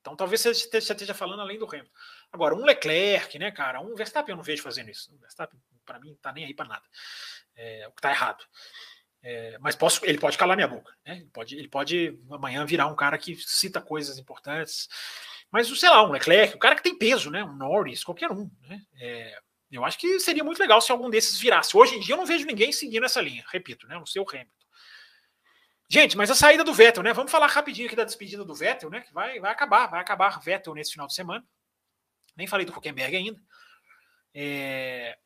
Então talvez você esteja falando além do Hamilton. Agora, um Leclerc, né, cara? Um Verstappen eu não vejo fazendo isso. O Verstappen, para mim, não tá nem aí para nada. É, o que tá errado. É, mas posso, ele pode calar minha boca. Né? Ele, pode, ele pode amanhã virar um cara que cita coisas importantes. Mas, sei lá, um Leclerc, o cara que tem peso, né? Um Norris, qualquer um. Né? É, eu acho que seria muito legal se algum desses virasse. Hoje em dia eu não vejo ninguém seguindo essa linha, repito, né? Não sei o Hamilton. Gente, mas a saída do Vettel, né? Vamos falar rapidinho aqui da despedida do Vettel, né? Que vai, vai acabar, vai acabar Vettel nesse final de semana. Nem falei do Huckenberg ainda. É...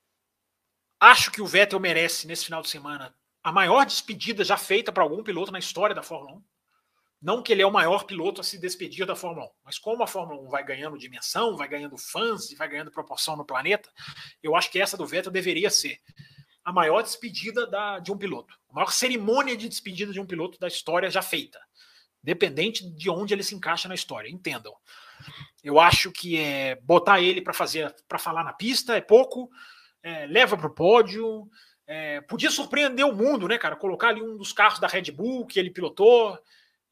Acho que o Vettel merece, nesse final de semana, a maior despedida já feita para algum piloto na história da Fórmula 1. Não que ele é o maior piloto a se despedir da Fórmula 1, mas como a Fórmula 1 vai ganhando dimensão, vai ganhando fãs e vai ganhando proporção no planeta, eu acho que essa do Vettel deveria ser a maior despedida da, de um piloto, a maior cerimônia de despedida de um piloto da história já feita, dependente de onde ele se encaixa na história, entendam. Eu acho que é botar ele para fazer, para falar na pista é pouco, é, leva para o pódio, é, podia surpreender o mundo, né, cara? Colocar ali um dos carros da Red Bull que ele pilotou,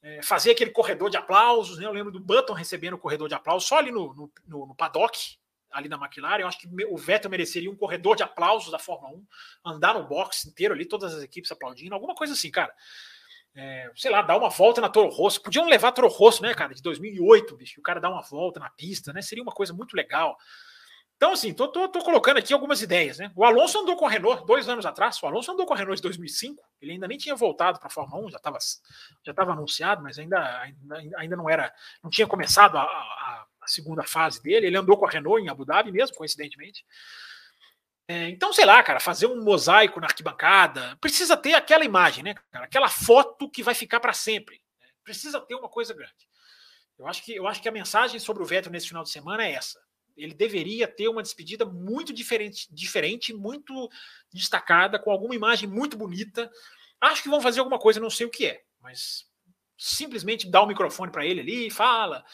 é, fazer aquele corredor de aplausos, né? Eu lembro do Button recebendo o corredor de aplausos só ali no, no, no, no paddock, ali na McLaren. Eu acho que o Vettel mereceria um corredor de aplausos da Fórmula 1, andar no box inteiro ali, todas as equipes aplaudindo, alguma coisa assim, cara. É, sei lá, dar uma volta na Toro Rosso. Podiam levar Toro Rosso, né, cara, de 2008, bicho. O cara dar uma volta na pista, né? Seria uma coisa muito legal. Então, assim, tô, tô, tô, colocando aqui algumas ideias, né? O Alonso andou com a Renault dois anos atrás. O Alonso andou com a Renault de 2005. Ele ainda nem tinha voltado para a Fórmula 1, já estava já tava anunciado, mas ainda, ainda, ainda não era, não tinha começado a, a, a, segunda fase dele. Ele andou com a Renault em Abu Dhabi mesmo, coincidentemente. É, então, sei lá, cara, fazer um mosaico na arquibancada precisa ter aquela imagem, né, cara? Aquela foto que vai ficar para sempre. Né? Precisa ter uma coisa grande. Eu acho que eu acho que a mensagem sobre o Vettel nesse final de semana é essa ele deveria ter uma despedida muito diferente, diferente, muito destacada, com alguma imagem muito bonita. Acho que vão fazer alguma coisa, não sei o que é, mas simplesmente dá o microfone para ele ali, fala,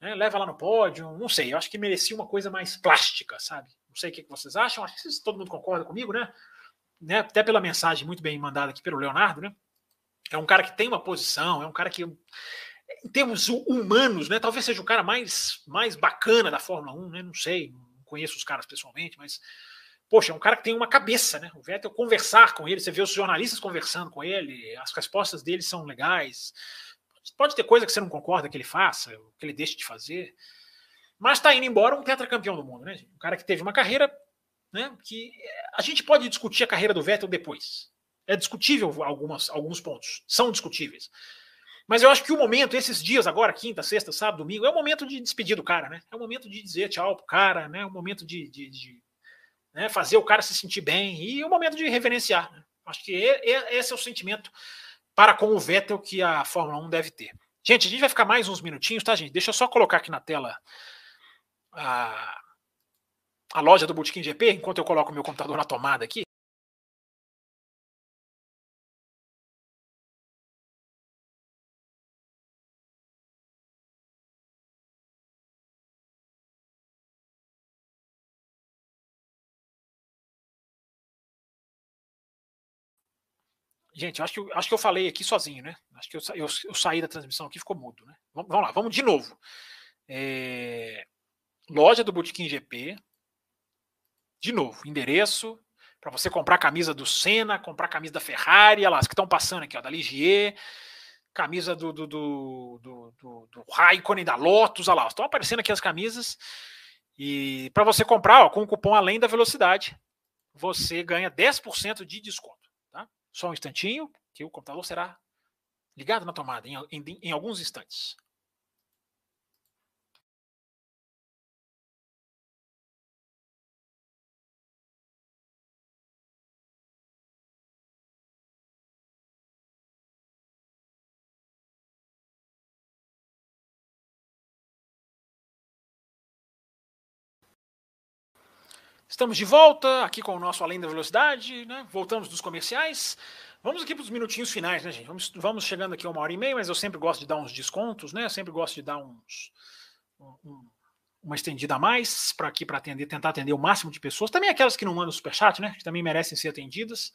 né, leva lá no pódio, não sei. Eu acho que merecia uma coisa mais plástica, sabe? Não sei o que vocês acham. Acho que todo mundo concorda comigo, né? né? Até pela mensagem muito bem mandada aqui pelo Leonardo, né? É um cara que tem uma posição, é um cara que em termos humanos, né? Talvez seja o cara mais, mais bacana da Fórmula 1, né? Não sei, não conheço os caras pessoalmente, mas poxa, é um cara que tem uma cabeça, né? O Vettel conversar com ele, você vê os jornalistas conversando com ele, as respostas dele são legais. Pode ter coisa que você não concorda que ele faça, que ele deixe de fazer, mas está indo embora um tetracampeão do mundo, né? Um cara que teve uma carreira, né? Que a gente pode discutir a carreira do Vettel depois. É discutível algumas, alguns pontos, são discutíveis. Mas eu acho que o momento, esses dias agora, quinta, sexta, sábado, domingo, é o momento de despedir do cara, né? É o momento de dizer tchau pro cara, né? É o momento de, de, de né? fazer o cara se sentir bem e é o momento de reverenciar. Né? Acho que esse é o sentimento para com o Vettel que a Fórmula 1 deve ter. Gente, a gente vai ficar mais uns minutinhos, tá, gente? Deixa eu só colocar aqui na tela a, a loja do Bootkin GP, enquanto eu coloco o meu computador na tomada aqui. Gente, acho que, acho que eu falei aqui sozinho, né? Acho que eu, eu, eu saí da transmissão aqui ficou mudo, né? Vamos, vamos lá, vamos de novo. É, loja do Botequim GP. De novo, endereço para você comprar a camisa do Senna, comprar a camisa da Ferrari, olha lá, as que estão passando aqui, ó, da Ligier, camisa do, do, do, do, do, do Raikkonen, da Lotus, olha lá, estão aparecendo aqui as camisas. E para você comprar, ó, com o cupom Além da Velocidade, você ganha 10% de desconto. Só um instantinho, que o computador será ligado na tomada em, em, em alguns instantes. Estamos de volta aqui com o nosso Além da Velocidade, né? Voltamos dos comerciais. Vamos aqui para os minutinhos finais, né, gente? Vamos, vamos chegando aqui a uma hora e meia, mas eu sempre gosto de dar uns descontos, né? Eu sempre gosto de dar uns. Um, uma estendida a mais para aqui para atender, tentar atender o máximo de pessoas. Também aquelas que não mandam superchat, né? Que também merecem ser atendidas.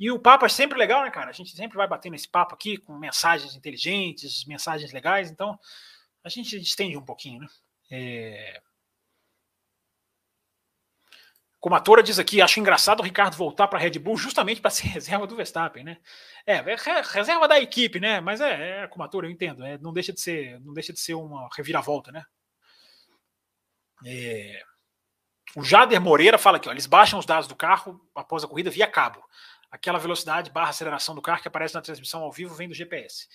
E o papo é sempre legal, né, cara? A gente sempre vai batendo esse papo aqui com mensagens inteligentes, mensagens legais. Então, a gente estende um pouquinho, né? É... Como a Tora diz aqui, acho engraçado o Ricardo voltar para a Red Bull justamente para ser reserva do Verstappen, né? É, reserva da equipe, né? Mas é, é como a Tora, eu entendo. É, não deixa de ser, não deixa de ser uma reviravolta, né? É, o Jader Moreira fala aqui, ó, eles baixam os dados do carro após a corrida via cabo. Aquela velocidade barra aceleração do carro que aparece na transmissão ao vivo vem do GPS.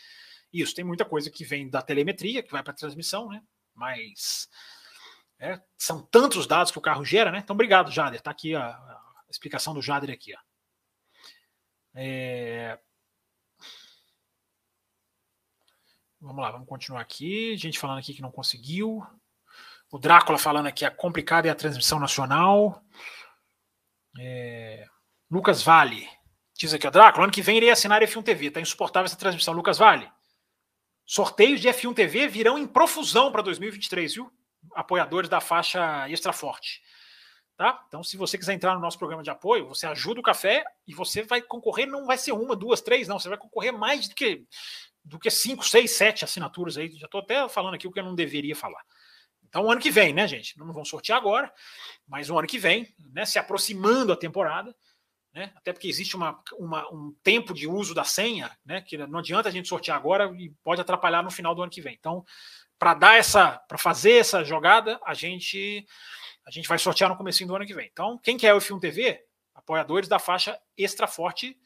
Isso, tem muita coisa que vem da telemetria, que vai para a transmissão, né? Mas É, são tantos dados que o carro gera, né? Então, obrigado, Jader. Está aqui a, a, explicação do Jader aqui. Ó. É... Vamos lá, vamos continuar aqui. Gente falando aqui que não conseguiu. O Drácula falando aqui, a complicada é a transmissão nacional. É... Lucas Vale. Diz aqui, o Drácula, ano que vem irei assinar F1 TV. Tá insuportável essa transmissão. Lucas Vale. Sorteios de F1 TV virão em profusão para 2023, viu? Apoiadores da faixa extra forte. Tá? Então, se você quiser entrar no nosso programa de apoio, você ajuda o café e você vai concorrer, não vai ser uma, duas, três, não. Você vai concorrer mais do que do que cinco, seis, sete assinaturas aí. Já estou até falando aqui o que eu não deveria falar. Então, ano que vem, né, gente? Não vamos sortear agora, mas o ano que vem, né, se aproximando a temporada, né, até porque existe uma, uma, um tempo de uso da senha, né, que não adianta a gente sortear agora e pode atrapalhar no final do ano que vem. Então, para dar essa, para fazer essa jogada, a gente a gente vai sortear no começo do ano que vem. Então, quem quer o F1 TV, apoiadores da faixa extra forte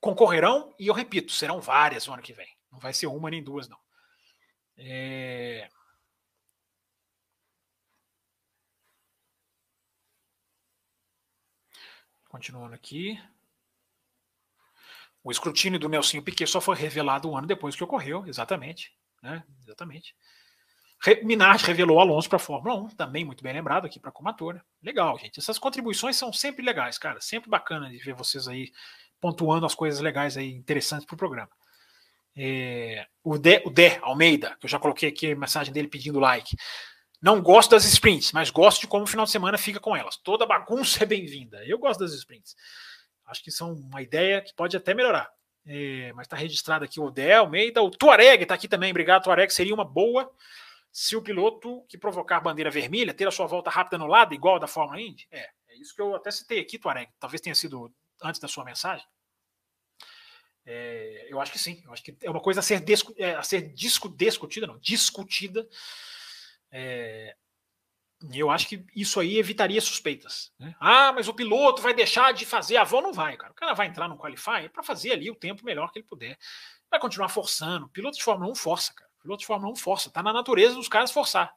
concorrerão e eu repito, serão várias no ano que vem. Não vai ser uma nem duas, não. É... Continuando aqui. O escrutínio do Nelsinho Piquet só foi revelado um ano depois que ocorreu, exatamente. Né? Exatamente. Minardi revelou Alonso para a Fórmula 1, também muito bem lembrado aqui para a comatora. Legal, gente. Essas contribuições são sempre legais, cara. Sempre bacana de ver vocês aí pontuando as coisas legais aí, interessantes para o programa. É, o, Dé, o Almeida, que eu já coloquei aqui a mensagem dele pedindo like. Não gosto das sprints, mas gosto de como o final de semana fica com elas. Toda bagunça é bem-vinda. Eu gosto das sprints. Acho que são uma ideia que pode até melhorar. É, mas está registrado aqui o Dé Almeida. O Tuareg está aqui também. Obrigado, Tuareg. Seria uma boa se o piloto que provocar bandeira vermelha ter a sua volta rápida no lado, igual da Fórmula Indy. É, é isso que eu até citei aqui, Tuareg. Talvez tenha sido antes da sua mensagem. É, eu acho que sim. Eu acho que é uma coisa a ser, discu é, a ser discu discutida, não, discutida é, eu acho que isso aí evitaria suspeitas. Né? Ah, mas o piloto vai deixar de fazer a volta? Não vai, cara. O cara vai entrar no qualify para fazer ali o tempo melhor que ele puder. Vai continuar forçando. Piloto de Fórmula 1 força, cara. Piloto de Fórmula 1 força. Tá na natureza dos caras forçar.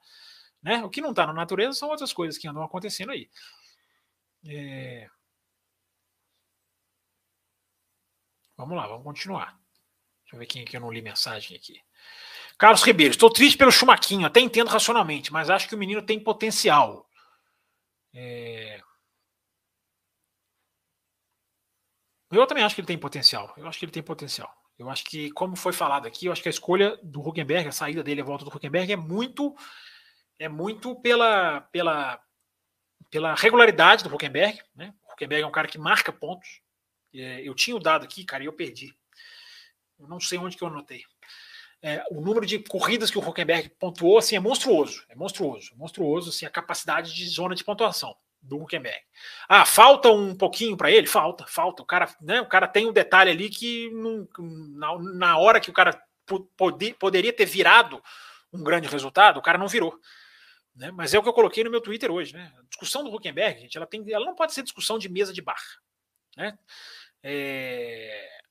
Né? O que não está na natureza são outras coisas que andam acontecendo aí. É... Vamos lá, vamos continuar. Deixa eu ver quem é que eu não li mensagem aqui. Carlos Ribeiro, estou triste pelo Chumaquinho, até entendo racionalmente, mas acho que o menino tem potencial. É... Eu também acho que ele tem potencial. Eu acho que ele tem potencial. Eu acho que, como foi falado aqui, eu acho que a escolha do Huckenberg, a saída dele, a volta do Huckenberg é muito, é muito pela, pela, pela regularidade do Huckenberg. Né? O Huckenberg é um cara que marca pontos. É, eu tinha o dado aqui, cara, e eu perdi. Eu não sei onde que eu anotei é, o número de corridas que o Huckenberg pontuou assim, é monstruoso. É monstruoso. Monstruoso assim, a capacidade de zona de pontuação do Huckenberg. Ah, falta um pouquinho para ele? Falta, falta. O cara, né, o cara tem um detalhe ali que não, na, na hora que o cara pode, poderia ter virado um grande resultado, o cara não virou. Né? Mas é o que eu coloquei no meu Twitter hoje. Né? A discussão do Huckenberg, gente, ela, tem, ela não pode ser discussão de mesa de bar. Né? É,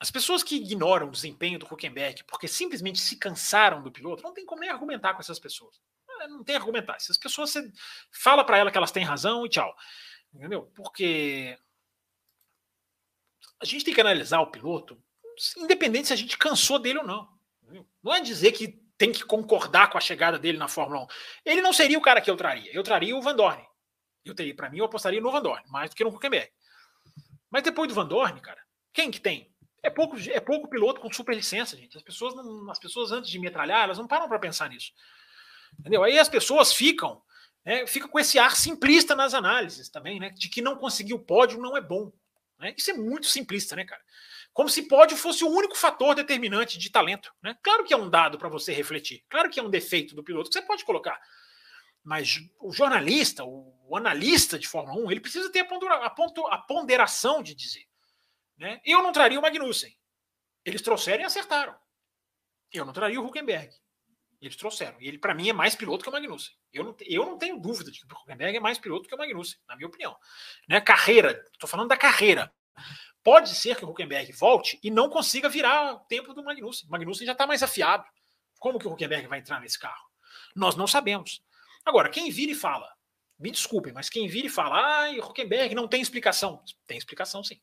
as pessoas que ignoram o desempenho do Huckenberg porque simplesmente se cansaram do piloto, não tem como nem argumentar com essas pessoas. É, não tem argumentar. Essas pessoas, você fala para elas que elas têm razão e tchau. Entendeu? Porque a gente tem que analisar o piloto, independente se a gente cansou dele ou não. Entendeu? Não é dizer que tem que concordar com a chegada dele na Fórmula 1. Ele não seria o cara que eu traria. Eu traria o Van Dorn. Eu teria, para mim, eu apostaria no Van Dorn, mais do que no Huckenberg. Mas depois do Van Dorn, cara, quem que tem? É pouco, é pouco piloto com super licença, gente. As pessoas, não, as pessoas antes de metralhar, elas não param para pensar nisso. Entendeu? Aí as pessoas ficam, né, com esse ar simplista nas análises também, né? De que não conseguir o pódio não é bom. Né? Isso é muito simplista, né, cara? Como se pódio fosse o único fator determinante de talento. Né? Claro que é um dado para você refletir. Claro que é um defeito do piloto que você pode colocar. Mas o jornalista, o analista de Fórmula 1, ele precisa ter a ponderação de dizer né? Eu não traria o Magnussen. Eles trouxeram e acertaram. Eu não traria o Huckenberg. Eles trouxeram. E ele, para mim, é mais piloto que o Magnussen. Eu não, eu não tenho dúvida de que o Huckenberg é mais piloto que o Magnussen, na minha opinião. Né? Carreira, estou falando da carreira. Pode ser que o Huckenberg volte e não consiga virar o tempo do Magnussen. O Magnussen já está mais afiado. Como que o Huckenberg vai entrar nesse carro? Nós não sabemos. Agora, quem vira e fala, me desculpem, mas quem vira e fala, ah, Huckenberg não tem explicação. Tem explicação, sim.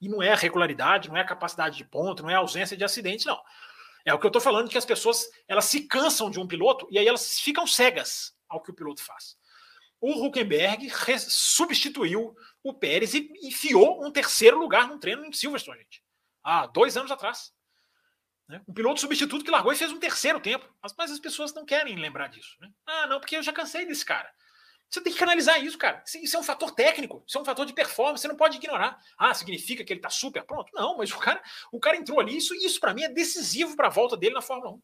E não é a regularidade, não é a capacidade de ponto, não é a ausência de acidentes, não. É o que eu estou falando que as pessoas elas se cansam de um piloto e aí elas ficam cegas ao que o piloto faz. O Huckenberg substituiu o Pérez e enfiou um terceiro lugar num treino em Silverstone, gente. Há dois anos atrás. Né? Um piloto substituto que largou e fez um terceiro tempo. Mas, mas as pessoas não querem lembrar disso. Né? Ah, não, porque eu já cansei desse cara. Você tem que canalizar isso, cara. Isso é um fator técnico, isso é um fator de performance, você não pode ignorar. Ah, significa que ele tá super pronto? Não, mas o cara, o cara entrou ali, isso, isso para mim é decisivo para a volta dele na Fórmula 1.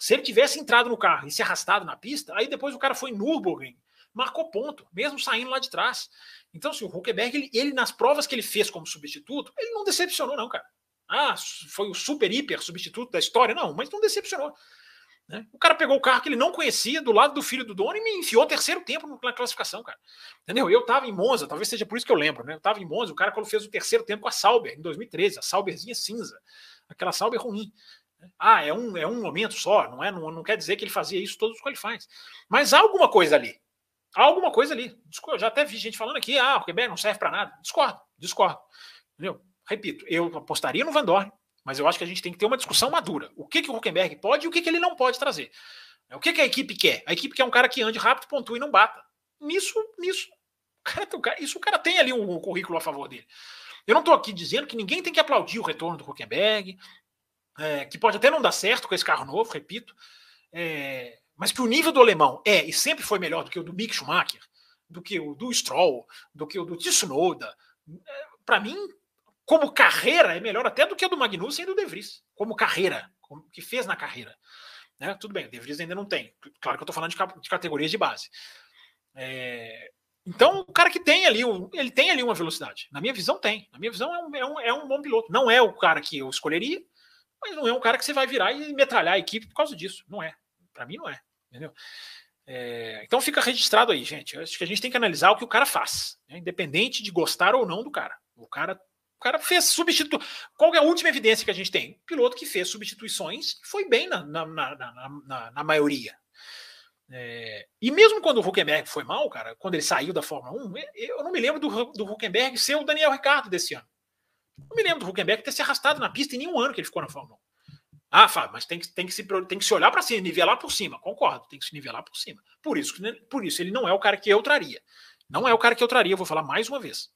Se ele tivesse entrado no carro e se arrastado na pista, aí depois o cara foi Nürburgring, marcou ponto, mesmo saindo lá de trás. Então, assim, o Huckenberg, ele, ele, nas provas que ele fez como substituto, ele não decepcionou, não, cara. Ah, foi o super hiper substituto da história. Não, mas não decepcionou. Né? O cara pegou o carro que ele não conhecia do lado do filho do dono e me enfiou terceiro tempo na classificação, cara. Entendeu? Eu tava em Monza, talvez seja por isso que eu lembro, né? Eu tava em Monza, o cara quando fez o terceiro tempo com a Sauber, em 2013, a Sauberzinha cinza, aquela Sauber ruim. Né? Ah, é um, é um momento só, não é? Não, não quer dizer que ele fazia isso todos os qualifies. Mas há alguma coisa ali. Há alguma coisa ali. Eu já até vi gente falando aqui, ah, o Quebec não serve para nada. Discordo, discordo. Entendeu? Repito, eu apostaria no Van Dorn, mas eu acho que a gente tem que ter uma discussão madura. O que, que o Huckenberg pode e o que, que ele não pode trazer. O que, que a equipe quer? A equipe quer um cara que ande rápido, pontue e não bata. Nisso, nisso, cara, isso o cara tem ali um currículo a favor dele. Eu não estou aqui dizendo que ninguém tem que aplaudir o retorno do Huckenberg, é, que pode até não dar certo com esse carro novo, repito, é, mas que o nível do alemão é e sempre foi melhor do que o do Mick Schumacher, do que o do Stroll, do que o do Tsunoda. É, Para mim, como carreira, é melhor até do que a do Magnussen e do De Vries. Como carreira, como que fez na carreira. Né? Tudo bem, o De Vries ainda não tem. Claro que eu estou falando de, de, categorias de base. É, então, o cara que tem ali, ele tem ali uma velocidade. Na minha visão, tem. Na minha visão, é um, é um, é um bom piloto. Não é o cara que eu escolheria, mas não é um cara que você vai virar e metralhar a equipe por causa disso. Não é. Para mim, não é. Entendeu? É, então fica registrado aí, gente. Eu acho que a gente tem que analisar o que o cara faz, né? independente de gostar ou não do cara. O cara o cara fez substituição. Qual é a última evidência que a gente tem? piloto que fez substituições foi bem na, na, na, na, na maioria. É, e mesmo quando o Huckenberg foi mal, cara, quando ele saiu da Fórmula 1, eu não me lembro do, do Huckenberg ser o Daniel Ricardo desse ano. Não me lembro do Huckenberg ter se arrastado na pista em nenhum ano que ele ficou na Fórmula 1. Ah, Fábio, mas tem que, tem que, se, tem que se olhar para cima, nivelar por cima. Concordo, tem que se nivelar por cima. Por isso, por isso, ele não é o cara que eu traria. Não é o cara que eu traria, vou falar mais uma vez.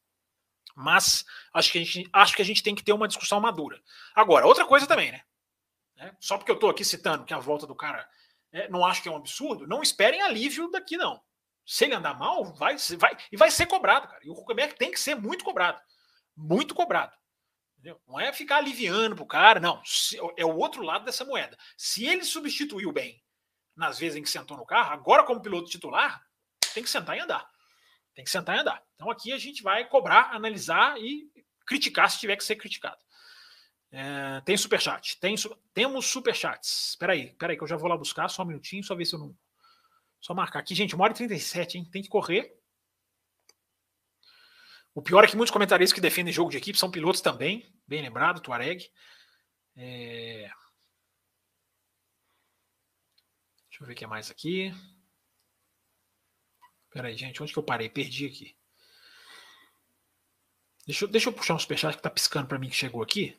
Mas acho que a gente, acho que a gente tem que ter uma discussão madura. Agora, outra coisa também, né? É, só porque eu estou aqui citando que a volta do cara é, não acho que é um absurdo, não esperem alívio daqui, não. Se ele andar mal, vai, vai e vai ser cobrado, cara. E o Huckenberg tem que ser muito cobrado. Muito cobrado. Entendeu? Não é ficar aliviando pro cara, não. É o outro lado dessa moeda. Se ele substituiu bem nas vezes em que sentou no carro, agora como piloto titular, tem que sentar e andar. Tem que sentar e andar. Então aqui a gente vai cobrar, analisar e criticar se tiver que ser criticado. É, tem superchat. Tem, temos superchats. Espera aí, espera aí, que eu já vou lá buscar, só um minutinho, só ver se eu não. Só marcar aqui, gente, uma hora e 37, hein? Tem que correr. O pior é que muitos comentaristas que defendem jogo de equipe são pilotos também. Bem lembrado, Tuareg. É... Deixa eu ver o que é mais aqui. Espera aí, gente, onde que eu parei? Perdi aqui. Deixa eu, deixa eu puxar um superchat que tá piscando para mim que chegou aqui.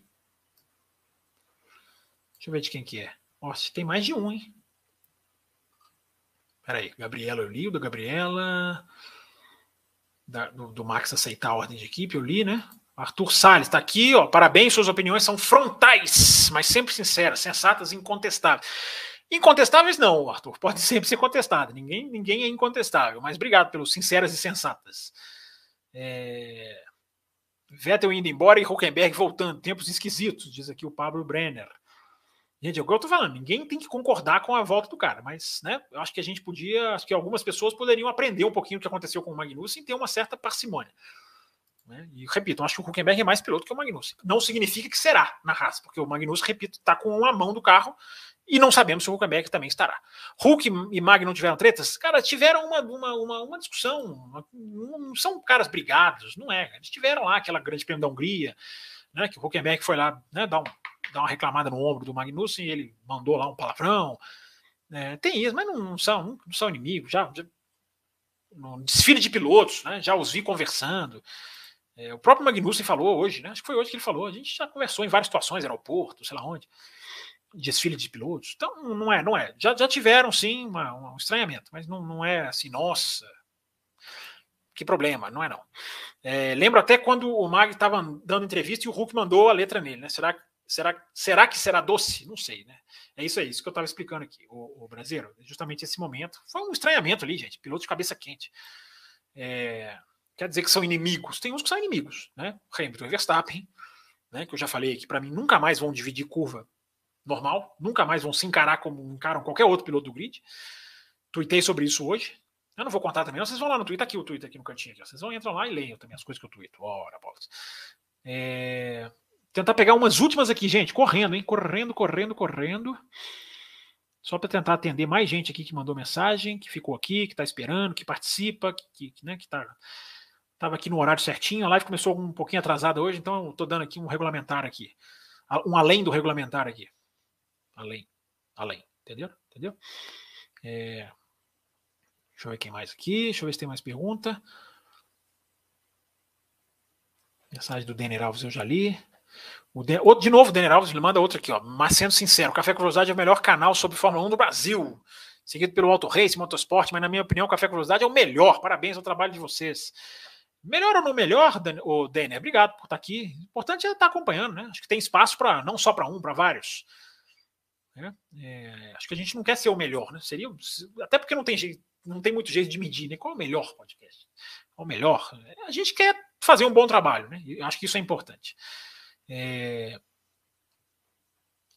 Deixa eu ver de quem que é. Nossa, tem mais de um, hein? Espera aí, Gabriela, eu li o da Gabriela. Da, do, do, Max aceitar a ordem de equipe, eu li, né? Arthur Salles está aqui, ó. Parabéns, suas opiniões são frontais, mas sempre sinceras, sensatas e incontestáveis. Incontestáveis não, Arthur, pode sempre ser contestado. Ninguém, ninguém é incontestável, mas obrigado pelos sinceras e sensatas. É... Vettel indo embora e Huckenberg voltando, tempos esquisitos, diz aqui o Pablo Brenner. Gente, é o que eu tô falando, ninguém tem que concordar com a volta do cara, mas né, eu acho que a gente podia, acho que algumas pessoas poderiam aprender um pouquinho o que aconteceu com o Magnussen e ter uma certa parcimônia. Né? E repito, acho que o Huckenberg é mais piloto que o Magnussen. Não significa que será na raça, porque o Magnussen, repito, está com uma mão do carro e não sabemos se o Huckenberg também estará. Hulk e Mag não tiveram tretas? Cara, tiveram uma, uma, uma, uma discussão. não são caras brigados, não é. Eles tiveram lá aquela grande prêmio da Hungria, né, que o Huckenberg foi lá né, dar, um, dar uma reclamada no ombro do Magnussen e ele mandou lá um palavrão. É, tem isso, mas não, são, não são inimigos. Já, já, no desfile de pilotos, né, já os vi conversando. É, o próprio Magnussen falou hoje, né, acho que foi hoje que ele falou. A gente já conversou em várias situações, aeroporto, sei lá onde, desfile de pilotos. Então, não é, não é. Já, já tiveram, sim, uma, um estranhamento, mas não, não é assim, nossa, que problema, não é não. É, lembro até quando o Mag estava dando entrevista e o Hulk mandou a letra nele, né? Será, será, será que será doce? Não sei, né? É isso aí, isso que eu estava explicando aqui, o, o brasileiro. Justamente esse momento. Foi um estranhamento ali, gente. Piloto de cabeça quente. É, quer dizer que são inimigos. Tem uns que são inimigos, né? Hamilton e Verstappen, né? Que eu já falei aqui, para mim, nunca mais vão dividir curva normal, nunca mais vão se encarar como encaram qualquer outro piloto do grid. Tuitei sobre isso hoje. Eu não vou contar também, vocês vão lá no Twitter, tá aqui o Twitter aqui no cantinho. Aqui, vocês vão entrar lá e leiam também as coisas que eu tweeto. Ora, bolas. É... Tentar pegar umas últimas aqui, gente, correndo, hein? Correndo, correndo, correndo. Só para tentar atender mais gente aqui que mandou mensagem, que ficou aqui, que está esperando, que participa, que, que, né, que tá, tava aqui no horário certinho. A live começou um pouquinho atrasada hoje, então tô dando aqui um regulamentar aqui. Um além do regulamentar aqui. Além. Além. Entendeu? Entendeu? É... Deixa eu ver quem mais aqui. Deixa eu ver se tem mais pergunta. Mensagem do Denner Alves eu já li. O de, de novo, o Denner Alves ele manda outra aqui, ó. Mas sendo sincero, Café Curiosidade é o melhor canal sobre Fórmula 1 do Brasil. Seguido pelo Auto Race, Motorsport, mas na minha opinião, Café Curiosidade é o melhor. Parabéns ao trabalho de vocês. Melhor ou não melhor, o Denner? Obrigado por estar aqui. O importante é estar acompanhando, né? Acho que tem espaço para não só para um, para vários. É, é, acho que a gente não quer ser o melhor, né? Seria até porque não tem jeito, não tem muito jeito de medir, né? Qual é o melhor podcast? Qual é o melhor? A gente quer fazer um bom trabalho, né? Eu acho que isso é importante. É...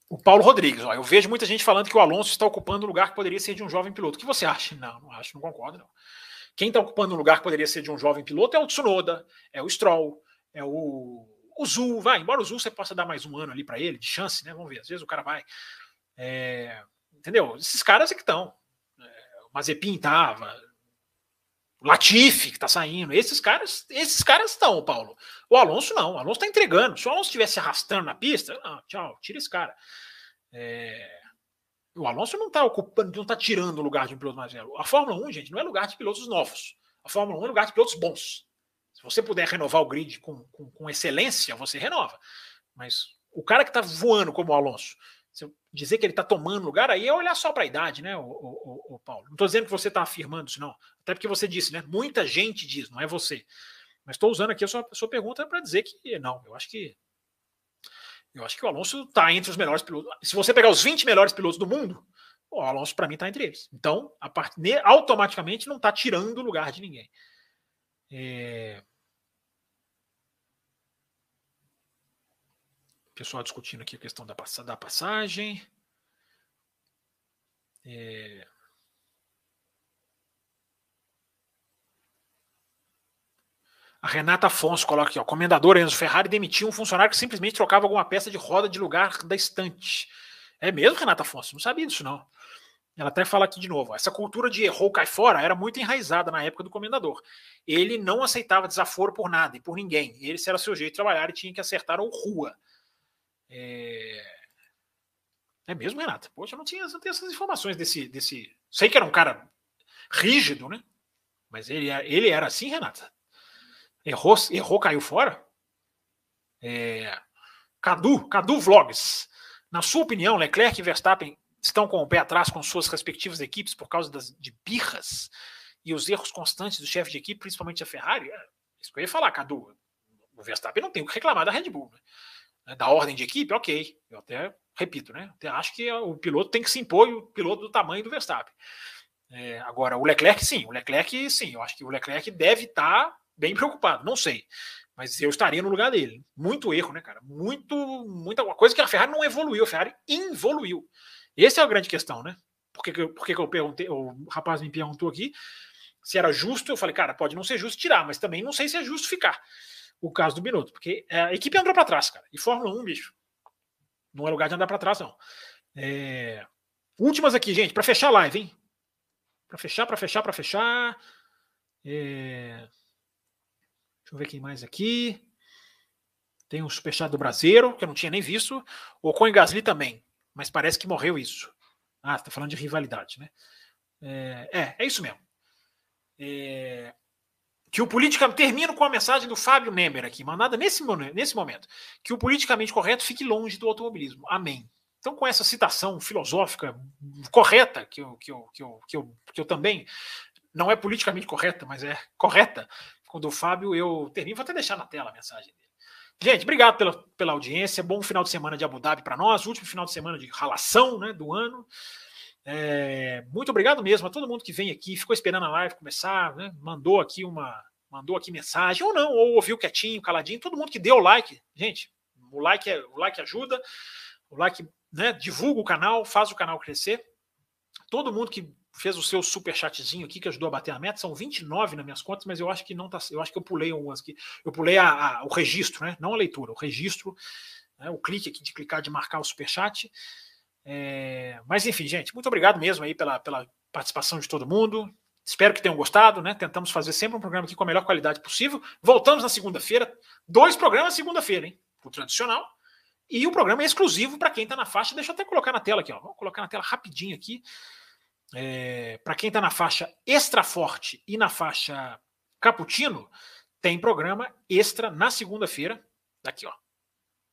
O Paulo Rodrigues, ó, eu vejo muita gente falando que o Alonso está ocupando o lugar que poderia ser de um jovem piloto. O que você acha? Não, não acho, não concordo, não. Quem está ocupando o lugar que poderia ser de um jovem piloto é o Tsunoda, é o Stroll, é o, o Zul, vai, embora o Zul você possa dar mais um ano ali para ele, de chance, né? Vamos ver, às vezes o cara vai. É, entendeu? Esses caras é que estão. Mazepin tava, o Latifi que tá saindo, esses caras, esses caras estão, Paulo. O Alonso não, o Alonso tá entregando. Se o Alonso estivesse arrastando na pista, não, tchau, tira esse cara. É... O Alonso não tá ocupando, não tá tirando o lugar de um piloto mais velho. A Fórmula 1, gente, não é lugar de pilotos novos. A Fórmula 1 é lugar de pilotos bons. Se você puder renovar o grid com, com, com excelência, você renova. Mas o cara que tá voando como o Alonso, dizer que ele está tomando lugar, aí é olhar só para a idade, né, o, o, o Paulo? Não estou dizendo que você está afirmando isso, não. Até porque você disse, né? Muita gente diz, não é você. Mas estou usando aqui a sua, a sua pergunta para dizer que não. Eu acho que eu acho que o Alonso está entre os melhores pilotos. Se você pegar os 20 melhores pilotos do mundo, o Alonso para mim está entre eles. Então, a part... automaticamente não está tirando o lugar de ninguém. É... pessoal discutindo aqui a questão da, passagem. É... A Renata Afonso coloca aqui, ó, comendador Enzo Ferrari demitiu um funcionário que simplesmente trocava alguma peça de roda de lugar da estante. É mesmo, Renata Afonso? Não sabia disso, não. Ela até fala aqui de novo. Essa cultura de errou, cai fora era muito enraizada na época do comendador. Ele não aceitava desaforo por nada e por ninguém. Esse era seu jeito de trabalhar e tinha que acertar ou rua. É... é mesmo, Renata? Poxa, eu não tinha, não tinha essas informações desse, desse. Sei que era um cara rígido, né? Mas ele, ele era assim, Renata? Errou, errou caiu fora? É... Cadu, Cadu Vlogs. Na sua opinião, Leclerc e Verstappen estão com o pé atrás com suas respectivas equipes por causa das, de birras e os erros constantes do chefe de equipe, principalmente a Ferrari? É isso que eu ia falar, Cadu. O Verstappen não tem o que reclamar da Red Bull. Né? Né, da ordem de equipe, ok. Eu até repito, né? Até acho que o piloto tem que se impor o piloto do tamanho do Verstappen. É, agora, o Leclerc, sim. O Leclerc, sim. Eu acho que o Leclerc deve estar tá bem preocupado. Não sei. Mas eu estaria no lugar dele. Muito erro, né, cara? Muito, muita coisa que a Ferrari não evoluiu. A Ferrari involuiu. Essa é a grande questão, né? Por que, por que eu perguntei? O rapaz me perguntou aqui se era justo. Eu falei, cara, pode não ser justo tirar, mas também não sei se é justo ficar o caso do Binotto, porque é, a equipe andou para trás, cara. E Fórmula 1, bicho, não é lugar de andar para trás, não. É... Últimas aqui, gente, para fechar a live, hein? Para fechar, para fechar, para fechar. É... Deixa eu ver quem mais aqui. Tem um superchat do Brasileiro, que eu não tinha nem visto. O Con Gasly também, mas parece que morreu isso. Ah, você tá falando de rivalidade, né? É, é, é isso mesmo. É, que o politicamente. Termino com a mensagem do Fábio Nemer aqui, mandada nesse, nesse momento. Que o politicamente correto fique longe do automobilismo. Amém. Então, com essa citação filosófica correta, que eu, que eu, que eu, que eu, que eu também. Não é politicamente correta, mas é correta, quando o Fábio, eu termino. Vou até deixar na tela a mensagem dele. Gente, obrigado pela, pela audiência. Bom final de semana de Abu Dhabi para nós. Último final de semana de ralação né, do ano. É, muito obrigado mesmo a todo mundo que vem aqui, ficou esperando a live começar, né, mandou aqui uma, mandou aqui mensagem ou não, ou ouviu quietinho, caladinho, todo mundo que deu like, gente, o like é, o like ajuda, o like né, divulga o canal, faz o canal crescer. Todo mundo que fez o seu super chatzinho aqui que ajudou a bater a meta, são 29 nas minhas contas, mas eu acho que não tá, eu acho que eu pulei algumas aqui. Eu pulei a, a, o registro, né? Não a leitura, o registro, né, o clique aqui de clicar de marcar o super chat. É, mas enfim, gente, muito obrigado mesmo aí pela, pela participação de todo mundo. Espero que tenham gostado, né? Tentamos fazer sempre um programa aqui com a melhor qualidade possível. Voltamos na segunda-feira. Dois programas segunda-feira, hein? O tradicional e o programa é exclusivo para quem está na faixa. Deixa eu até colocar na tela aqui, ó. Vou colocar na tela rapidinho aqui. É, para quem está na faixa extra forte e na faixa cappuccino, tem programa extra na segunda-feira. Daqui, ó.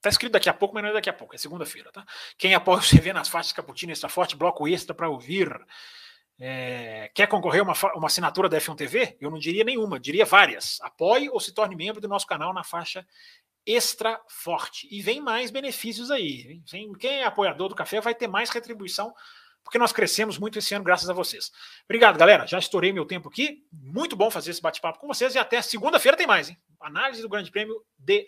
Tá escrito daqui a pouco, mas não é daqui a pouco, é segunda-feira, tá? Quem apoia o CV nas faixas Caputino Extra Forte, bloco extra para ouvir. É, quer concorrer a uma, uma assinatura da F1 TV? Eu não diria nenhuma, diria várias. Apoie ou se torne membro do nosso canal na faixa Extra Forte. E vem mais benefícios aí. Vem, quem é apoiador do café vai ter mais retribuição, porque nós crescemos muito esse ano graças a vocês. Obrigado, galera. Já estourei meu tempo aqui. Muito bom fazer esse bate-papo com vocês e até segunda-feira tem mais, hein? Análise do Grande Prêmio de